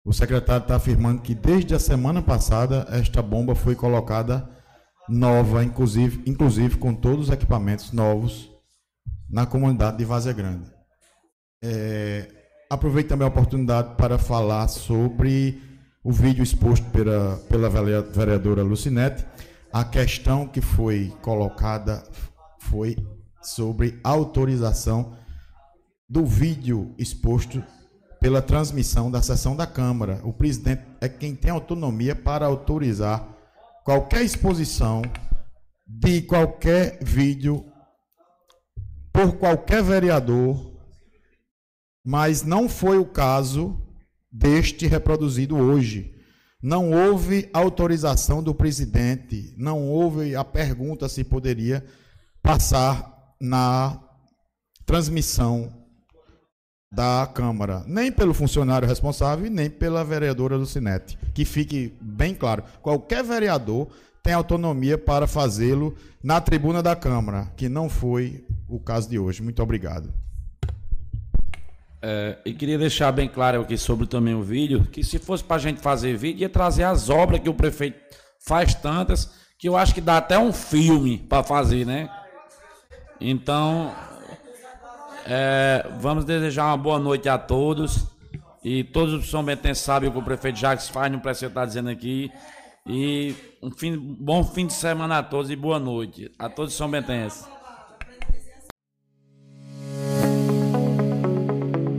o secretário está afirmando que desde a semana passada esta bomba foi colocada nova, inclusive, inclusive com todos os equipamentos novos na comunidade de Vazia Grande. É, aproveito também a oportunidade para falar sobre o vídeo exposto pela, pela vereadora Lucinete. A questão que foi colocada foi sobre autorização do vídeo exposto pela transmissão da sessão da Câmara. O presidente é quem tem autonomia para autorizar qualquer exposição de qualquer vídeo por qualquer vereador, mas não foi o caso deste reproduzido hoje. Não houve autorização do presidente, não houve a pergunta se poderia passar na transmissão da Câmara, nem pelo funcionário responsável nem pela vereadora do. Que fique bem claro, qualquer vereador tem autonomia para fazê-lo na tribuna da Câmara, que não foi o caso de hoje. Muito obrigado. É, e queria deixar bem claro aqui sobre também o vídeo, que se fosse para a gente fazer vídeo, ia trazer as obras que o prefeito faz tantas, que eu acho que dá até um filme para fazer, né? Então, é, vamos desejar uma boa noite a todos. E todos os São Bentenses sabem o que o prefeito Jacques faz, não precisa estar dizendo aqui. E um fim, bom fim de semana a todos e boa noite a todos os São Bentenses.